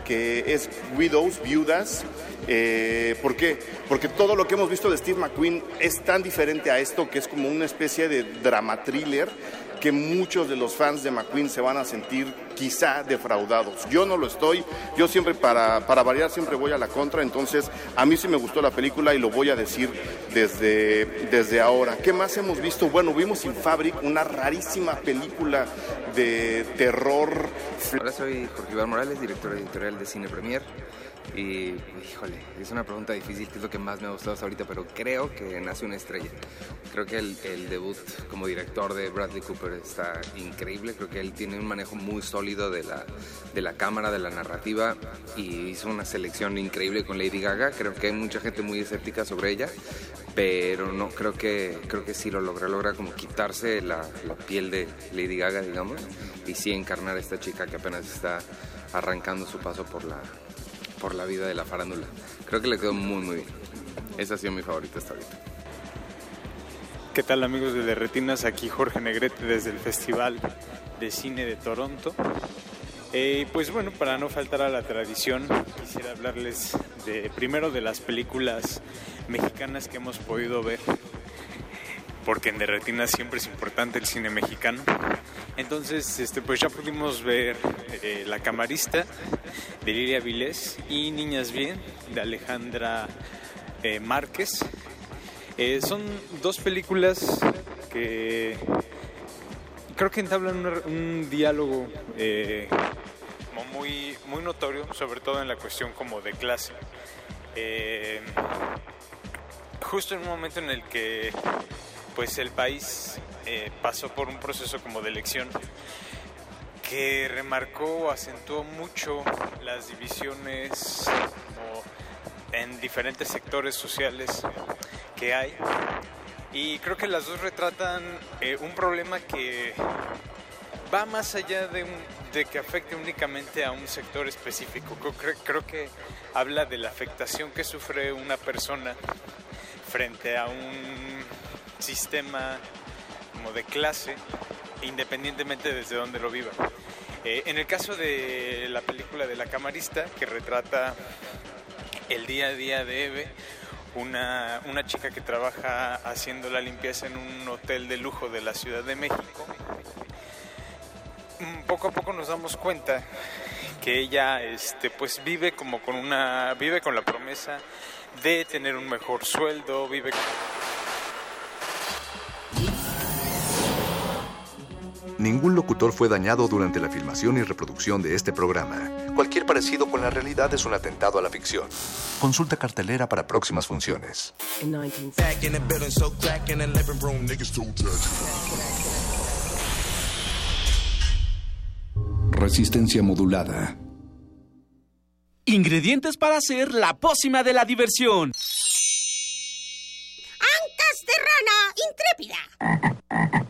Speaker 27: que es Widows, Viudas. Eh, ¿Por qué? Porque todo lo que hemos visto de Steve McQueen es tan diferente a esto que es como una especie de drama thriller que muchos de los fans de McQueen se van a sentir quizá defraudados. Yo no lo estoy, yo siempre para, para variar siempre voy a la contra, entonces a mí sí me gustó la película y lo voy a decir desde, desde ahora. ¿Qué más hemos visto? Bueno, vimos In Fabric, una rarísima película de terror.
Speaker 28: Hola, soy Jorge Iván Morales, director editorial de Cine Premier.
Speaker 29: Y, híjole, es una pregunta difícil, que es lo que más me ha gustado hasta ahorita, pero creo que nace una estrella. Creo que el, el debut como director de Bradley Cooper está increíble. Creo que él tiene un manejo muy sólido de la, de la cámara, de la narrativa, y hizo una selección increíble con Lady Gaga. Creo que hay mucha gente muy escéptica sobre ella, pero no, creo que, creo que sí lo logra. Logra como quitarse la, la piel de Lady Gaga, digamos, y sí encarnar a esta chica que apenas está arrancando su paso por la, por la vida de la farándula. Creo que le quedó muy, muy bien. Esa ha sido mi favorita hasta ahorita.
Speaker 28: ¿Qué tal amigos de Retinas? Aquí Jorge Negrete desde el Festival de Cine de Toronto. Eh, pues bueno, para no faltar a la tradición, quisiera hablarles de primero de las películas mexicanas que hemos podido ver, porque en De Retinas siempre es importante el cine mexicano. Entonces, este, pues ya pudimos ver eh, La Camarista de Lilia Vilés y Niñas Bien de Alejandra eh, Márquez. Eh, son dos películas que creo que entablan un, diálogo muy, muy notorio, sobre todo en la cuestión como de clase. Eh, justo en un momento en el que pues el país eh, pasó por un proceso como de elección que remarcó acentuó mucho las divisiones en diferentes sectores sociales que hay. Y creo que las dos retratan eh, un problema que va más allá de, un- de que afecte únicamente a un sector específico. Creo que habla de la afectación que sufre una persona frente a un sistema como de clase, independientemente desde donde lo viva. Eh, en el caso de la película de La Camarista, que retrata el día a día de Eve, una, una chica que trabaja haciendo la limpieza en un hotel de lujo de la Ciudad de México. Mm, Poco a poco nos damos cuenta que ella este, pues vive como con una vive con la promesa de tener un mejor sueldo, vive
Speaker 17: Ningún locutor fue dañado durante la filmación y reproducción de este programa. Cualquier parecido con la realidad es un atentado a la ficción. Consulta cartelera para próximas funciones. Resistencia modulada.
Speaker 30: Ingredientes para hacer la pócima de la diversión.
Speaker 31: Ancas de rana intrépida.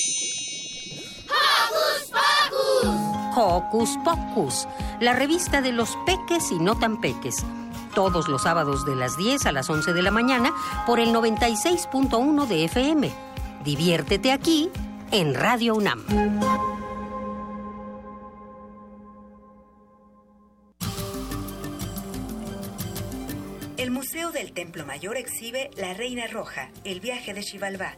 Speaker 32: Hocus Pocus, la revista de los peques y no tan peques. Todos los sábados de las 10 a las 11 de la mañana por el 96.1 de FM. Diviértete aquí en Radio UNAM.
Speaker 33: El Museo del Templo Mayor exhibe La Reina Roja, el viaje de Xibalbá,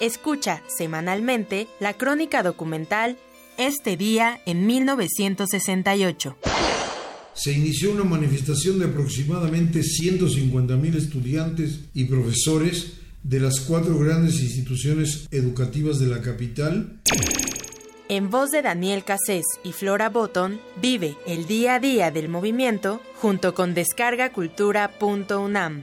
Speaker 34: escucha semanalmente la crónica documental Este día en 1968.
Speaker 35: Se inició una manifestación de aproximadamente 150.000 estudiantes y profesores de las cuatro grandes instituciones educativas de la capital
Speaker 34: En voz de Daniel Cassés y Flora Botton, vive el día a día del movimiento junto con descargacultura.unam.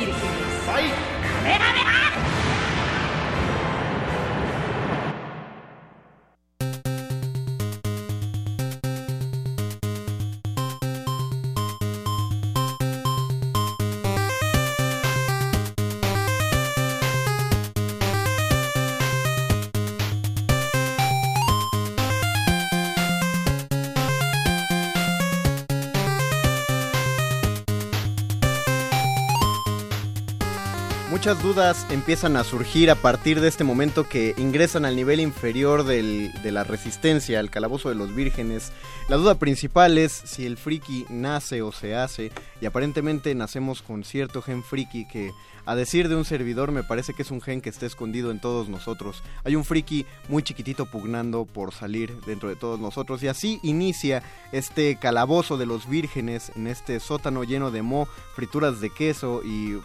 Speaker 36: Muchas dudas empiezan a surgir a partir de este momento que ingresan al nivel inferior del- de la resistencia, al calabozo de los vírgenes. La duda principal es si el friki nace o se hace, y aparentemente nacemos con cierto gen friki que, a decir de un servidor, me parece que es un gen que está escondido en todos nosotros. Hay un friki muy chiquitito pugnando por salir dentro de todos nosotros, y así inicia este calabozo de los vírgenes en este sótano lleno de mo, frituras de queso y,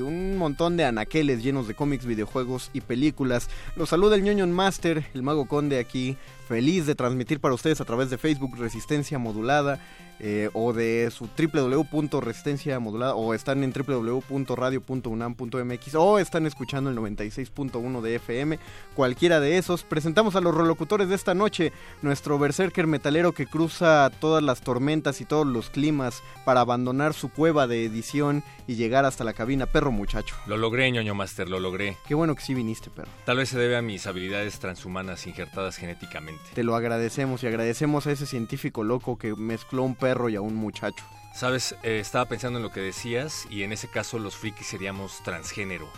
Speaker 36: un montón de anaqueles llenos de cómics, videojuegos y películas. Los saluda el ñoño Master, el mago conde aquí, feliz de transmitir para ustedes a través de Facebook Resistencia Modulada. eh, o de su www.resistencia modulada o están en www.radio.unam.mx o están escuchando el 96.1 de FM cualquiera de esos presentamos a los rolocutores de esta noche nuestro berserker metalero que cruza todas las tormentas y todos los climas para abandonar su cueva de edición y llegar hasta la cabina perro muchacho
Speaker 37: Lo logré, ñoño master, lo logré.
Speaker 36: qué bueno que sí viniste perro
Speaker 37: Tal vez se debe a mis habilidades transhumanas injertadas genéticamente.
Speaker 36: Te lo agradecemos y agradecemos a ese científico loco que mezcló a un perro y a un muchacho
Speaker 37: Sabes, Eh, estaba pensando en lo que decías y en ese caso los frikis seríamos transgénero.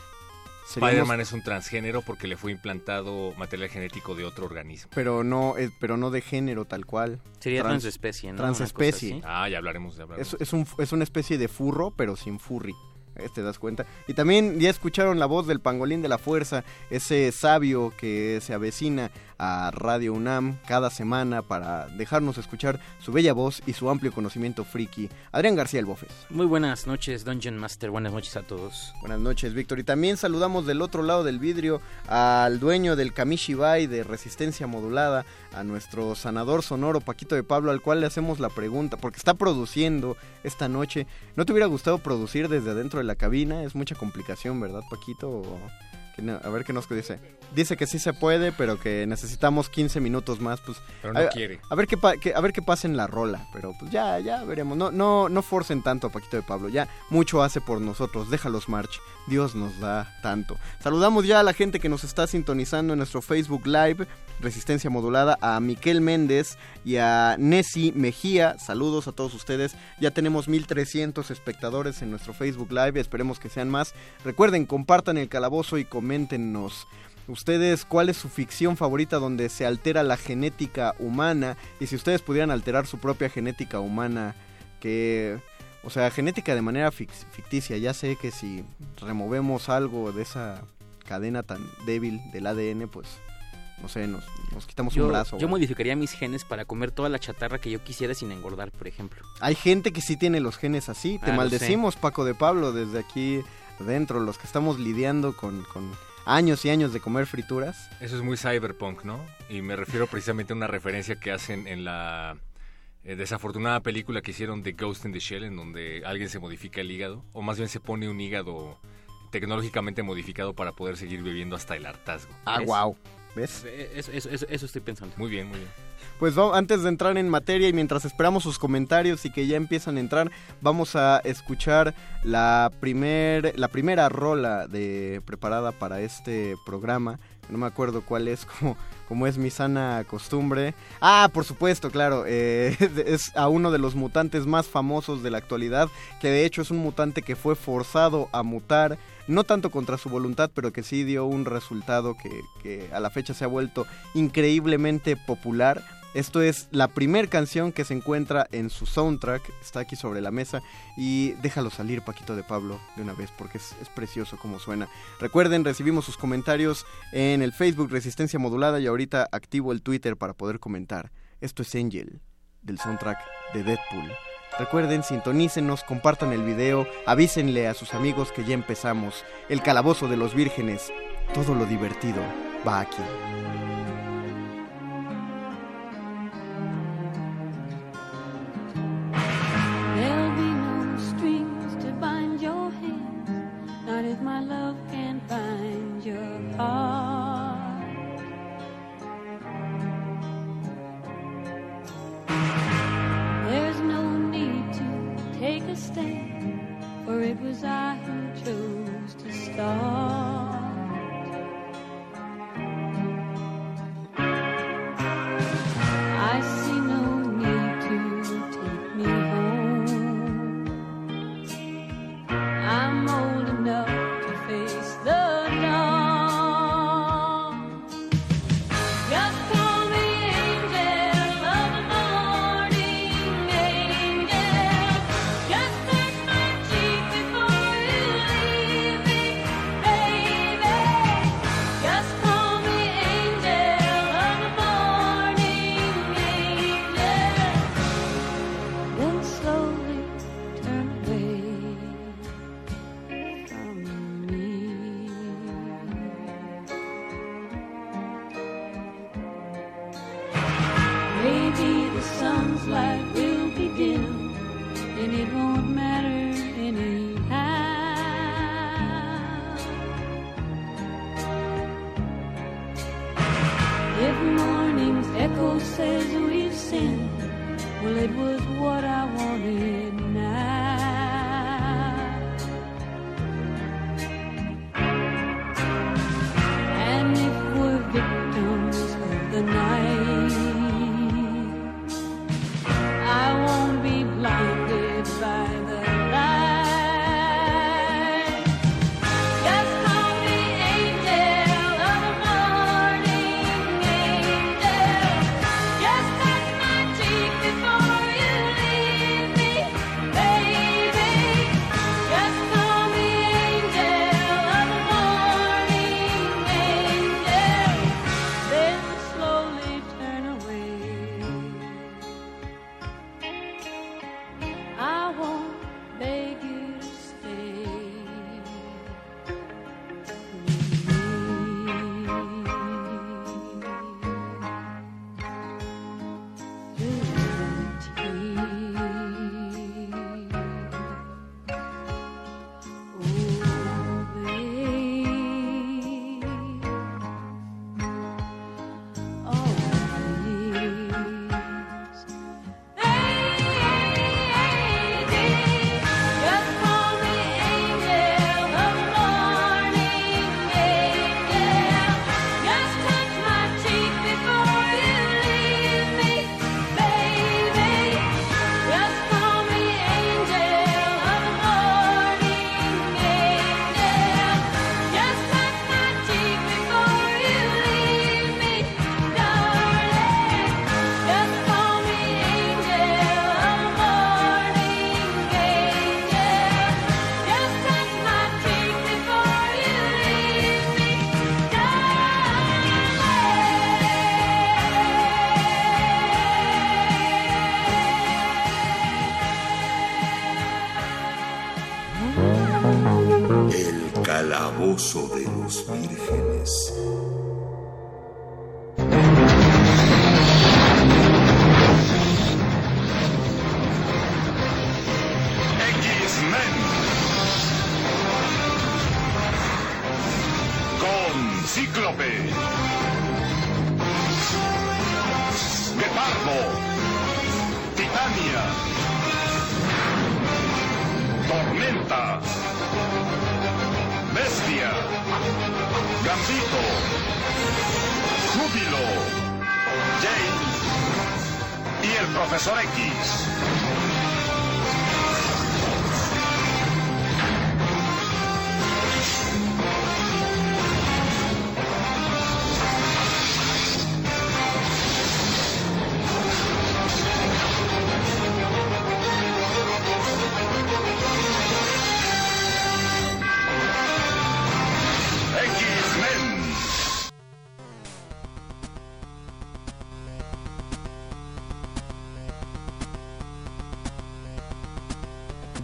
Speaker 36: Seríamos-
Speaker 37: Spider-Man es un transgénero porque le fue implantado material genético de otro organismo.
Speaker 36: pero no eh, pero no de género tal cual
Speaker 37: Sería
Speaker 36: Trans-
Speaker 37: transespecie, ¿no?
Speaker 36: transespecie.
Speaker 37: Ah, ya hablaremos, ya hablaremos.
Speaker 36: es, es, un, es una especie de furro pero sin furry Eh, ¿Te das cuenta? Y también ya escucharon la voz del pangolín de la fuerza, ese sabio que se avecina a Radio UNAM cada semana para dejarnos escuchar su bella voz y su amplio conocimiento friki. Adrián García El Bofes.
Speaker 38: Muy buenas noches, Dungeon Master. Buenas noches a todos.
Speaker 36: Buenas noches, Víctor. Y también saludamos del otro lado del vidrio al dueño del Kamishibai de Resistencia Modulada, a nuestro sanador sonoro Paquito de Pablo, al cual le hacemos la pregunta, porque está produciendo esta noche. ¿No te hubiera gustado producir desde adentro de la cabina? Es mucha complicación, ¿verdad, Paquito? O- A ver qué nos dice. Dice que sí se puede, pero que necesitamos 15 minutos más, pues.
Speaker 37: Pero no
Speaker 36: a,
Speaker 37: quiere.
Speaker 36: A ver qué pa- que- a ver qué pasa en la rola, pero pues ya ya veremos. No no no forcen tanto a Paquito de Pablo, ya mucho hace por nosotros. Déjalos march. Dios nos da tanto. Saludamos ya a la gente que nos está sintonizando en nuestro Facebook Live Resistencia Modulada a Miquel Méndez y a Nessie Mejía. Saludos a todos ustedes. Ya tenemos 1300 espectadores en nuestro Facebook Live, esperemos que sean más. Recuerden, compartan el calabozo y coméntenos. Ustedes, ¿cuál es su ficción favorita donde se altera la genética humana? Y si ustedes pudieran alterar su propia genética humana, que... O sea, genética de manera ficticia. Ya sé que si removemos algo de esa cadena tan débil del ADN, pues, no sé, nos, nos quitamos
Speaker 38: Yo,
Speaker 36: un brazo.
Speaker 38: yo modificaría mis genes para comer toda la chatarra que yo quisiera sin engordar, por ejemplo.
Speaker 36: Hay gente que sí tiene los genes así. Te
Speaker 38: Ah,
Speaker 36: maldecimos, Paco de Pablo, desde aquí adentro, los que estamos lidiando con, con años y años de comer frituras.
Speaker 37: Eso es muy cyberpunk, ¿no? Y me refiero precisamente a una referencia que hacen en la eh, desafortunada película que hicieron de Ghost in the Shell, en donde alguien se modifica el hígado, o más bien se pone un hígado tecnológicamente modificado para poder seguir bebiendo hasta el hartazgo.
Speaker 36: Ah,
Speaker 38: ¿Ves?
Speaker 36: guau. ¿Ves?
Speaker 38: Eh, Eso, eso- eso- eso estoy pensando.
Speaker 37: Muy bien, muy bien.
Speaker 36: Pues antes de entrar en materia y mientras esperamos sus comentarios y que ya empiezan a entrar, vamos a escuchar la, primer, la primera rola de, preparada para este programa. No me acuerdo cuál es, como, como es mi sana costumbre. Ah, por supuesto, claro. eh, es a uno de los mutantes más famosos de la actualidad, que de hecho es un mutante que fue forzado a mutar no tanto contra su voluntad, pero que sí dio un resultado que a la fecha se ha vuelto increíblemente popular. Esto es la primer canción que se encuentra en su soundtrack, está aquí sobre la mesa y déjalo salir Paquito de Pablo de una vez porque es, precioso como suena. Recuerden, recibimos sus comentarios en el Facebook Resistencia Modulada y ahorita activo el Twitter para poder comentar. Esto es Angel del soundtrack de Deadpool. Recuerden, sintonícenos, compartan el video, avísenle a sus amigos que ya empezamos. El calabozo de los vírgenes. Todo lo divertido va aquí.
Speaker 7: What if my love can't find your heart? There's no need to take a stand, for it was I who chose to start.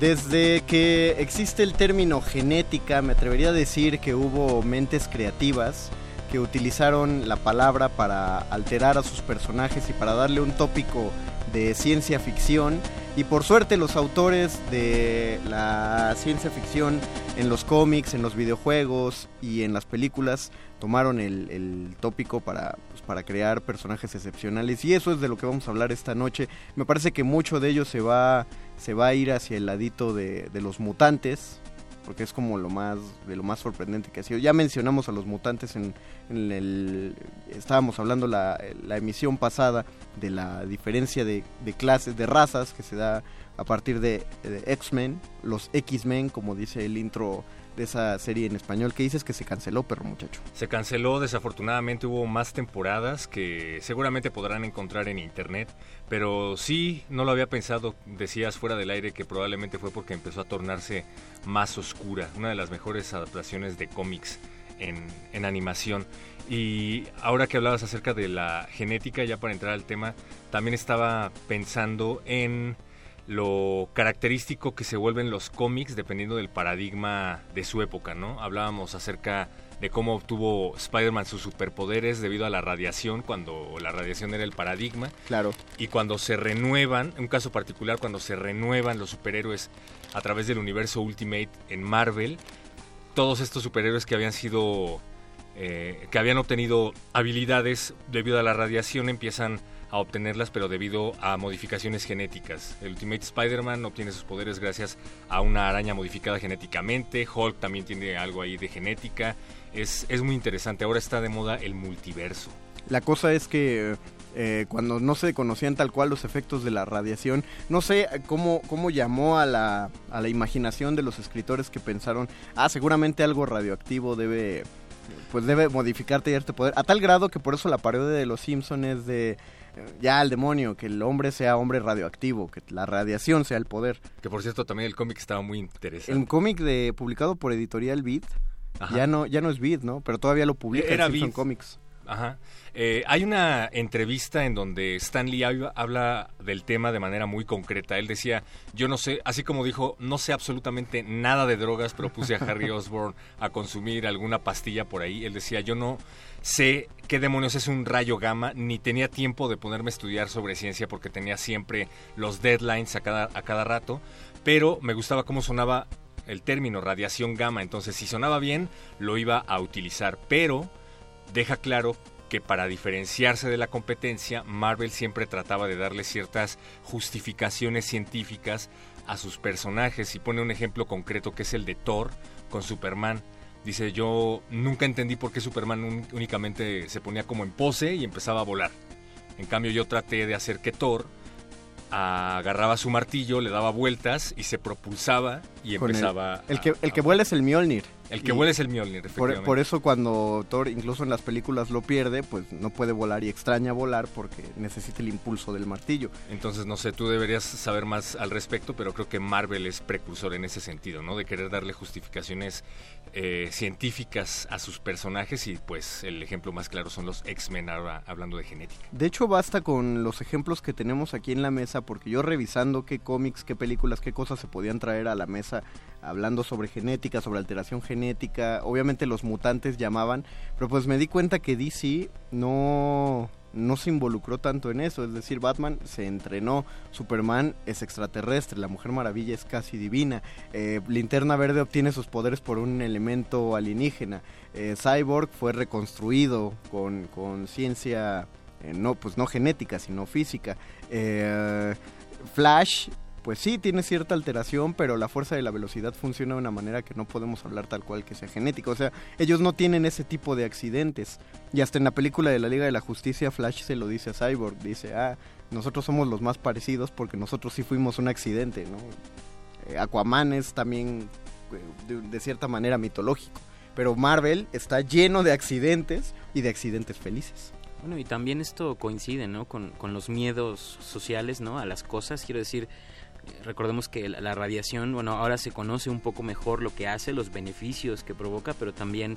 Speaker 36: Desde que existe el término genética, me atrevería a decir que hubo mentes creativas que utilizaron la palabra para alterar a sus personajes y para darle un tópico de ciencia ficción. Y por suerte los autores de la ciencia ficción en los cómics, en los videojuegos y en las películas tomaron el, tópico para, pues, para crear personajes excepcionales. Y eso es de lo que vamos a hablar esta noche. Me parece que mucho de ello se va, se va a ir hacia el ladito de, de los mutantes, porque es como lo más de lo más sorprendente que ha sido. Ya mencionamos a los mutantes en, en el estábamos hablando la, la emisión pasada de la diferencia de, de clases, de razas que se da a partir de, de X-Men, los X-Men, como dice el intro de esa serie en español. ¿Qué dices que se canceló, perro muchacho?
Speaker 37: Se canceló, desafortunadamente hubo más temporadas que seguramente podrán encontrar en internet, pero sí, no lo había pensado, decías fuera del aire que probablemente fue porque empezó a tornarse más oscura, una de las mejores adaptaciones de cómics en, en animación. Y ahora que hablabas acerca de la genética, ya para entrar al tema, también estaba pensando en lo característico que se vuelven los cómics dependiendo del paradigma de su época, ¿no? Hablábamos acerca de cómo obtuvo Spider-Man sus superpoderes debido a la radiación, cuando la radiación era el paradigma.
Speaker 36: Claro.
Speaker 37: Y cuando se renuevan, un caso particular, cuando se renuevan los superhéroes a través del universo Ultimate en Marvel, todos estos superhéroes que habían sido, eh, que habían obtenido habilidades debido a la radiación empiezan a obtenerlas, pero debido a modificaciones genéticas. El Ultimate Spider-Man obtiene sus poderes gracias a una araña modificada genéticamente. Hulk también tiene algo ahí de genética. Es, es muy interesante. Ahora está de moda el multiverso.
Speaker 36: La cosa es que eh, cuando no se conocían tal cual los efectos de la radiación, no sé cómo, cómo llamó a la, a la imaginación de los escritores que pensaron, ah, seguramente algo radioactivo debe pues debe modificarte y darte poder. A tal grado que por eso la parodia de los Simpsons es de ya al demonio, que el hombre sea hombre radioactivo, que la radiación sea el poder.
Speaker 37: Que por cierto también el cómic estaba muy interesante.
Speaker 36: El cómic de publicado por Editorial Beat, ya no ya no es Beat, ¿no? Pero todavía lo publica
Speaker 37: Era
Speaker 36: Simpson
Speaker 37: Beat.
Speaker 36: Comics.
Speaker 37: Ajá. Eh, hay una entrevista en donde Stan Lee hab- habla del tema de manera muy concreta. Él decía, yo no sé, así como dijo, no sé absolutamente nada de drogas, pero puse a Harry Osborn a consumir alguna pastilla por ahí. Él decía, yo no sé qué demonios es un rayo gamma, ni tenía tiempo de ponerme a estudiar sobre ciencia porque tenía siempre los deadlines a cada, a cada rato, pero me gustaba cómo sonaba el término radiación gamma, entonces si sonaba bien, lo iba a utilizar, pero deja claro que para diferenciarse de la competencia, Marvel siempre trataba de darle ciertas justificaciones científicas a sus personajes y pone un ejemplo concreto que es el de Thor con Superman. Dice, yo nunca entendí por qué Superman únicamente se ponía como en pose y empezaba a volar. En cambio yo traté de hacer que Thor agarraba su martillo, le daba vueltas y se propulsaba y
Speaker 36: el-
Speaker 37: a-
Speaker 36: que el que vuela es el Mjolnir.
Speaker 37: El que
Speaker 36: Y
Speaker 37: vuela es el Mjolnir,
Speaker 36: Por,
Speaker 37: efectivamente.
Speaker 36: por eso cuando Thor incluso en las películas lo pierde, pues no puede volar y extraña volar porque necesita el impulso del martillo.
Speaker 37: Entonces, no sé, tú deberías saber más al respecto, pero creo que Marvel es precursor en ese sentido, ¿no? De querer darle justificaciones eh, científicas a sus personajes y pues el ejemplo más claro son los X-Men ahora hablando de genética.
Speaker 36: De hecho, basta con los ejemplos que tenemos aquí en la mesa, porque yo revisando qué cómics, qué películas, qué cosas se podían traer a la mesa, hablando sobre genética, sobre alteración genética, obviamente los mutantes llamaban, pero pues me di cuenta que DC no, no se involucró tanto en eso, es decir, Batman se entrenó, Superman es extraterrestre, la Mujer Maravilla es casi divina, eh, Linterna Verde obtiene sus poderes por un elemento alienígena, eh, Cyborg fue reconstruido con, con ciencia eh, no pues no genética sino física Flash pues sí tiene cierta alteración pero la fuerza de la velocidad funciona de una manera que no podemos hablar tal cual que sea genética o sea ellos no tienen ese tipo de accidentes y hasta en la película de la Liga de la Justicia Flash se lo dice a Cyborg dice ah nosotros somos los más parecidos porque nosotros sí fuimos un accidente no Eh, Aquaman es también eh, de, de cierta manera mitológico pero Marvel está lleno de accidentes y de accidentes felices
Speaker 38: Bueno, y también esto coincide, ¿no? Con, con los miedos sociales, ¿no? A las cosas. Quiero decir, recordemos que la, radiación, bueno, ahora se conoce un poco mejor lo que hace, los beneficios que provoca, pero también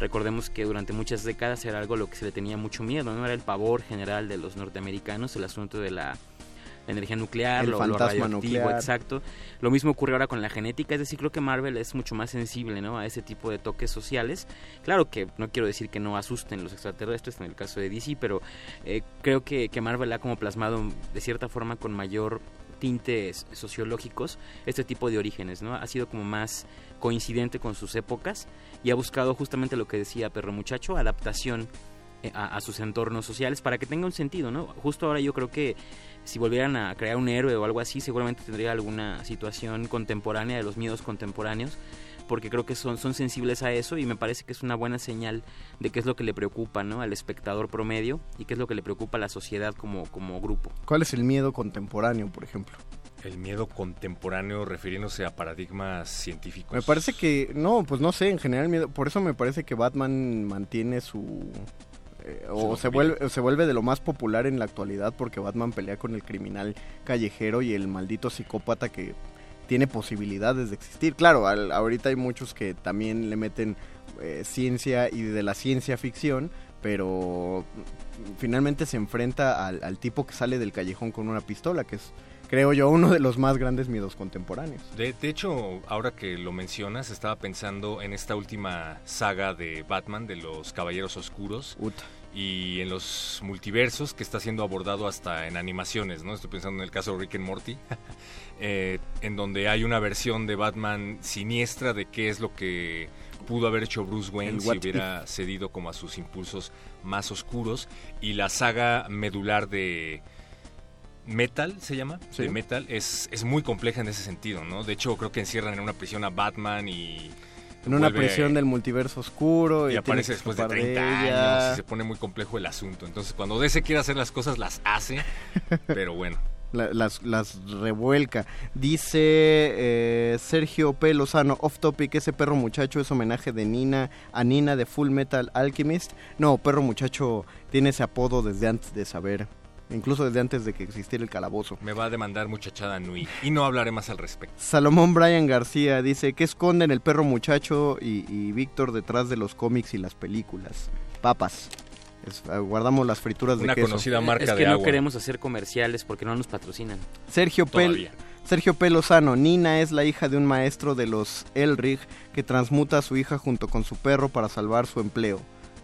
Speaker 38: recordemos que durante muchas décadas era algo a lo que se le tenía mucho miedo, ¿no? Era el pavor general de los norteamericanos, el asunto de la energía nuclear,
Speaker 36: El
Speaker 38: lo, radioactivo,
Speaker 36: nuclear.
Speaker 38: exacto. Lo mismo ocurre ahora con la genética, es decir, creo que Marvel es mucho más sensible, ¿no? A ese tipo de toques sociales. Claro que no quiero decir que no asusten los extraterrestres en el caso de DC, pero eh, creo que, que Marvel ha como plasmado de cierta forma con mayor tintes sociológicos este tipo de orígenes, ¿no? Ha sido como más coincidente con sus épocas y ha buscado justamente lo que decía Perro Muchacho, adaptación eh, a, a sus entornos sociales para que tenga un sentido, ¿no? Justo ahora yo creo que si volvieran a crear un héroe o algo así, seguramente tendría alguna situación contemporánea de los miedos contemporáneos, porque creo que son, son sensibles a eso y me parece que es una buena señal de qué es lo que le preocupa ¿no? al espectador promedio y qué es lo que le preocupa a la sociedad como, como grupo.
Speaker 36: ¿Cuál es el miedo contemporáneo, por ejemplo?
Speaker 37: El miedo contemporáneo refiriéndose a paradigmas científicos.
Speaker 36: Me parece que, no, pues no sé, en general miedo, por eso me parece que Batman mantiene su... eh, o se vuelve, o se vuelve de lo más popular en la actualidad porque Batman pelea con el criminal callejero y el maldito psicópata que tiene posibilidades de existir. Claro, al- ahorita hay muchos que también le meten eh, ciencia y de la ciencia ficción, pero finalmente se enfrenta al, al tipo que sale del callejón con una pistola, que es, creo yo, uno de los más grandes miedos contemporáneos.
Speaker 37: De, de hecho, ahora que lo mencionas, estaba pensando en esta última saga de Batman, de los Caballeros Oscuros. Y en los multiversos que está siendo abordado hasta en animaciones, ¿no? Estoy pensando en el caso de Rick and Morty, eh, en donde hay una versión de Batman siniestra de qué es lo que pudo haber hecho Bruce Wayne si hubiera cedido como a sus impulsos más oscuros. Y la saga medular de Metal, se llama,
Speaker 36: Sí.
Speaker 37: de Metal, es, es muy compleja en ese sentido, ¿no? De hecho, creo que encierran en una prisión a Batman y...
Speaker 36: En una prisión del multiverso oscuro.
Speaker 37: y
Speaker 36: tiene
Speaker 37: aparece después de
Speaker 36: escapar
Speaker 37: 30
Speaker 36: ella.
Speaker 37: años y se pone muy complejo el asunto. Entonces, cuando DC quiere hacer las cosas, las hace, pero bueno.
Speaker 36: La- las, las revuelca. Dice eh, Sergio P. Lozano, off topic, ese perro muchacho es homenaje de Nina a Nina de Full Metal Alchemist. No, perro muchacho tiene ese apodo desde antes de saber, incluso desde antes de que existiera el calabozo.
Speaker 37: Me va a demandar muchachada Nui y no hablaré más al respecto.
Speaker 36: Salomón Brian García dice, ¿qué esconden el perro muchacho y, y Víctor detrás de los cómics y las películas? Papas. Es- eh, guardamos las frituras
Speaker 37: Una
Speaker 36: de queso.
Speaker 37: conocida marca
Speaker 38: es que
Speaker 37: de
Speaker 38: no
Speaker 37: agua.
Speaker 38: queremos hacer comerciales porque no nos patrocinan.
Speaker 36: Sergio Pel. Sergio P. Lozano, Nina es la hija de un maestro de los Elrig que transmuta a su hija junto con su perro para salvar su empleo.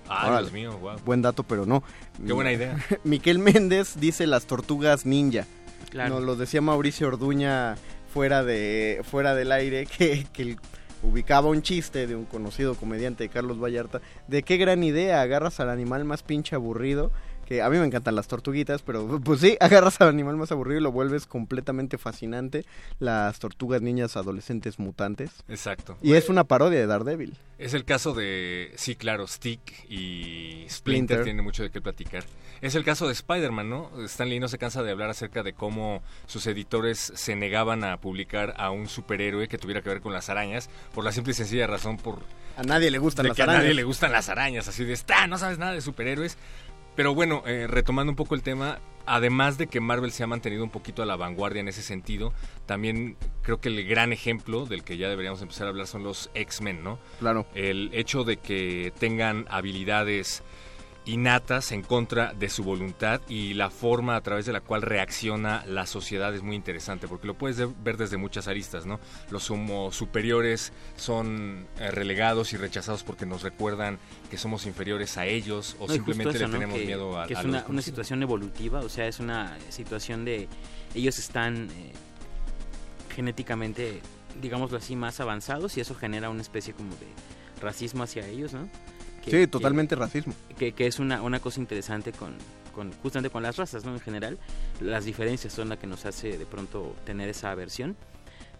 Speaker 37: Ah,
Speaker 36: Órale.
Speaker 37: Dios mío, wow.
Speaker 36: Buen dato, pero no.
Speaker 37: Qué buena idea.
Speaker 36: Miquel Méndez dice las tortugas ninja.
Speaker 38: Claro.
Speaker 36: Nos lo decía Mauricio Orduña fuera de fuera del aire que, que el- ubicaba un chiste de un conocido comediante Carlos Vallarta de qué gran idea agarras al animal más pinche aburrido que a mí me encantan las tortuguitas pero pues sí agarras al animal más aburrido y lo vuelves completamente fascinante las tortugas niñas adolescentes mutantes
Speaker 37: Exacto.
Speaker 36: y es una parodia de Daredevil
Speaker 37: Es el caso de, sí, claro, Stick y Splinter,
Speaker 36: Splinter.
Speaker 37: tiene mucho de qué platicar. Es el caso de Spider-Man, ¿no? Stan Lee no se cansa de hablar acerca de cómo sus editores se negaban a publicar a un superhéroe que tuviera que ver con las arañas por la simple y sencilla razón por
Speaker 36: a nadie le gustan
Speaker 37: de
Speaker 36: las
Speaker 37: que
Speaker 36: arañas
Speaker 37: a nadie le gustan las arañas, así de, está, no sabes nada de superhéroes. Pero bueno, eh, retomando un poco el tema, además de que Marvel se ha mantenido un poquito a la vanguardia en ese sentido, también creo que el gran ejemplo del que ya deberíamos empezar a hablar son los X-Men, ¿no?
Speaker 36: Claro.
Speaker 37: El hecho de que tengan habilidades innatas en contra de su voluntad y la forma a través de la cual reacciona la sociedad es muy interesante porque lo puedes de- ver desde muchas aristas, ¿no? Los homo superiores son eh, relegados y rechazados porque nos recuerdan que somos inferiores a ellos o
Speaker 38: No,
Speaker 37: simplemente
Speaker 38: eso,
Speaker 37: le
Speaker 38: ¿no?
Speaker 37: tenemos
Speaker 38: que,
Speaker 37: miedo a,
Speaker 38: que es
Speaker 37: a lo
Speaker 38: una, una situación evolutiva, o sea, es una situación de ellos están eh, genéticamente, digámoslo así, más avanzados y eso genera una especie como de racismo hacia ellos, ¿no? Que-
Speaker 36: sí
Speaker 38: que-
Speaker 36: totalmente racismo
Speaker 38: que, que es una, una cosa interesante con, con justamente con las razas, ¿no? En general, las diferencias son las que nos hace de pronto tener esa aversión.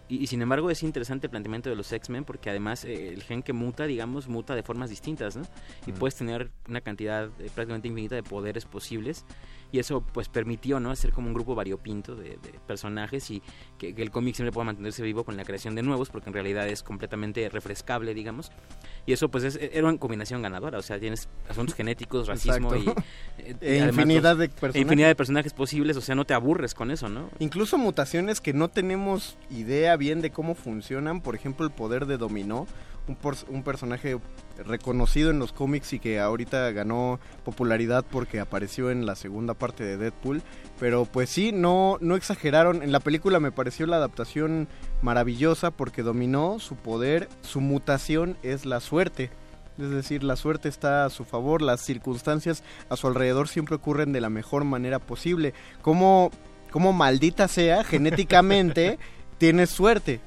Speaker 38: Y, y sin embargo es interesante el planteamiento de los X-Men porque además eh, el gen que muta, digamos, muta de formas distintas, ¿no? Y puedes tener una cantidad eh, prácticamente infinita de poderes posibles y eso pues permitió, ¿no? Hacer como un grupo variopinto de, de personajes y que, que el cómic siempre pueda mantenerse vivo con la creación de nuevos porque en realidad es completamente refrescable, digamos. Y eso pues es, era una combinación ganadora, o sea, tienes asuntos genéticos, racismo
Speaker 36: Exacto.
Speaker 38: y... eh,
Speaker 36: E
Speaker 38: además
Speaker 36: infinidad de
Speaker 38: e
Speaker 36: personajes.
Speaker 38: infinidad de personajes posibles, o sea, no te aburres con eso, ¿no?
Speaker 36: Incluso mutaciones que no tenemos idea bien de cómo funcionan, por ejemplo el poder de dominó. Un, por- un personaje reconocido en los cómics y que ahorita ganó popularidad porque apareció en la segunda parte de Deadpool. Pero pues sí, no, no exageraron. En la película me pareció la adaptación maravillosa porque dominó su poder, su mutación es la suerte. Es decir, la suerte está a su favor, las circunstancias a su alrededor siempre ocurren de la mejor manera posible. Como, como maldita sea, genéticamente tienes suerte.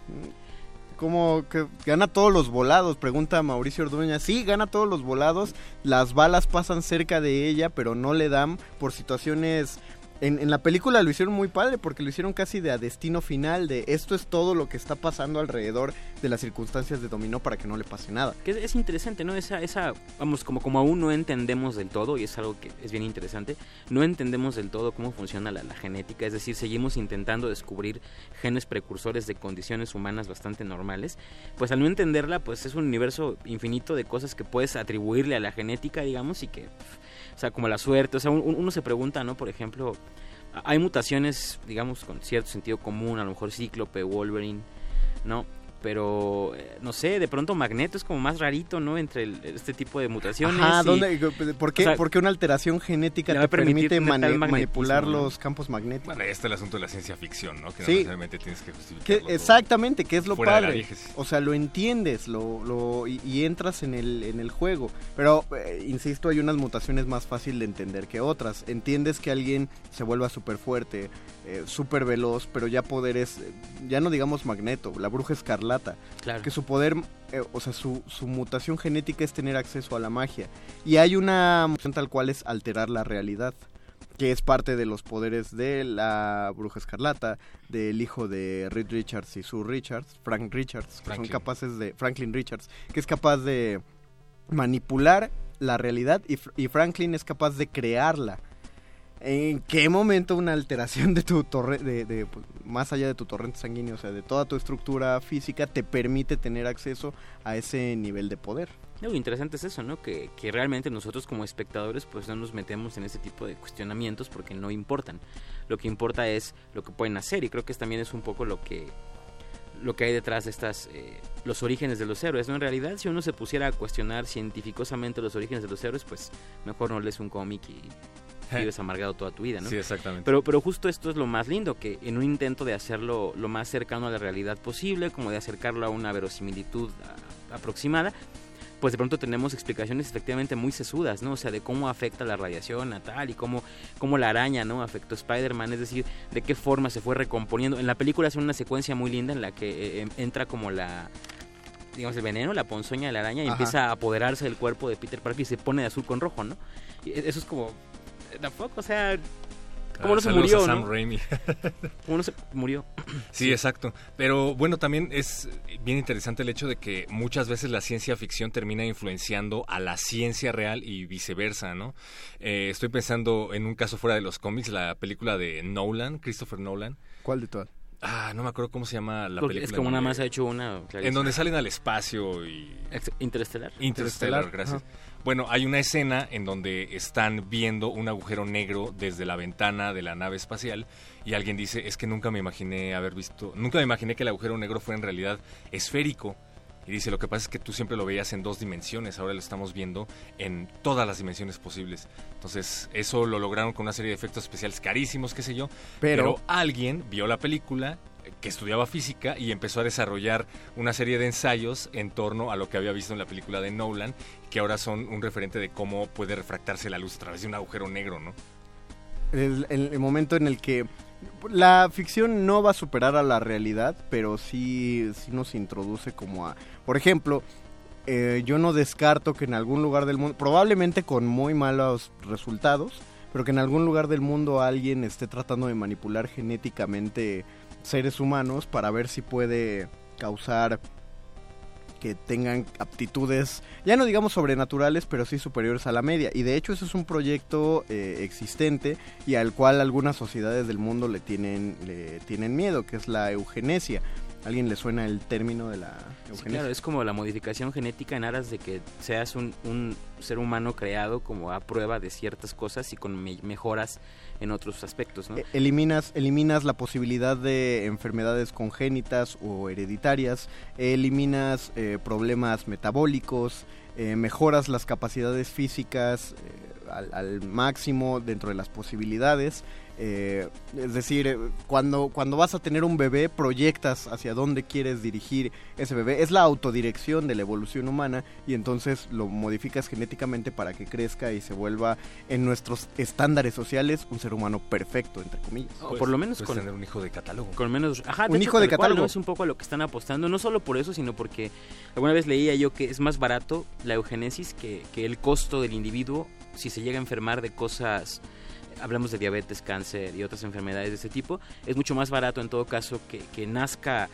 Speaker 36: Como que gana todos los volados, pregunta Mauricio Orduña. Sí, gana todos los volados, las balas pasan cerca de ella, pero no le dan por situaciones... En, en la película lo hicieron muy padre porque lo hicieron casi de a destino final, de esto es todo lo que está pasando alrededor de las circunstancias de Dominó para que no le pase nada.
Speaker 38: Que es, es interesante, ¿no? Esa, esa, vamos, como, como aún no entendemos del todo, y es algo que es bien interesante, no entendemos del todo cómo funciona la, genética, es decir, seguimos intentando descubrir genes precursores de condiciones humanas bastante normales, pues al no entenderla, pues es un universo infinito de cosas que puedes atribuirle a la genética, digamos, y que, o sea, como la suerte, o sea, un- uno se pregunta, ¿no? Por ejemplo, hay mutaciones, digamos, con cierto sentido común, a lo mejor Cíclope, Wolverine, ¿no? Pero, eh, no sé, de pronto Magneto es como más rarito, ¿no? Entre el- este tipo de mutaciones.
Speaker 36: ¿dónde- ¿por, qué,
Speaker 38: o sea,
Speaker 36: por qué una alteración genética te permite mani- manipular
Speaker 38: ¿no?
Speaker 36: los campos magnéticos?
Speaker 37: Bueno, ahí está el asunto de la ciencia ficción, ¿no? Que no
Speaker 36: Sí.
Speaker 37: necesariamente tienes que todo
Speaker 36: exactamente, que es lo padre. O sea, lo entiendes lo, lo, y, y entras en el, en el juego. Pero, eh, insisto, hay unas mutaciones más fácil de entender que otras. Entiendes que alguien se vuelva súper fuerte, eh, súper veloz, pero ya poderes, eh, ya no digamos magneto, la bruja escarlata.
Speaker 38: Claro.
Speaker 36: Que su poder, eh, o sea, su, su mutación genética es tener acceso a la magia. Y hay una mutación tal cual es alterar la realidad que es parte de los poderes de la bruja escarlata, del hijo de Reed Richards y Sue Richards, Frank Richards, que
Speaker 37: Franklin.
Speaker 36: son capaces de, Franklin Richards, que es capaz de manipular la realidad y Franklin es capaz de crearla. ¿En qué momento una alteración de tu torre, de, pues, más allá de tu torrente sanguíneo, o sea, de toda tu estructura física, te permite tener acceso a ese nivel de poder?
Speaker 38: Lo interesante es eso, ¿no? Que, que realmente nosotros como espectadores pues no nos metemos en ese tipo de cuestionamientos porque no importan. Lo que importa es lo que pueden hacer y creo que también es un poco lo que lo que hay detrás de estas eh, los orígenes de los héroes, ¿no? En realidad si uno se pusiera a cuestionar científicamente los orígenes de los héroes, pues mejor no lees un cómic y vives amargado toda tu vida, ¿no?
Speaker 37: Sí, exactamente.
Speaker 38: Pero, pero justo esto es lo más lindo, que en un intento de hacerlo lo más cercano a la realidad posible, como de acercarlo a una verosimilitud aproximada, pues de pronto tenemos explicaciones efectivamente muy sesudas, ¿no? O sea, de cómo afecta la radiación a tal y cómo, cómo la araña, ¿no? Afectó a Spider-Man, es decir, de qué forma se fue recomponiendo. En la película hace una secuencia muy linda en la que eh, em- entra como la digamos el veneno, la ponzoña de la araña y
Speaker 36: Ajá.
Speaker 38: empieza a apoderarse del cuerpo de Peter Parker y se pone de azul con rojo, ¿no? Y e- eso es como the fuck, o sea, ¿cómo
Speaker 37: Ah,
Speaker 38: no se murió,
Speaker 37: a Sam
Speaker 38: no?
Speaker 37: Raimi.
Speaker 38: ¿Cómo no se murió?
Speaker 37: Sí, exacto. Pero bueno, también es bien interesante el hecho de que muchas veces la ciencia ficción termina influenciando a la ciencia real y viceversa, ¿no? Eh, estoy pensando en un caso fuera de los cómics, la película de Nolan, Christopher Nolan.
Speaker 36: ¿Cuál de todas?
Speaker 37: Ah, no me acuerdo cómo se llama la
Speaker 38: Porque
Speaker 37: película.
Speaker 38: es como más ha hecho una
Speaker 37: En donde salen al espacio y...
Speaker 38: Interestelar.
Speaker 37: Interstellar,
Speaker 38: Interestelar,
Speaker 37: gracias.
Speaker 38: ajá.
Speaker 37: Bueno, hay una escena en donde están viendo un agujero negro desde la ventana de la nave espacial y alguien dice, es que nunca me imaginé haber visto, nunca me imaginé que el agujero negro fuera en realidad esférico. Y dice, lo que pasa es que tú siempre lo veías en dos dimensiones, ahora lo estamos viendo en todas las dimensiones posibles. Entonces, eso lo lograron con una serie de efectos especiales carísimos, qué sé yo.
Speaker 36: Pero-
Speaker 37: pero alguien vio la película que estudiaba física y empezó a desarrollar una serie de ensayos en torno a lo que había visto en la película de Nolan, que ahora son un referente de cómo puede refractarse la luz a través de un agujero negro, ¿no?
Speaker 36: el, el- momento en el que la ficción no va a superar a la realidad, pero sí, sí nos introduce como a... Por ejemplo, eh, yo no descarto que en algún lugar del mundo, probablemente con muy malos resultados, pero que en algún lugar del mundo alguien esté tratando de manipular genéticamente seres humanos para ver si puede causar que tengan aptitudes, ya no digamos sobrenaturales, pero sí superiores a la media. Y de hecho eso es un proyecto eh, existente y al cual algunas sociedades del mundo le tienen, le tienen miedo, que es la eugenesia. ¿A ¿Alguien le suena el término de la
Speaker 38: Sí,
Speaker 36: eugenesia?
Speaker 38: claro, es como la modificación genética en aras de que seas un, un ser humano creado como a prueba de ciertas cosas y con me- mejoras en otros aspectos, ¿no?
Speaker 36: E- eliminas, eliminas la posibilidad de enfermedades congénitas o hereditarias, eliminas eh, problemas metabólicos, eh, mejoras las capacidades físicas eh, al, al máximo dentro de las posibilidades. Eh, es decir, eh, cuando, cuando vas a tener un bebé, proyectas hacia dónde quieres dirigir ese bebé. Es la autodirección de la evolución humana y entonces lo modificas genéticamente para que crezca y se vuelva en nuestros estándares sociales un ser humano perfecto, entre comillas.
Speaker 38: O por lo menos
Speaker 37: puedes
Speaker 38: con,
Speaker 37: tener un hijo de catálogo.
Speaker 38: Con menos. Ajá,
Speaker 36: Un
Speaker 38: hecho,
Speaker 36: hijo de
Speaker 38: cual,
Speaker 36: catálogo.
Speaker 38: ¿no? Es un poco a lo que están apostando. No solo por eso, sino porque alguna vez leía yo que es más barato la eugenesis que, que el costo del individuo si se llega a enfermar de cosas. Hablamos de diabetes, cáncer y otras enfermedades de ese tipo. Es mucho más barato en todo caso que, que nazca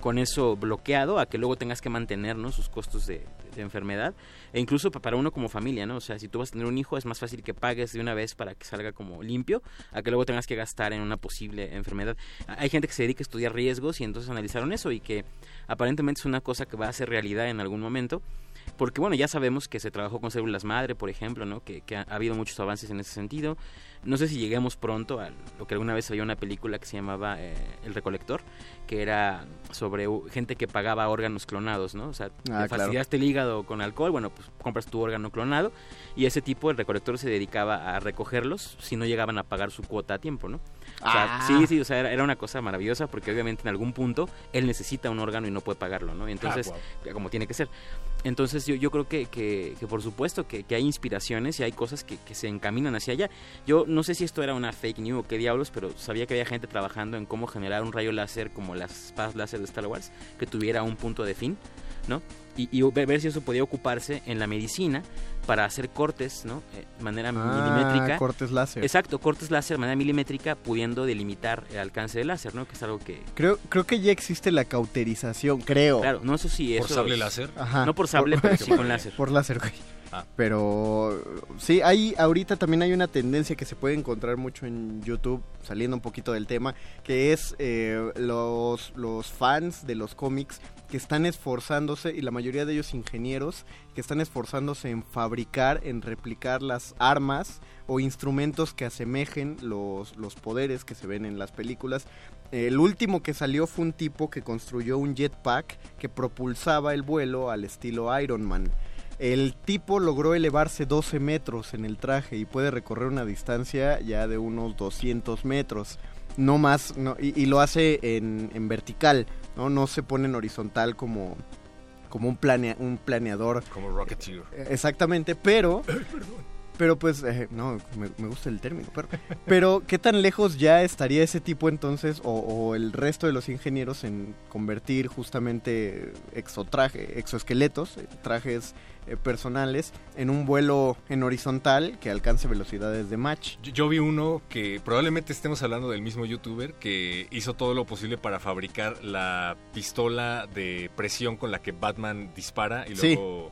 Speaker 38: con eso bloqueado a que luego tengas que mantener ¿no? sus costos de, enfermedad e incluso pa- para uno como familia, ¿no? O sea, si tú vas a tener un hijo es más fácil que pagues de una vez para que salga como limpio a que luego tengas que gastar en una posible enfermedad. Hay gente que se dedica a estudiar riesgos y entonces analizaron eso y que aparentemente es una cosa que va a ser realidad en algún momento. Porque bueno, ya sabemos que se trabajó con células madre, por ejemplo, ¿no? Que, que ha, ha habido muchos avances en ese sentido. No sé si lleguemos pronto a lo que alguna vez había una película que se llamaba eh, El Recolector, que era sobre gente que pagaba órganos clonados, ¿no? O sea,
Speaker 36: Ah,
Speaker 38: te
Speaker 36: claro.
Speaker 38: fastidiaste el hígado con alcohol, bueno, pues compras tu órgano clonado y ese tipo, el recolector, se dedicaba a recogerlos si no llegaban a pagar su cuota a tiempo, ¿no? O sea,
Speaker 36: Ah.
Speaker 38: sí, sí, o sea, era, era una cosa maravillosa porque obviamente en algún punto él necesita un órgano y no puede pagarlo, ¿no? Y entonces,
Speaker 37: Ah,
Speaker 38: como tiene que ser. Entonces yo, yo creo que, que, por supuesto que, que hay inspiraciones y hay cosas que, que se encaminan hacia allá. Yo no sé si esto era una fake news o qué diablos, pero sabía que había gente trabajando en cómo generar un rayo láser como las espadas láser de Star Wars, que tuviera un punto de fin, ¿no? Y, y ver si eso podía ocuparse en la medicina para hacer cortes, ¿no? Eh, de manera
Speaker 36: Ah,
Speaker 38: milimétrica.
Speaker 36: cortes láser.
Speaker 38: Exacto, cortes láser de manera milimétrica, pudiendo delimitar el alcance del láser, ¿no? Que es algo que...
Speaker 36: Creo, creo que ya existe la cauterización, creo.
Speaker 38: Claro, no, eso sí,
Speaker 37: ¿Por
Speaker 38: eso
Speaker 37: sable
Speaker 38: es-
Speaker 37: láser?
Speaker 36: Ajá.
Speaker 38: No por sable, pero sí con láser.
Speaker 36: Por láser, güey.
Speaker 37: Ah.
Speaker 36: Pero sí, hay ahorita también hay una tendencia que se puede encontrar mucho en YouTube, saliendo un poquito del tema, que es eh, los, los fans de los cómics que están esforzándose, y la mayoría de ellos ingenieros, que están esforzándose en fabricar, en replicar las armas o instrumentos que asemejen los, los poderes que se ven en las películas. El último que salió fue un tipo que construyó un jetpack que propulsaba el vuelo al estilo Iron Man. El tipo logró elevarse 12 metros en el traje y puede recorrer una distancia ya de unos 200 metros. No más, no, y, lo hace en, en vertical, ¿no? No se pone en horizontal como, como un, planea, un planeador.
Speaker 37: Como Rocketeer.
Speaker 36: Eh, Exactamente, pero... Pero pues, eh, no, me, me gusta el término, pero, pero ¿qué tan lejos ya estaría ese tipo entonces o, o el resto de los ingenieros en convertir justamente exotraje, exoesqueletos, eh, trajes eh, personales, en un vuelo en horizontal que alcance velocidades de Mach?
Speaker 37: Yo, yo vi uno que probablemente estemos hablando del mismo youtuber que hizo todo lo posible para fabricar la pistola de presión con la que Batman dispara y
Speaker 36: Sí.
Speaker 37: luego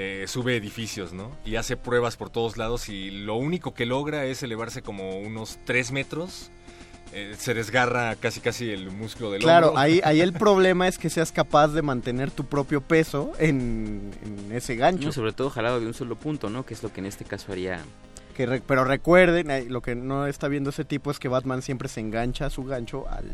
Speaker 37: eh, sube edificios, ¿no? Y hace pruebas por todos lados y lo único que logra es elevarse como unos 3 metros. Eh, se desgarra casi casi el músculo del
Speaker 36: Claro,
Speaker 37: hombro.
Speaker 36: ahí, ahí el problema es que seas capaz de mantener tu propio peso en, en ese gancho.
Speaker 38: No, sobre todo jalado de un solo punto, ¿no? Que es lo que en este caso haría...
Speaker 36: Que re- pero recuerden, eh, lo que no está viendo ese tipo es que Batman siempre se engancha a su gancho al,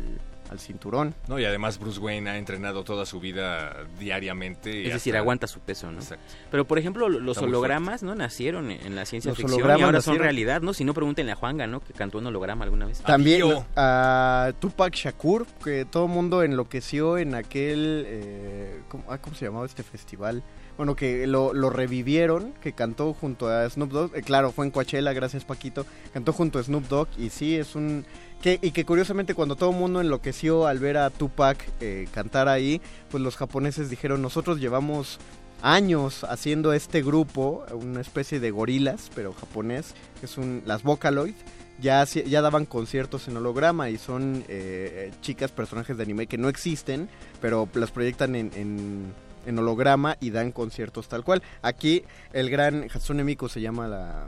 Speaker 36: al cinturón.
Speaker 37: No, y además Bruce Wayne ha entrenado toda su vida diariamente. y
Speaker 38: Es decir, aguanta su peso, ¿no?
Speaker 37: Exacto.
Speaker 38: Pero, por ejemplo, lo- los
Speaker 37: Está
Speaker 38: hologramas, ¿no? Nacieron en la ciencia
Speaker 36: Los
Speaker 38: ficción y ahora son realidad, ¿no? Si no, pregúntenle a Juanga, ¿no? Que cantó un holograma alguna vez.
Speaker 36: También a Tupac Shakur, que todo el mundo enloqueció en aquel... eh, ¿cómo, ah, ¿cómo se llamaba este festival? Bueno, que lo, lo revivieron, que cantó junto a Snoop Dogg. eh, claro, fue en Coachella, gracias Paquito. Cantó junto a Snoop Dogg y sí, es un... Que, y que curiosamente cuando todo el mundo enloqueció al ver a Tupac eh, cantar ahí, pues los japoneses dijeron, nosotros llevamos años haciendo este grupo, una especie de gorilas, pero japonés, que es un, las Vocaloid, ya, ya daban conciertos en holograma y son eh, chicas, personajes de anime que no existen, pero las proyectan en, en, en holograma y dan conciertos tal cual. Aquí el gran Hatsune Miku se llama la,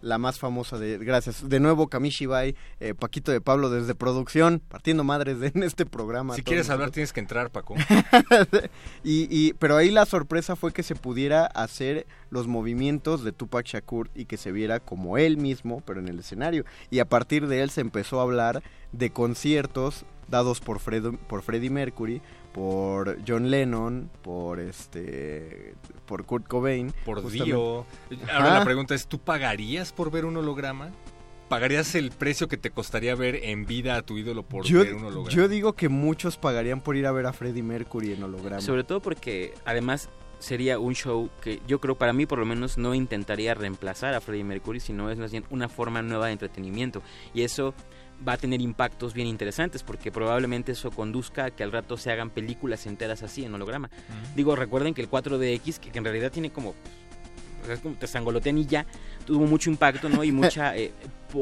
Speaker 36: la más famosa de gracias de nuevo Kamishibai eh, Paquito de Pablo desde producción partiendo madres de, en este programa
Speaker 37: Si quieres hablar tienes que entrar, Paco.
Speaker 36: y, y pero ahí la sorpresa fue que se pudiera hacer los movimientos de Tupac Shakur y que se viera como él mismo pero en el escenario y a partir de él se empezó a hablar de conciertos dados por Fredo- por Freddie Mercury por John Lennon por este por Kurt Cobain
Speaker 37: Por
Speaker 36: justamente.
Speaker 37: Dio. Ahora
Speaker 36: Ajá.
Speaker 37: la pregunta es, ¿tú pagarías por ver un holograma? ¿Pagarías el precio que te costaría ver en vida a tu ídolo por
Speaker 36: yo,
Speaker 37: ver un holograma?
Speaker 36: yo digo que muchos pagarían por ir a ver a Freddie Mercury en holograma.
Speaker 38: Sobre todo porque además sería un show que yo creo para mí por lo menos no intentaría reemplazar a Freddie Mercury, sino es más bien una forma nueva de entretenimiento. Y eso va a tener impactos bien interesantes porque probablemente eso conduzca a que al rato se hagan películas enteras así en holograma. Digo, recuerden que el 4DX, que, que en realidad tiene como... sea, es como te sangolotean y ya, tuvo mucho impacto, ¿no? Y mucha... eh,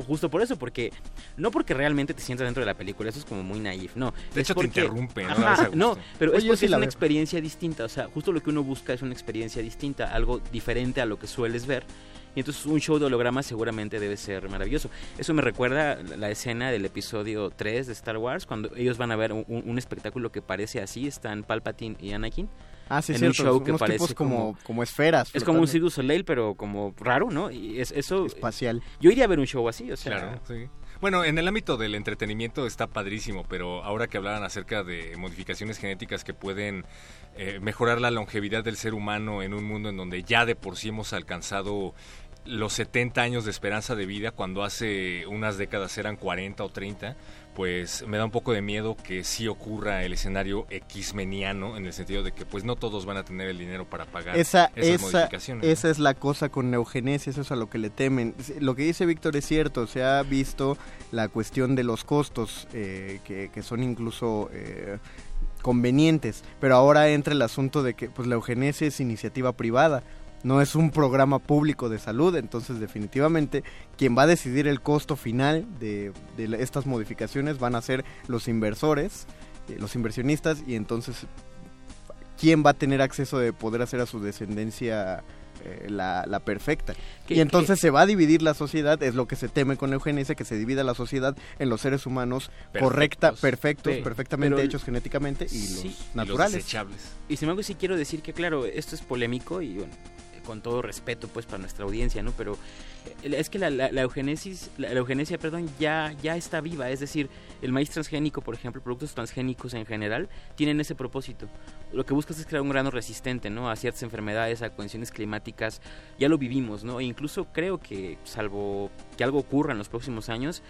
Speaker 38: justo por eso, porque... No porque realmente te sientas dentro de la película, eso es como muy naif, no.
Speaker 37: De hecho, te interrumpe, ¿no?
Speaker 38: Ajá, no, pero
Speaker 36: Oye,
Speaker 38: es porque
Speaker 36: sí
Speaker 38: es una
Speaker 36: veo.
Speaker 38: experiencia distinta, o sea, justo lo que uno busca es una experiencia distinta, algo diferente a lo que sueles ver. Y entonces un show de hologramas seguramente debe ser maravilloso. Eso me recuerda la escena del episodio 3 de Star Wars, cuando ellos van a ver un, espectáculo que parece así, están Palpatine y Anakin.
Speaker 36: Ah, sí,
Speaker 38: en
Speaker 36: cierto,
Speaker 38: un show que
Speaker 36: unos
Speaker 38: parece
Speaker 36: tipos como, como esferas.
Speaker 38: Es como un. Cirque du Soleil, pero como raro, ¿no? Y es, eso...
Speaker 36: Espacial.
Speaker 38: Yo iría a ver un show así, o sea...
Speaker 37: Claro, sí. Bueno, en el ámbito del entretenimiento está padrísimo, pero ahora que hablaban acerca de modificaciones genéticas que pueden eh, mejorar la longevidad del ser humano en un mundo en donde ya de por sí hemos alcanzado los 70 años de esperanza de vida cuando hace unas décadas eran 40 o 30, pues me da un poco de miedo que sí ocurra el escenario X-meniano en el sentido de que pues no todos van a tener el dinero para pagar
Speaker 36: esa,
Speaker 37: esas
Speaker 36: esa,
Speaker 37: modificaciones. ¿no?
Speaker 36: esa es la cosa con la eugenesia, eso es a lo que le temen. Lo que dice Víctor es cierto, se ha visto la cuestión de los costos, eh, que, que son incluso eh, convenientes, pero ahora entra el asunto de que pues la eugenesia es iniciativa privada. No es un programa público de salud, entonces definitivamente quien va a decidir el costo final de, estas modificaciones van a ser los inversores, eh, los inversionistas, y entonces quién va a tener acceso de poder hacer a su descendencia eh, la, la perfecta. Y entonces se va a dividir la sociedad, es lo que se teme con la eugenesia, que se divida la sociedad en los seres humanos correcta, perfectos,
Speaker 38: Pe-
Speaker 36: perfectamente hechos genéticamente y los naturales.
Speaker 38: Y sin embargo sí quiero decir que claro, esto es polémico y bueno, con todo respeto pues para nuestra audiencia, ¿no? Pero eh, es que la, la, eugenesis, la, la eugenesia, perdón, ya, ya está viva, es decir, el maíz transgénico, por ejemplo, productos transgénicos en general, tienen ese propósito. Lo que buscas es crear un grano resistente, ¿no? A ciertas enfermedades, a condiciones climáticas, ya lo vivimos, ¿no? E incluso creo que, salvo que algo ocurra en los próximos años,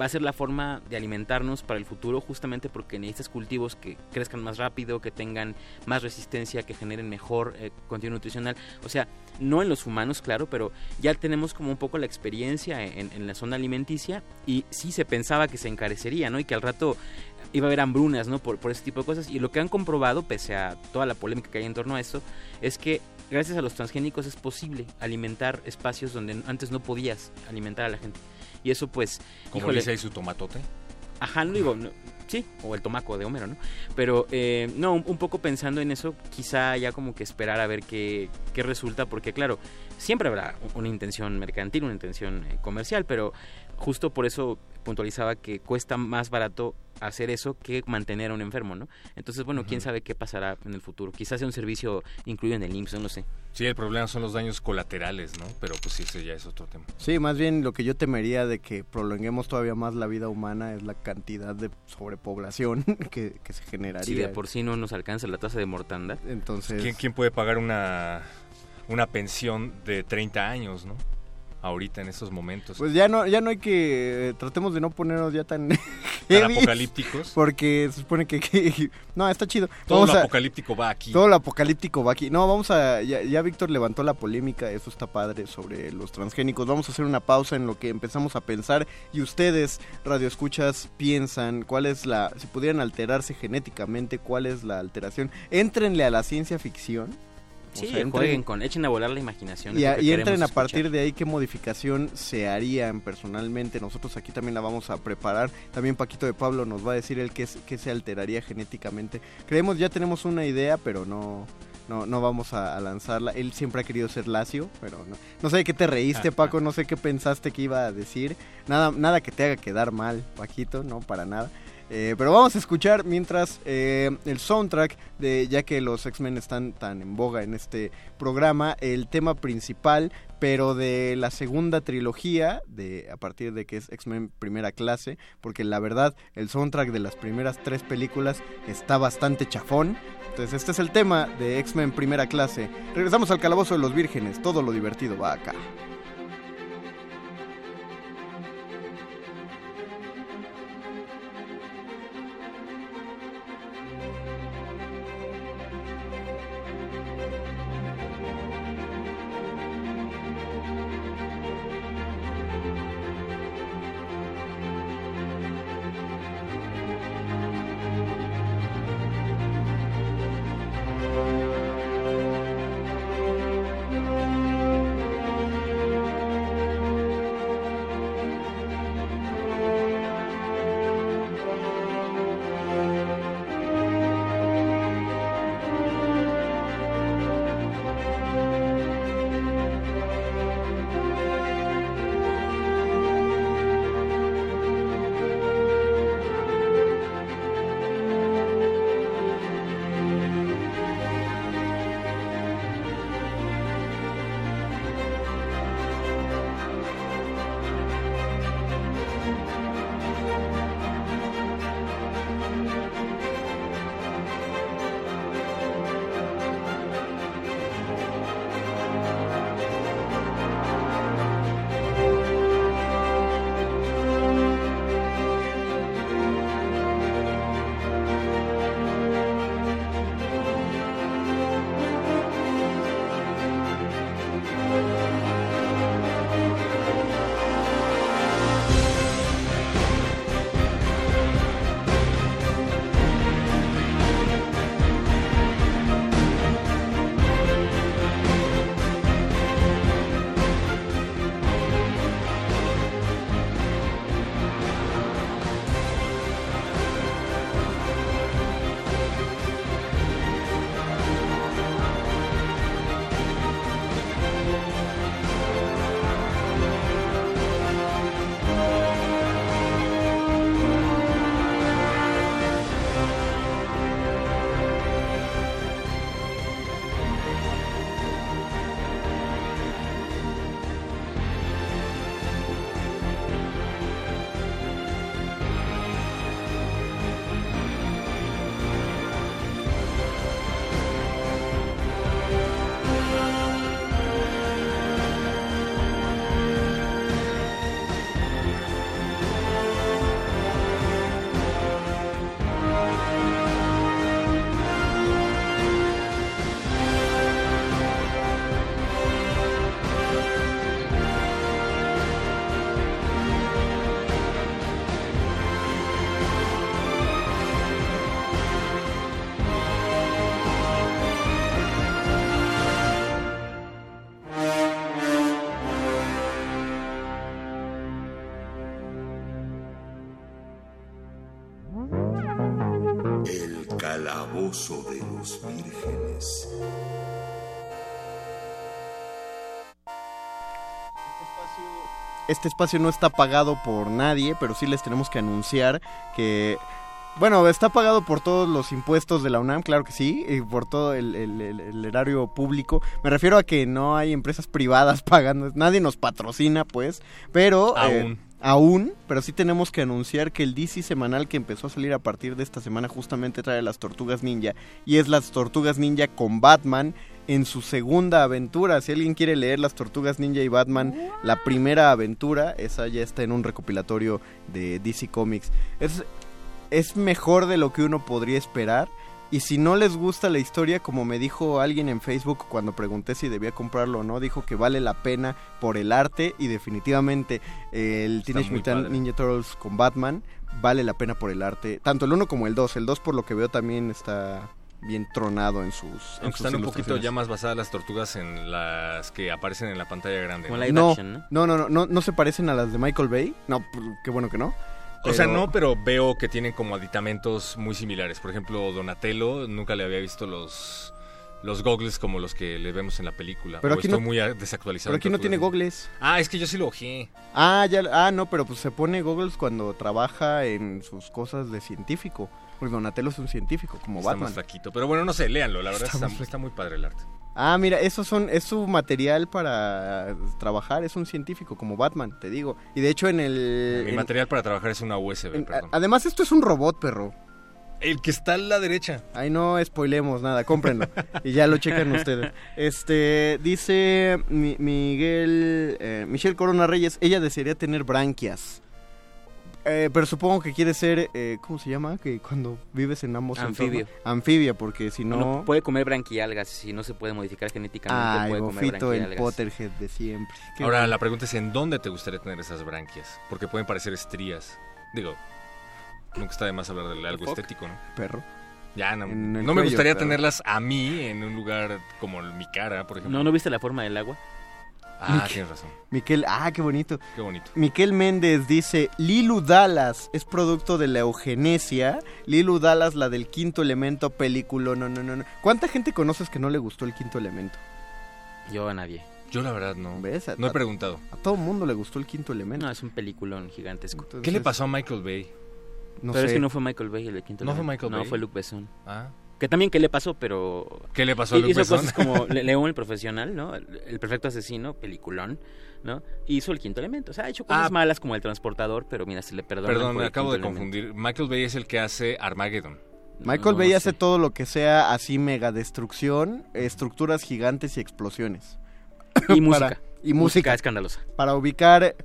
Speaker 38: va a ser la forma de alimentarnos para el futuro justamente porque necesitas cultivos que crezcan más rápido, que tengan más resistencia, que generen mejor eh, contenido nutricional. O sea, no en los humanos, claro, pero ya tenemos como un poco la experiencia en, en la zona alimenticia y sí se pensaba que se encarecería, ¿no? Y que al rato iba a haber hambrunas, ¿no? Por, por ese tipo de cosas. Y lo que han comprobado, pese a toda la polémica que hay en torno a esto, es que gracias a los transgénicos es posible alimentar espacios donde antes no podías alimentar a la gente. Y eso pues...
Speaker 37: Como dice ahí su tomatote.
Speaker 38: Ajá, no digo, no, sí, o el tomaco de Homero, ¿no? Pero eh, no, un, un poco pensando en eso, quizá ya como que esperar a ver qué, qué resulta, porque claro, siempre habrá una intención mercantil, una intención eh, comercial, pero justo por eso puntualizaba que cuesta más barato hacer eso que mantener a un enfermo, ¿no? Entonces, bueno, quién sabe qué pasará en el futuro. Quizás sea un servicio incluido en el IMSS, no lo sé.
Speaker 37: Sí, el problema son los daños colaterales, ¿no? Pero pues sí, ese ya es otro tema.
Speaker 36: Sí, más bien lo que yo temería de que prolonguemos todavía más la vida humana es la cantidad de sobrepoblación que, que se generaría.
Speaker 38: Si de por sí no nos alcanza la tasa de mortandad.
Speaker 36: Entonces...
Speaker 37: ¿Quién, quién puede pagar una, una pensión de 30 años, no? Ahorita, en estos momentos.
Speaker 36: Pues ya no, ya no hay que, eh, tratemos de no ponernos ya tan heavy,
Speaker 37: apocalípticos.
Speaker 36: Porque se supone que, que- no, está chido.
Speaker 37: Todo
Speaker 36: Vamos
Speaker 37: lo
Speaker 36: a-
Speaker 37: apocalíptico va aquí.
Speaker 36: Todo lo apocalíptico va aquí. No, vamos a, ya, ya Víctor levantó la polémica, eso está padre sobre los transgénicos. Vamos a hacer una pausa en lo que empezamos a pensar y ustedes, radioescuchas, piensan cuál es la, si pudieran alterarse genéticamente, cuál es la alteración. Éntrenle a la ciencia ficción. O
Speaker 38: Sí,
Speaker 36: sea, entren-
Speaker 38: jueguen con, echen a volar la imaginación.
Speaker 36: y, a-
Speaker 38: que
Speaker 36: y entren a
Speaker 38: escuchar.
Speaker 36: partir de ahí qué modificación se harían personalmente. Nosotros aquí también la vamos a preparar. También Paquito de Pablo nos va a decir el qué, es- qué se alteraría genéticamente. Creemos ya tenemos una idea, pero no no, no vamos a, a lanzarla. Él siempre ha querido ser lacio, pero no, no sé de qué te reíste, Paco, no sé qué pensaste que iba a decir. Nada, nada que te haga quedar mal, Paquito, no, para nada. Eh, pero vamos a escuchar mientras eh, el soundtrack, de, ya que los X-Men están tan en boga en este programa, el tema principal, pero de la segunda trilogía, de a partir de que es X-Men primera clase, porque la verdad el soundtrack de las primeras tres películas está bastante chafón. Entonces este es el tema de X-Men primera clase. Regresamos al calabozo de los vírgenes, todo lo divertido va acá.
Speaker 39: Calabozo de los vírgenes.
Speaker 36: Este espacio no está pagado por nadie, pero sí les tenemos que anunciar que... Bueno, está pagado por todos los impuestos de la UNAM, claro que sí, y por todo el, el- el- el erario público. Me refiero a que no hay empresas privadas pagando, nadie nos patrocina, pues, pero... eh,
Speaker 37: Aún.
Speaker 36: pero sí tenemos que anunciar que el DC semanal que empezó a salir a partir de esta semana justamente trae las Tortugas Ninja, y es las Tortugas Ninja con Batman en su segunda aventura. Si alguien quiere leer las Tortugas Ninja y Batman, la primera aventura, esa ya está en un recopilatorio de DC Comics. Es, es mejor de lo que uno podría esperar. Y si no les gusta la historia, como me dijo alguien en Facebook cuando pregunté si debía comprarlo o no, dijo que vale la pena por el arte y definitivamente eh, el Teenage Mutant
Speaker 37: padre.
Speaker 36: Ninja Turtles con Batman vale la pena por el arte. Tanto el 1 como el 2. El 2 por lo que veo también está bien tronado en sus... en
Speaker 37: Aunque
Speaker 36: sus
Speaker 37: están un poquito ya más basadas las tortugas en las que aparecen en la pantalla grande.
Speaker 38: Como
Speaker 37: ¿no?
Speaker 38: live
Speaker 36: no,
Speaker 38: action, ¿no?
Speaker 36: no, no, no, no, no se parecen a las de Michael Bay. No, pues, qué bueno que no.
Speaker 37: O sea, no, pero veo que tienen como aditamentos muy similares. Por ejemplo, Donatello, nunca le había visto los los goggles como los que le vemos en la película.
Speaker 36: Pero
Speaker 37: o
Speaker 36: aquí
Speaker 37: estoy
Speaker 36: no-
Speaker 37: muy desactualizado.
Speaker 36: Pero aquí no tiene gogles.
Speaker 37: Ah, es que yo sí lo ojeé.
Speaker 36: Ah, ya, ah, no, pero pues se pone goggles cuando trabaja en sus cosas de científico. Porque Donatello es un científico, como
Speaker 37: Está
Speaker 36: Batman.
Speaker 37: más flaquito. Pero bueno, no sé, léanlo. La verdad
Speaker 36: Está
Speaker 37: está, está muy padre el arte.
Speaker 36: Ah, mira, esos son, es su material para trabajar, es un científico, como Batman, te digo. Y de hecho en el...
Speaker 37: Mi
Speaker 36: en-
Speaker 37: material para trabajar es una USB,
Speaker 36: en-
Speaker 37: perdón.
Speaker 36: además esto es un robot, perro.
Speaker 37: El que está a la derecha.
Speaker 36: Ay, no spoilemos nada, cómprenlo. y ya lo checan ustedes. Este, dice Mi- Miguel, eh, Michelle Corona Reyes, ella desearía tener branquias. Eh, pero supongo que quiere ser, eh, ¿cómo se llama? Que cuando vives en ambos
Speaker 38: Anfibio.
Speaker 36: entornos. Anfibia, porque si no...
Speaker 38: Uno puede comer branquialgas si no se puede modificar genéticamente.
Speaker 36: Ay,
Speaker 38: puede comer
Speaker 36: Bofito, el. Potterhead de siempre. Qué
Speaker 37: Ahora,
Speaker 36: bueno.
Speaker 37: la pregunta es, ¿en dónde te gustaría tener esas branquias? Porque pueden parecer estrías. Digo, nunca está de más hablar de algo estético, ¿no?
Speaker 36: Perro.
Speaker 37: Ya, no, no me gustaría
Speaker 36: pero-
Speaker 37: tenerlas a mí en un lugar como mi cara, por ejemplo.
Speaker 38: ¿No, ¿No viste la forma del agua?
Speaker 37: Ah,
Speaker 36: Miquel-
Speaker 37: tienes razón.
Speaker 36: Miquel, ah, qué bonito.
Speaker 37: Qué bonito.
Speaker 36: Miquel Méndez dice, Lilu Dallas es producto de la eugenesia. Lilu Dallas, la del quinto elemento, película, no, no, no, no. ¿Cuánta gente conoces que no le gustó el quinto elemento?
Speaker 38: Yo a nadie.
Speaker 37: Yo la verdad no.
Speaker 36: ¿Ves? A,
Speaker 37: No he
Speaker 36: a-
Speaker 37: preguntado.
Speaker 36: a todo el mundo le gustó el quinto elemento.
Speaker 38: No, es un peliculón gigantesco.
Speaker 37: ¿Qué le pasó a Michael Bay?
Speaker 36: No
Speaker 38: pero es que no fue Michael Bay el de quinto
Speaker 37: ¿No fue
Speaker 38: elemento.
Speaker 37: Michael
Speaker 38: No,
Speaker 37: Bay?
Speaker 38: fue Luc Besson.
Speaker 37: Ah.
Speaker 38: Que también, ¿qué le pasó? Pero...
Speaker 37: ¿Qué le pasó a
Speaker 38: Hizo
Speaker 37: Besson?
Speaker 38: cosas como Le- León el Profesional, ¿no? El, Perfecto Asesino, peliculón, ¿no? Hizo el quinto elemento. O sea, ha hecho cosas
Speaker 37: Ah.
Speaker 38: malas como el transportador, pero mira, se le perdona
Speaker 37: Perdón, me acabo de
Speaker 38: elemento.
Speaker 37: confundir. Michael Bay es el que hace Armageddon.
Speaker 36: Michael
Speaker 38: No,
Speaker 36: Bay
Speaker 38: no
Speaker 36: hace
Speaker 38: sé.
Speaker 36: todo lo que sea así mega destrucción, estructuras gigantes y explosiones.
Speaker 38: Y música.
Speaker 36: Para- y música.
Speaker 38: escandalosa.
Speaker 36: Para ubicar,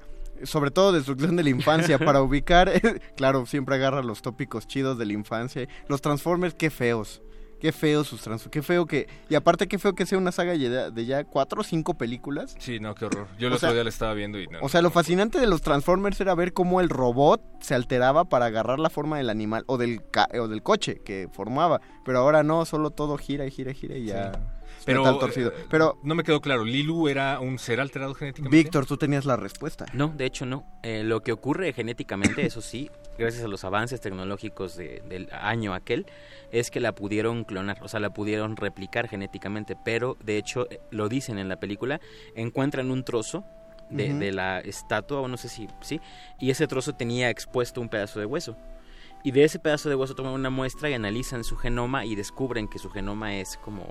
Speaker 36: sobre todo destrucción de la infancia, para ubicar, claro, siempre agarra los tópicos chidos de la infancia. Los Transformers, qué feos. Qué feos sus Transformers. Qué feo que... Y aparte, qué feo que sea una saga ya- de ya cuatro o cinco películas.
Speaker 37: Sí, no, qué horror. Yo el otro día le estaba viendo y no.
Speaker 36: O sea, lo fascinante de los Transformers era ver cómo el robot se alteraba para agarrar la forma del animal o del, ca- o del coche que formaba. Pero ahora no, solo todo gira y gira y gira y ya.
Speaker 37: Pero,
Speaker 36: está torcido.
Speaker 37: eh,
Speaker 36: Pero,
Speaker 37: no me quedó claro. ¿Lilu era un ser alterado genéticamente?
Speaker 36: Víctor, tú tenías la respuesta.
Speaker 38: No, de hecho no. Eh, lo que ocurre genéticamente, eso sí, gracias a los avances tecnológicos de- del año aquel, es que la pudieron clonar, o sea, la pudieron replicar genéticamente, pero de hecho, eh, lo dicen en la película, encuentran un trozo de, de la estatua, o no sé si, sí, y ese trozo tenía expuesto un pedazo de hueso. Y de ese pedazo de hueso toman una muestra y analizan su genoma y descubren que su genoma es como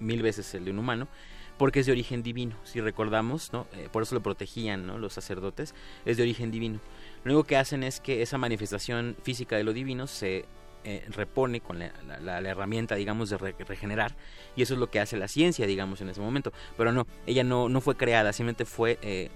Speaker 38: mil veces el de un humano, porque es de origen divino. Si recordamos, ¿no? Eh, por eso lo protegían ¿no? los sacerdotes, es de origen divino. Lo único que hacen es que esa manifestación física de lo divino se eh, repone con la, herramienta, digamos, de re- regenerar, y eso es lo que hace la ciencia, digamos, en ese momento. Pero no, ella no, no fue creada, simplemente fue eh,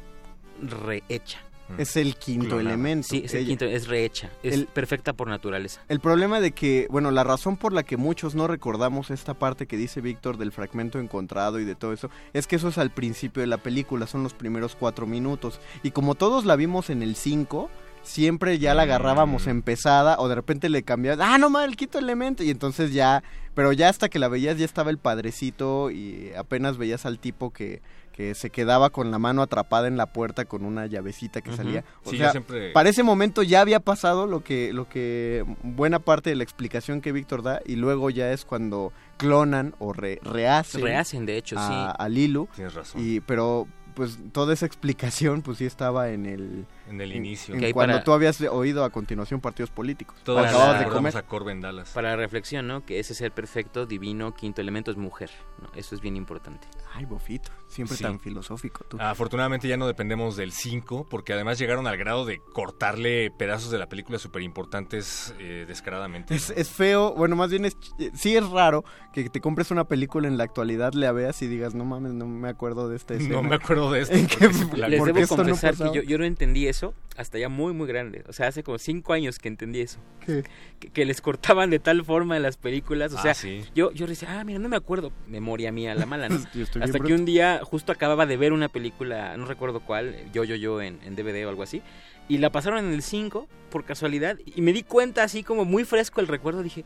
Speaker 38: rehecha.
Speaker 36: Es el quinto elemento.
Speaker 38: Sí, es el
Speaker 36: Ella-
Speaker 38: quinto, es rehecha, es
Speaker 36: El-
Speaker 38: perfecta por naturaleza.
Speaker 36: El problema de que, bueno, la razón por la que muchos no recordamos esta parte que dice Víctor del fragmento encontrado y de todo eso, es que eso es al principio de la película, son los primeros cuatro minutos. Y como todos la vimos en el 5, siempre ya la agarrábamos empezada o de repente le cambiabas, ah, no mames, el quinto elemento. Y entonces ya, pero ya hasta que la veías ya estaba el padrecito y apenas veías al tipo que que se quedaba con la mano atrapada en la puerta con una llavecita que salía. O
Speaker 37: Sí,
Speaker 36: sea,
Speaker 37: siempre-
Speaker 36: para ese momento ya había pasado lo que, lo que buena parte de la explicación que Víctor da y luego ya es cuando clonan o re- rehacen,
Speaker 38: Rehacen, de hecho,
Speaker 36: a,
Speaker 38: sí.
Speaker 36: a Lilu.
Speaker 37: Tienes razón.
Speaker 36: Y, pero pues toda esa explicación pues sí estaba en el...
Speaker 37: En el inicio.
Speaker 36: en cuando
Speaker 38: para-
Speaker 36: tú habías oído a continuación partidos políticos.
Speaker 37: Todos
Speaker 38: Para
Speaker 36: acababas
Speaker 38: la-
Speaker 36: de
Speaker 37: recordamos
Speaker 36: comer.
Speaker 37: a Corbin Dallas.
Speaker 38: Para la reflexión, ¿no? Que ese ser perfecto, divino, quinto elemento es mujer. ¿no? Eso es bien importante.
Speaker 36: Ay, bofito, siempre
Speaker 37: Sí.
Speaker 36: tan filosófico tú.
Speaker 37: Afortunadamente ya no dependemos del 5, porque además llegaron al grado de cortarle pedazos de la película súper importantes eh, descaradamente.
Speaker 36: Es, es feo, bueno, más bien es, sí es raro que te compres una película en la actualidad, la veas y digas, no mames, no me acuerdo de esta escena.
Speaker 37: No me acuerdo de esto.
Speaker 36: ¿En
Speaker 37: porque
Speaker 36: qué-
Speaker 37: sí, la-
Speaker 38: Les
Speaker 36: porque
Speaker 38: debo
Speaker 36: esto no
Speaker 38: confesar que yo, yo no entendí eso hasta ya muy, muy grande. O sea, hace como cinco años que entendí eso.
Speaker 36: ¿Qué?
Speaker 38: Que, que les cortaban de tal forma en las películas. O
Speaker 37: Ah,
Speaker 38: sea,
Speaker 37: sí.
Speaker 38: yo, yo decía, ah, mira, no me acuerdo. Memoria mía, la mala, ¿no? Hasta que un día justo acababa de ver una película, no recuerdo cuál, yo, yo, yo, en, en DVD o algo así. Y la pasaron en el 5, por casualidad. Y me di cuenta, así como muy fresco el recuerdo. Dije,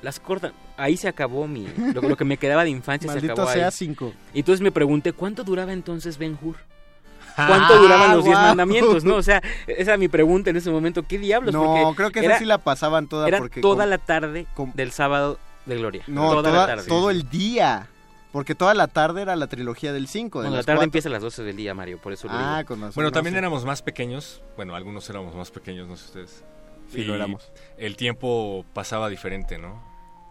Speaker 38: las cortan. Ahí se acabó mi. Lo, lo que me quedaba de infancia se acabó
Speaker 36: sea
Speaker 38: ahí.
Speaker 36: cinco.
Speaker 38: Y entonces me pregunté, ¿cuánto duraba entonces Ben Hur? ¿Cuánto duraban los diez
Speaker 36: guau.
Speaker 38: mandamientos? No, o sea, esa era mi pregunta en ese momento. ¿Qué diablos?
Speaker 36: No,
Speaker 38: Porque
Speaker 36: creo que
Speaker 38: era,
Speaker 36: esa sí la pasaban toda
Speaker 38: era
Speaker 36: porque...
Speaker 38: toda la tarde del sábado de Gloria.
Speaker 36: No,
Speaker 38: toda,
Speaker 36: toda-
Speaker 38: la tarde.
Speaker 36: todo el día. Porque toda la tarde era la trilogía del 5.
Speaker 38: Bueno, la tarde empieza a las 12 del día, Mario, por eso lo
Speaker 36: Ah,
Speaker 38: digo.
Speaker 36: con razón.
Speaker 37: Bueno,
Speaker 36: no
Speaker 37: también
Speaker 36: sé.
Speaker 37: éramos más pequeños. Bueno, algunos éramos más pequeños, no sé ustedes.
Speaker 36: Sí,
Speaker 37: Y
Speaker 36: lo éramos.
Speaker 37: El tiempo pasaba diferente, ¿no?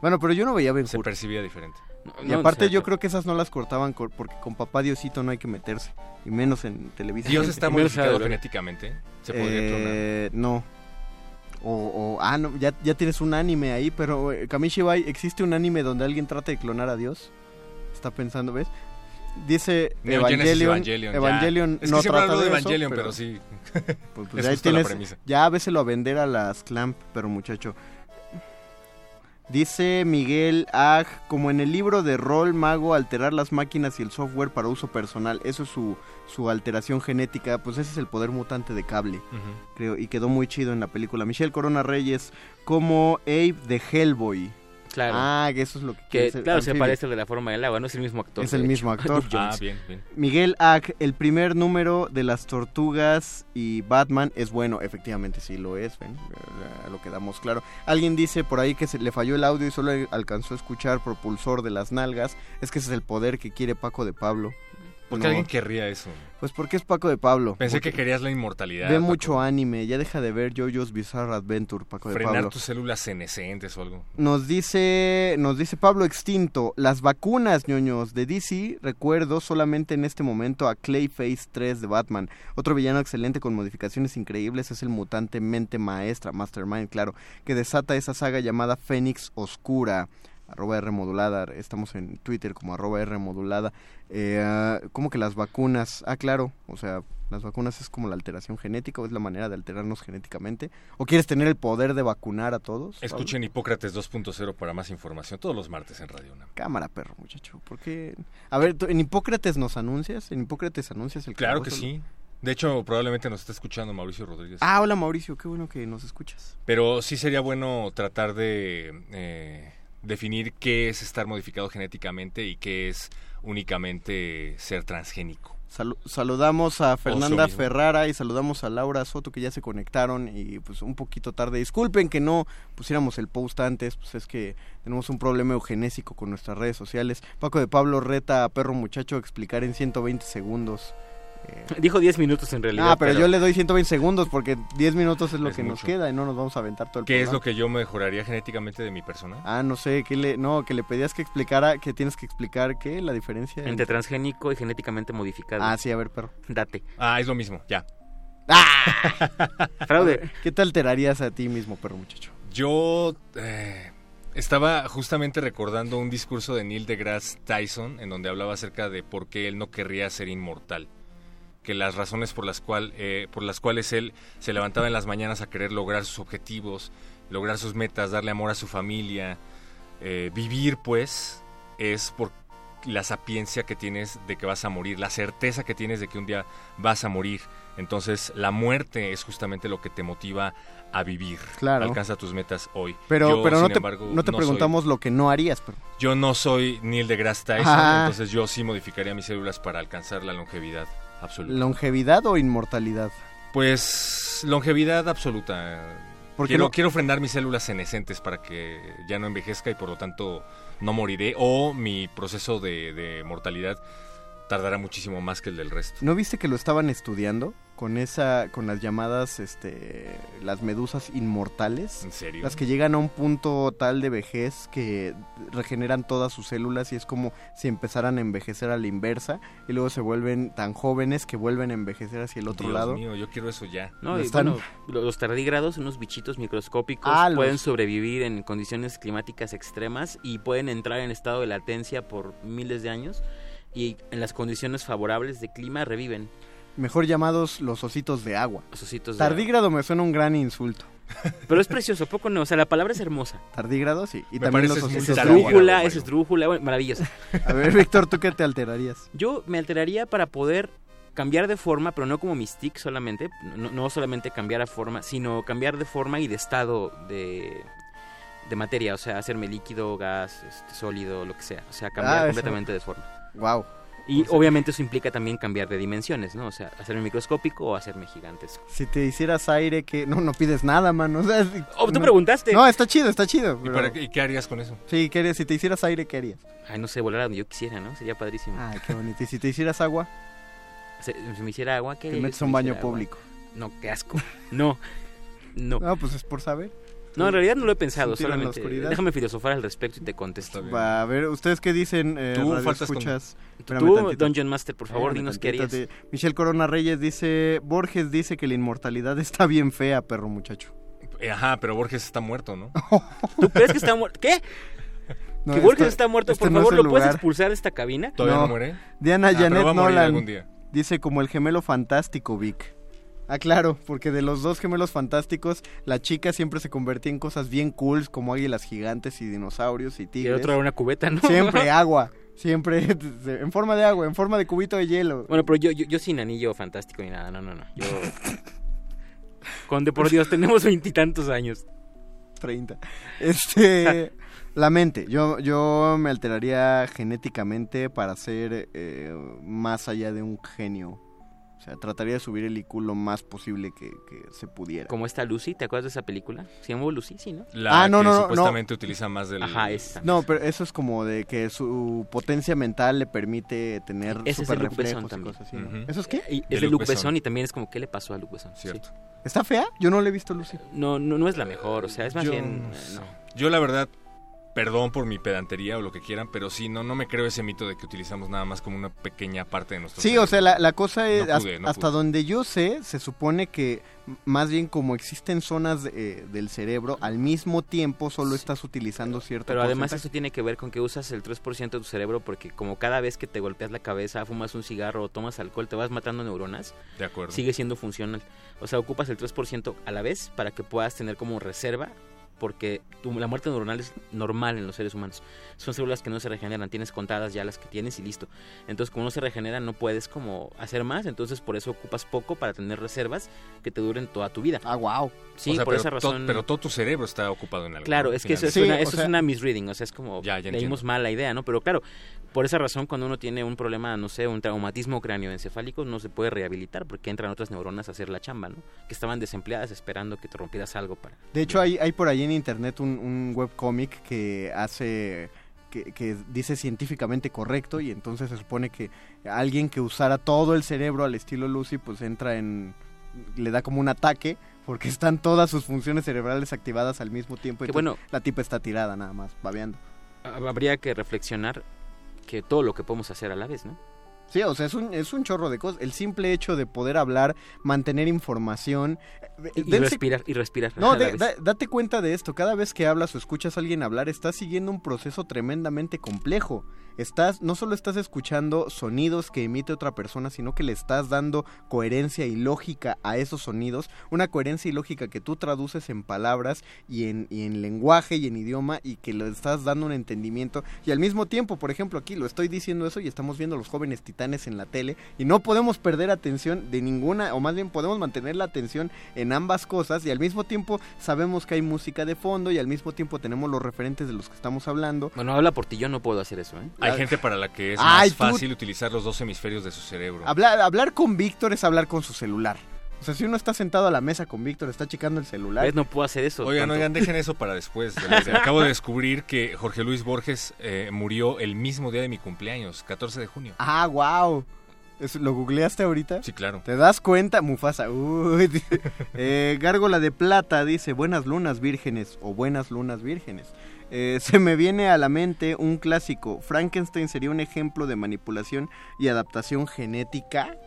Speaker 36: Bueno, pero yo no veía Ben
Speaker 37: Se percibía diferente.
Speaker 36: Y
Speaker 38: No,
Speaker 36: aparte
Speaker 38: o sea,
Speaker 36: yo creo que esas no las cortaban cor- porque con papá Diosito no hay que meterse. Y menos en televisión.
Speaker 37: Dios está modificado genéticamente. Se podría
Speaker 36: Eh, no. O, o- ah, no, ya, ya tienes un anime ahí, pero eh, Kamishi Bai, ¿existe un anime donde alguien trata de clonar a Dios? Está pensando, ¿ves? Dice Evangelion,
Speaker 37: Evangelion, ya.
Speaker 36: Evangelion
Speaker 37: Es que
Speaker 36: no trata
Speaker 37: hablo de
Speaker 36: de eso,
Speaker 37: Evangelion, pero sí.
Speaker 36: Pues,
Speaker 37: Es
Speaker 36: pues, ahí tienes,
Speaker 37: premisa.
Speaker 36: ya véselo a vender a las Clamp, pero muchacho. Dice Miguel Ag, como en el libro de rol mago, alterar las máquinas y el software para uso personal. Eso es su, su alteración genética. Pues ese es el poder mutante de cable, creo. Y quedó muy chido en la película. Michelle Corona Reyes, como Abe de Hellboy.
Speaker 38: Claro.
Speaker 36: Ah, que eso es lo que
Speaker 38: que
Speaker 36: quiere ser
Speaker 38: claro, se parece al de la forma del agua, no es el mismo actor.
Speaker 36: Es el
Speaker 38: hecho.
Speaker 36: mismo actor.
Speaker 37: Ah, bien, bien.
Speaker 36: Miguel Ack, el primer número de las tortugas y Batman es bueno, efectivamente sí lo es, ven, a lo que damos claro. Alguien dice por ahí que se le falló el audio y solo alcanzó a escuchar propulsor de las nalgas, es que ese es el poder que quiere Paco de Pablo.
Speaker 37: ¿Por
Speaker 36: No,
Speaker 37: qué alguien querría eso?
Speaker 36: Pues porque es Paco de Pablo.
Speaker 37: Pensé que querías la inmortalidad.
Speaker 36: Ve
Speaker 37: Paco.
Speaker 36: mucho anime, ya deja de ver JoJo's Bizarre Adventure, Paco de
Speaker 37: Frenar
Speaker 36: Pablo.
Speaker 37: tus células senescentes o algo.
Speaker 36: Nos dice, nos dice Pablo Extinto, las vacunas, ñoños, de DC, recuerdo solamente en este momento a Clayface 3 de Batman. Otro villano excelente con modificaciones increíbles es el mutante mente maestra, Mastermind, claro, que desata esa saga llamada Fénix Oscura. Arroba R modulada, estamos en Twitter como arroba R modulada. Eh, ah, ¿Cómo que las vacunas? Ah, claro, o sea, las vacunas es como la alteración genética o es la manera de alterarnos genéticamente. ¿O quieres tener el poder de vacunar a todos? Pablo?
Speaker 37: Escuchen Hipócrates 2.0 para más información todos los martes en Radio UNAM.
Speaker 36: Cámara, perro, muchacho. ¿Por qué? A ver, ¿tú- ¿en Hipócrates nos anuncias? ¿En Hipócrates anuncias el
Speaker 37: Claro que sí. De hecho, probablemente nos está escuchando Mauricio Rodríguez.
Speaker 36: Ah, hola Mauricio, qué bueno que nos escuchas.
Speaker 37: Pero sí sería bueno tratar de eh, definir qué es estar modificado genéticamente y qué es únicamente ser transgénico.
Speaker 36: Salu- saludamos a Fernanda. Ferrara y saludamos a Laura Soto que ya se conectaron y pues un poquito tarde. Disculpen que no pusiéramos el post antes, pues es que tenemos un problema eugenésico con nuestras redes sociales. Paco de Pablo reta a Perro Muchacho a explicar en 120 segundos. Eh,
Speaker 38: Dijo 10 minutos en realidad.
Speaker 36: Ah, pero, yo le doy 120 segundos porque 10 minutos es lo
Speaker 37: Es
Speaker 36: que nos queda y no nos vamos a aventar todo el
Speaker 37: ¿Qué es lo que yo mejoraría genéticamente de mi persona?
Speaker 36: Ah, no sé, que le, no, que le pedías que explicara, que tienes que explicar qué, la diferencia.
Speaker 38: Entre transgénico y genéticamente modificado.
Speaker 36: Ah, sí, a ver, perro.
Speaker 38: Date.
Speaker 37: Ah, es lo mismo, ya.
Speaker 38: Fraude.
Speaker 36: ¿Qué te alterarías a ti mismo, perro muchacho?
Speaker 37: Yo eh, estaba justamente recordando un discurso de Neil deGrasse Tyson en donde hablaba acerca de por qué él no querría ser inmortal. Que las razones por las, cual, eh, por las cuales él se levantaba en las mañanas a querer lograr sus objetivos, lograr sus metas, darle amor a su familia, eh, vivir pues, es por la sapiencia que tienes de que vas a morir, la certeza que tienes de que un día vas a morir. Entonces la muerte es justamente lo que te motiva a vivir.
Speaker 36: Claro.
Speaker 37: Alcanza tus metas hoy.
Speaker 36: Pero,
Speaker 37: Yo,
Speaker 36: pero no,
Speaker 37: sin
Speaker 36: te,
Speaker 37: embargo,
Speaker 36: no te preguntamos lo que no harías, pero
Speaker 37: yo no soy Neil deGrasse Tyson,
Speaker 36: Ah.
Speaker 37: entonces yo sí modificaría mis células para alcanzar la longevidad absoluta.
Speaker 36: ¿longevidad o inmortalidad?
Speaker 37: Pues longevidad absoluta.
Speaker 36: ¿Por qué
Speaker 37: Quiero,
Speaker 36: no?
Speaker 37: quiero frenar mis células senescentes para que ya no envejezca y por lo tanto no moriré o mi proceso de, de mortalidad tardará muchísimo más que el del resto.
Speaker 36: ¿No viste que lo estaban estudiando con esa, con las llamadas, este, las medusas inmortales?
Speaker 37: ¿En serio?
Speaker 36: Las que llegan a un punto tal de vejez que regeneran todas sus células y es como si empezaran a envejecer a la inversa y luego se vuelven tan jóvenes que vuelven a envejecer hacia el otro
Speaker 37: Dios
Speaker 36: lado.
Speaker 37: mío, yo quiero eso ya.
Speaker 38: No, y
Speaker 36: Están-
Speaker 38: bueno, los tardígrados, unos bichitos microscópicos,
Speaker 36: Ah, los-
Speaker 38: pueden sobrevivir en condiciones climáticas extremas y pueden entrar en estado de latencia por miles de años y en las condiciones favorables de clima reviven.
Speaker 36: Mejor llamados los ositos de agua.
Speaker 38: Los ositos de
Speaker 36: Tardígrado me suena un gran insulto.
Speaker 38: Pero es precioso, poco no, o sea, la palabra es hermosa.
Speaker 36: Tardígrado, sí. Y
Speaker 37: Me
Speaker 36: también los ositos de
Speaker 37: tardígrado,
Speaker 36: agua.
Speaker 38: Esdrújula,
Speaker 37: Mario.
Speaker 38: es esdrújula, bueno, maravilloso.
Speaker 36: A ver, Víctor, ¿tú qué te alterarías?
Speaker 38: Yo me alteraría para poder cambiar de forma, pero no como Mystique solamente, no, no solamente cambiar a forma, sino cambiar de forma y de estado de, de materia, o sea, hacerme líquido, gas, este, sólido, lo que sea, o sea, cambiar
Speaker 36: Ah,
Speaker 38: completamente de forma.
Speaker 36: Wow.
Speaker 38: Y obviamente eso implica también cambiar de dimensiones, ¿no? O sea, hacerme microscópico o hacerme gigantesco.
Speaker 36: Si te hicieras aire, que no, no pides nada, mano. O sea,
Speaker 38: Oh, tú
Speaker 36: no-
Speaker 38: preguntaste.
Speaker 36: No, está chido, está chido.
Speaker 37: ¿Y, para qué, y qué harías con eso?
Speaker 36: Sí, ¿qué harías? Si te hicieras aire, ¿qué harías?
Speaker 38: Ay, no sé, volar a donde yo quisiera, ¿no? Sería padrísimo.
Speaker 36: Ay, qué bonito. ¿Y si te hicieras agua?
Speaker 38: Si, si me hiciera agua, ¿qué
Speaker 36: Te metes a un baño
Speaker 38: agua?
Speaker 36: público.
Speaker 38: No, qué asco. No, no.
Speaker 36: No, pues es por saber.
Speaker 38: No, en realidad no lo he pensado, solamente déjame filosofar al respecto y te contesto.
Speaker 36: Va, a ver, ¿ustedes qué dicen? Eh,
Speaker 37: Tú faltas con-
Speaker 36: escuchas?
Speaker 38: Tú,
Speaker 36: tantito.
Speaker 38: Dungeon Master, por favor,
Speaker 36: Espérame
Speaker 38: dinos qué harías.
Speaker 36: Michelle Corona Reyes dice, Borges dice que la inmortalidad está bien fea, perro muchacho.
Speaker 37: Eh, Ajá, pero Borges está muerto, ¿no?
Speaker 38: ¿Tú crees que está muerto? ¿Qué?
Speaker 36: No,
Speaker 38: que Borges
Speaker 36: este-
Speaker 38: está muerto.
Speaker 36: este
Speaker 38: por favor, ¿lo puedes expulsar de esta cabina?
Speaker 37: ¿Todavía no, muere?
Speaker 36: Diana
Speaker 37: Ah,
Speaker 36: Janet Nolan
Speaker 37: algún día.
Speaker 36: dice como el gemelo fantástico, Vic. Ah, claro, porque de los dos gemelos fantásticos, la chica siempre se convertía en cosas bien cools como águilas gigantes y dinosaurios y
Speaker 38: Y el
Speaker 36: tigres.
Speaker 38: otro era una cubeta, ¿no?
Speaker 36: Siempre agua, siempre en forma de agua, en forma de cubito de hielo.
Speaker 38: Bueno, pero yo, yo, yo sin anillo fantástico ni nada, no, no, no. Yo... Conde, por Dios, tenemos veintitantos años.
Speaker 36: 30. Este, la mente. Yo, yo me alteraría genéticamente para ser eh, más allá de un genio. O sea, trataría de subir el IQ lo más posible que, que se pudiera.
Speaker 38: Como esta Lucy, ¿te acuerdas de esa película? Se llamó Lucy, sí, ¿no?
Speaker 37: La
Speaker 36: Ah, no,
Speaker 37: que
Speaker 36: no, no,
Speaker 37: supuestamente utiliza más del...
Speaker 38: Ajá, esa.
Speaker 36: No, pero eso es como de que su potencia mental le permite tener
Speaker 38: Ese es
Speaker 36: super
Speaker 38: de Besson
Speaker 36: reflejos y
Speaker 38: también.
Speaker 36: cosas así. ¿Eso es qué?
Speaker 38: Y
Speaker 37: De
Speaker 38: es de
Speaker 37: Besson.
Speaker 38: Besson y también es como, ¿qué le pasó a Luc Besson? Sí.
Speaker 37: Cierto.
Speaker 36: ¿Está fea? Yo no le he visto Lucy.
Speaker 38: No, no, no es la mejor, o sea, es más
Speaker 37: Yo
Speaker 38: bien... eh, no.
Speaker 37: Yo la verdad, perdón por mi pedantería o lo que quieran, pero sí, no, no me creo ese mito de que utilizamos nada más como una pequeña parte de nuestro
Speaker 36: Sí, o sea, la, la cosa es,
Speaker 37: No
Speaker 36: has-
Speaker 37: pude, no
Speaker 36: hasta
Speaker 37: pude.
Speaker 36: donde yo sé, se supone que más bien como existen zonas eh, del cerebro, al mismo tiempo solo estás utilizando cierto
Speaker 38: Pero además eso tiene que ver con que usas el 3% de tu cerebro porque como cada vez que te golpeas la cabeza, fumas un cigarro o tomas alcohol, te vas matando neuronas,
Speaker 37: De acuerdo.
Speaker 38: sigue siendo funcional. O sea, ocupas el 3% a la vez para que puedas tener como reserva porque tu- la muerte neuronal es normal en los seres humanos. Son células que no se regeneran, tienes contadas ya las que tienes y listo. Entonces, como no se regeneran, no puedes como hacer más, entonces por eso ocupas poco para tener reservas que te duren toda tu vida.
Speaker 36: Ah, wow.
Speaker 38: Sí,
Speaker 37: O sea,
Speaker 38: por esa
Speaker 37: to-
Speaker 38: razón.
Speaker 37: pero todo tu cerebro está ocupado en algo.
Speaker 38: Claro,
Speaker 37: ¿no?
Speaker 38: es que eso es, una,
Speaker 36: Sí, o
Speaker 38: eso
Speaker 36: sea-
Speaker 38: es una misreading, o sea, es como
Speaker 37: Ya, ya
Speaker 38: leímos mal la idea, ¿no? Pero claro, por esa razón cuando uno tiene un problema, no sé, un traumatismo cráneoencefálico, no se puede rehabilitar porque entran otras neuronas a hacer la chamba, ¿no? Que estaban desempleadas esperando que te rompieras algo para...
Speaker 36: De hecho, hay, hay por ahí en internet un, un webcómic que hace. Que, que dice científicamente correcto y entonces se supone que alguien que usara todo el cerebro al estilo Lucy pues entra en le da como un ataque porque están todas sus funciones cerebrales activadas al mismo tiempo y
Speaker 38: bueno-
Speaker 36: la tipa está tirada nada más babeando
Speaker 38: Habría que reflexionar que todo lo que podemos hacer a la vez, ¿no?
Speaker 36: Sí, o sea, es un, es un chorro de cosas. El simple hecho de poder hablar, mantener información. eh,
Speaker 38: Y, y
Speaker 36: dense-
Speaker 38: respirar, y respirar.
Speaker 36: No, de- da- date cuenta de esto. Cada vez que hablas o escuchas a alguien hablar, estás siguiendo un proceso tremendamente complejo. Estás, no solo estás escuchando sonidos que emite otra persona, sino que le estás dando coherencia y lógica a esos sonidos. Una coherencia y lógica que tú traduces en palabras y en, y en lenguaje y en idioma y que le estás dando un entendimiento. Y al mismo tiempo, por ejemplo, aquí lo estoy diciendo eso y estamos viendo a los jóvenes titanes en la tele y no podemos perder atención de ninguna, o más bien podemos mantener la atención en ambas cosas y al mismo tiempo sabemos que hay música de fondo y al mismo tiempo tenemos los referentes de los que estamos hablando.
Speaker 38: Bueno, habla por ti, yo no puedo hacer eso, ¿eh?
Speaker 37: Hay gente para la que es
Speaker 36: Ay,
Speaker 37: más
Speaker 36: tú-
Speaker 37: fácil utilizar los dos hemisferios de su cerebro.
Speaker 36: Hablar, hablar con Víctor es hablar con su celular. O sea, si uno está sentado a la mesa con Víctor, está checando el celular.
Speaker 38: ¿Ves? No puedo hacer eso.
Speaker 37: Oigan,
Speaker 38: tanto.
Speaker 37: oigan, dejen eso para después. de. Acabo de descubrir que Jorge Luis Borges eh, murió el mismo día de mi cumpleaños, 14 de junio.
Speaker 36: Ah, wow. ¿Lo googleaste ahorita?
Speaker 37: Sí, claro.
Speaker 36: ¿Te das cuenta? Mufasa. Uy, eh, Gárgola de Plata dice, buenas lunas vírgenes o buenas lunas vírgenes. Eh, se me viene a la mente un clásico. Frankenstein sería un ejemplo de manipulación y adaptación genética.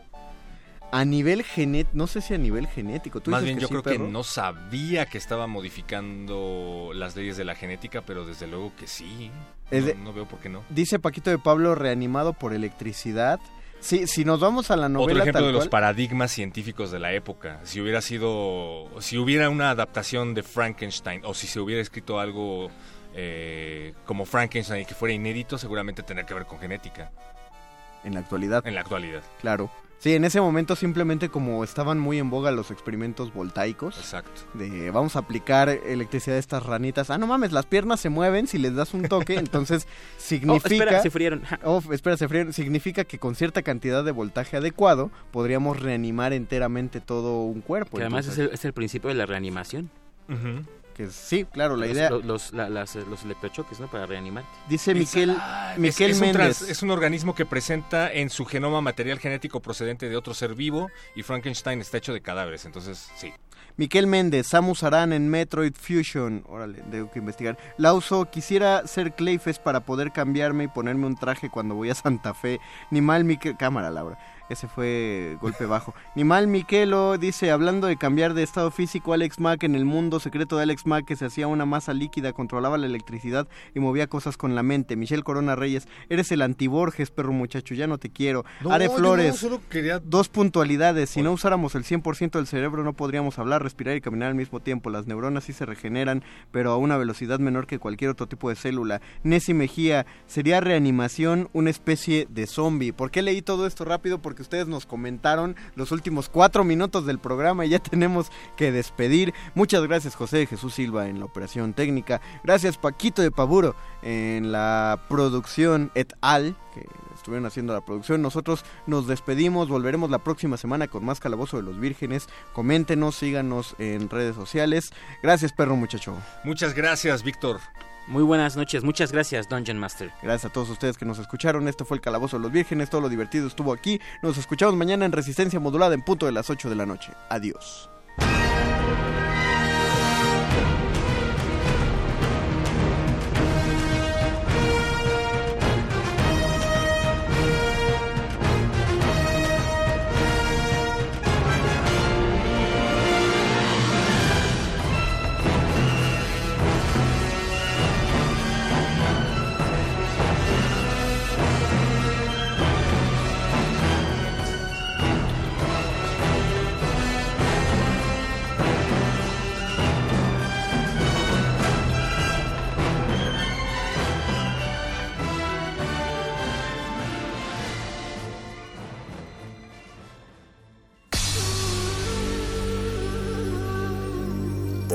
Speaker 36: A nivel genético, no sé si a nivel genético. ¿Tú
Speaker 37: Más
Speaker 36: dices
Speaker 37: bien, yo
Speaker 36: sí,
Speaker 37: creo
Speaker 36: perro?
Speaker 37: que no sabía que estaba modificando las leyes de la genética, pero desde luego que sí. No,
Speaker 36: de-
Speaker 37: no veo por qué no.
Speaker 36: Dice Paquito de Pablo, reanimado por electricidad. Sí, si nos vamos a la novela
Speaker 37: Otro ejemplo
Speaker 36: tal
Speaker 37: de los paradigmas científicos de la época. Si hubiera sido, si hubiera una adaptación de Frankenstein o si se hubiera escrito algo eh, como Frankenstein que fuera inédito, seguramente tendría que ver con genética
Speaker 36: en la actualidad.
Speaker 37: en la actualidad.
Speaker 36: Claro. Sí, en ese momento simplemente como estaban muy en boga los experimentos voltaicos.
Speaker 37: Exacto.
Speaker 36: De vamos a aplicar electricidad a estas ranitas. Ah, no mames, las piernas se mueven si les das un toque, entonces significa...
Speaker 38: Oh, espera, se frieron.
Speaker 36: Oh, espera, se frieron. Significa que con cierta cantidad de voltaje adecuado podríamos reanimar enteramente todo un cuerpo.
Speaker 38: Que además es el, es el principio de la reanimación.
Speaker 36: Que sí, claro, la
Speaker 38: Los-
Speaker 36: idea...
Speaker 38: Los, los, la- las- los electrochoques, ¿no? Para reanimarte.
Speaker 36: Dice Miquel,
Speaker 37: Es-
Speaker 36: Miquel
Speaker 37: es, un
Speaker 36: Méndez.
Speaker 37: trans- es un organismo que presenta en su genoma material genético procedente de otro ser vivo y Frankenstein está hecho de cadáveres, entonces sí.
Speaker 36: Miquel Méndez, Samus Aran en Metroid Fusion. Órale, tengo que investigar. Lauso, quisiera ser Clayface para poder cambiarme y ponerme un traje cuando voy a Santa Fe. Ni mal, Miquel. Cámara, Laura. Ese fue golpe bajo. Ni mal, Miquelo dice, hablando de cambiar de estado físico, Alex Mack en el mundo secreto de Alex Mack, que se hacía una masa líquida, controlaba la electricidad y movía cosas con la mente. Michelle Corona Reyes, eres el antiborges, perro muchacho, ya no te quiero.
Speaker 40: No,
Speaker 36: Are
Speaker 40: no,
Speaker 36: Flores,
Speaker 40: solo quería-
Speaker 36: dos puntualidades. Si no usáramos el 100% del cerebro, no podríamos hablar, respirar y caminar al mismo tiempo. Las neuronas sí se regeneran, pero a una velocidad menor que cualquier otro tipo de célula. Nessie Mejía, sería reanimación una especie de zombie. ¿Por qué leí todo esto rápido? Porque ustedes nos comentaron los últimos cuatro minutos del programa y ya tenemos que despedir. Muchas gracias, José Jesús Silva, en la operación técnica. Gracias, Paquito de Paburo, en la producción et al. Que estuvieron haciendo la producción. Nosotros nos despedimos, volveremos la próxima semana con más Calabozo de los Vírgenes. Coméntenos, síganos en redes sociales. Gracias, perro muchacho.
Speaker 37: Muchas gracias, Víctor.
Speaker 38: Muy buenas noches, muchas gracias, Dungeon Master.
Speaker 36: Gracias a todos ustedes que nos escucharon. Esto fue el Calabozo de los Vírgenes. Todo lo divertido estuvo aquí. Nos escuchamos mañana en Resistencia Modulada en punto de las 8 de la noche. Adiós.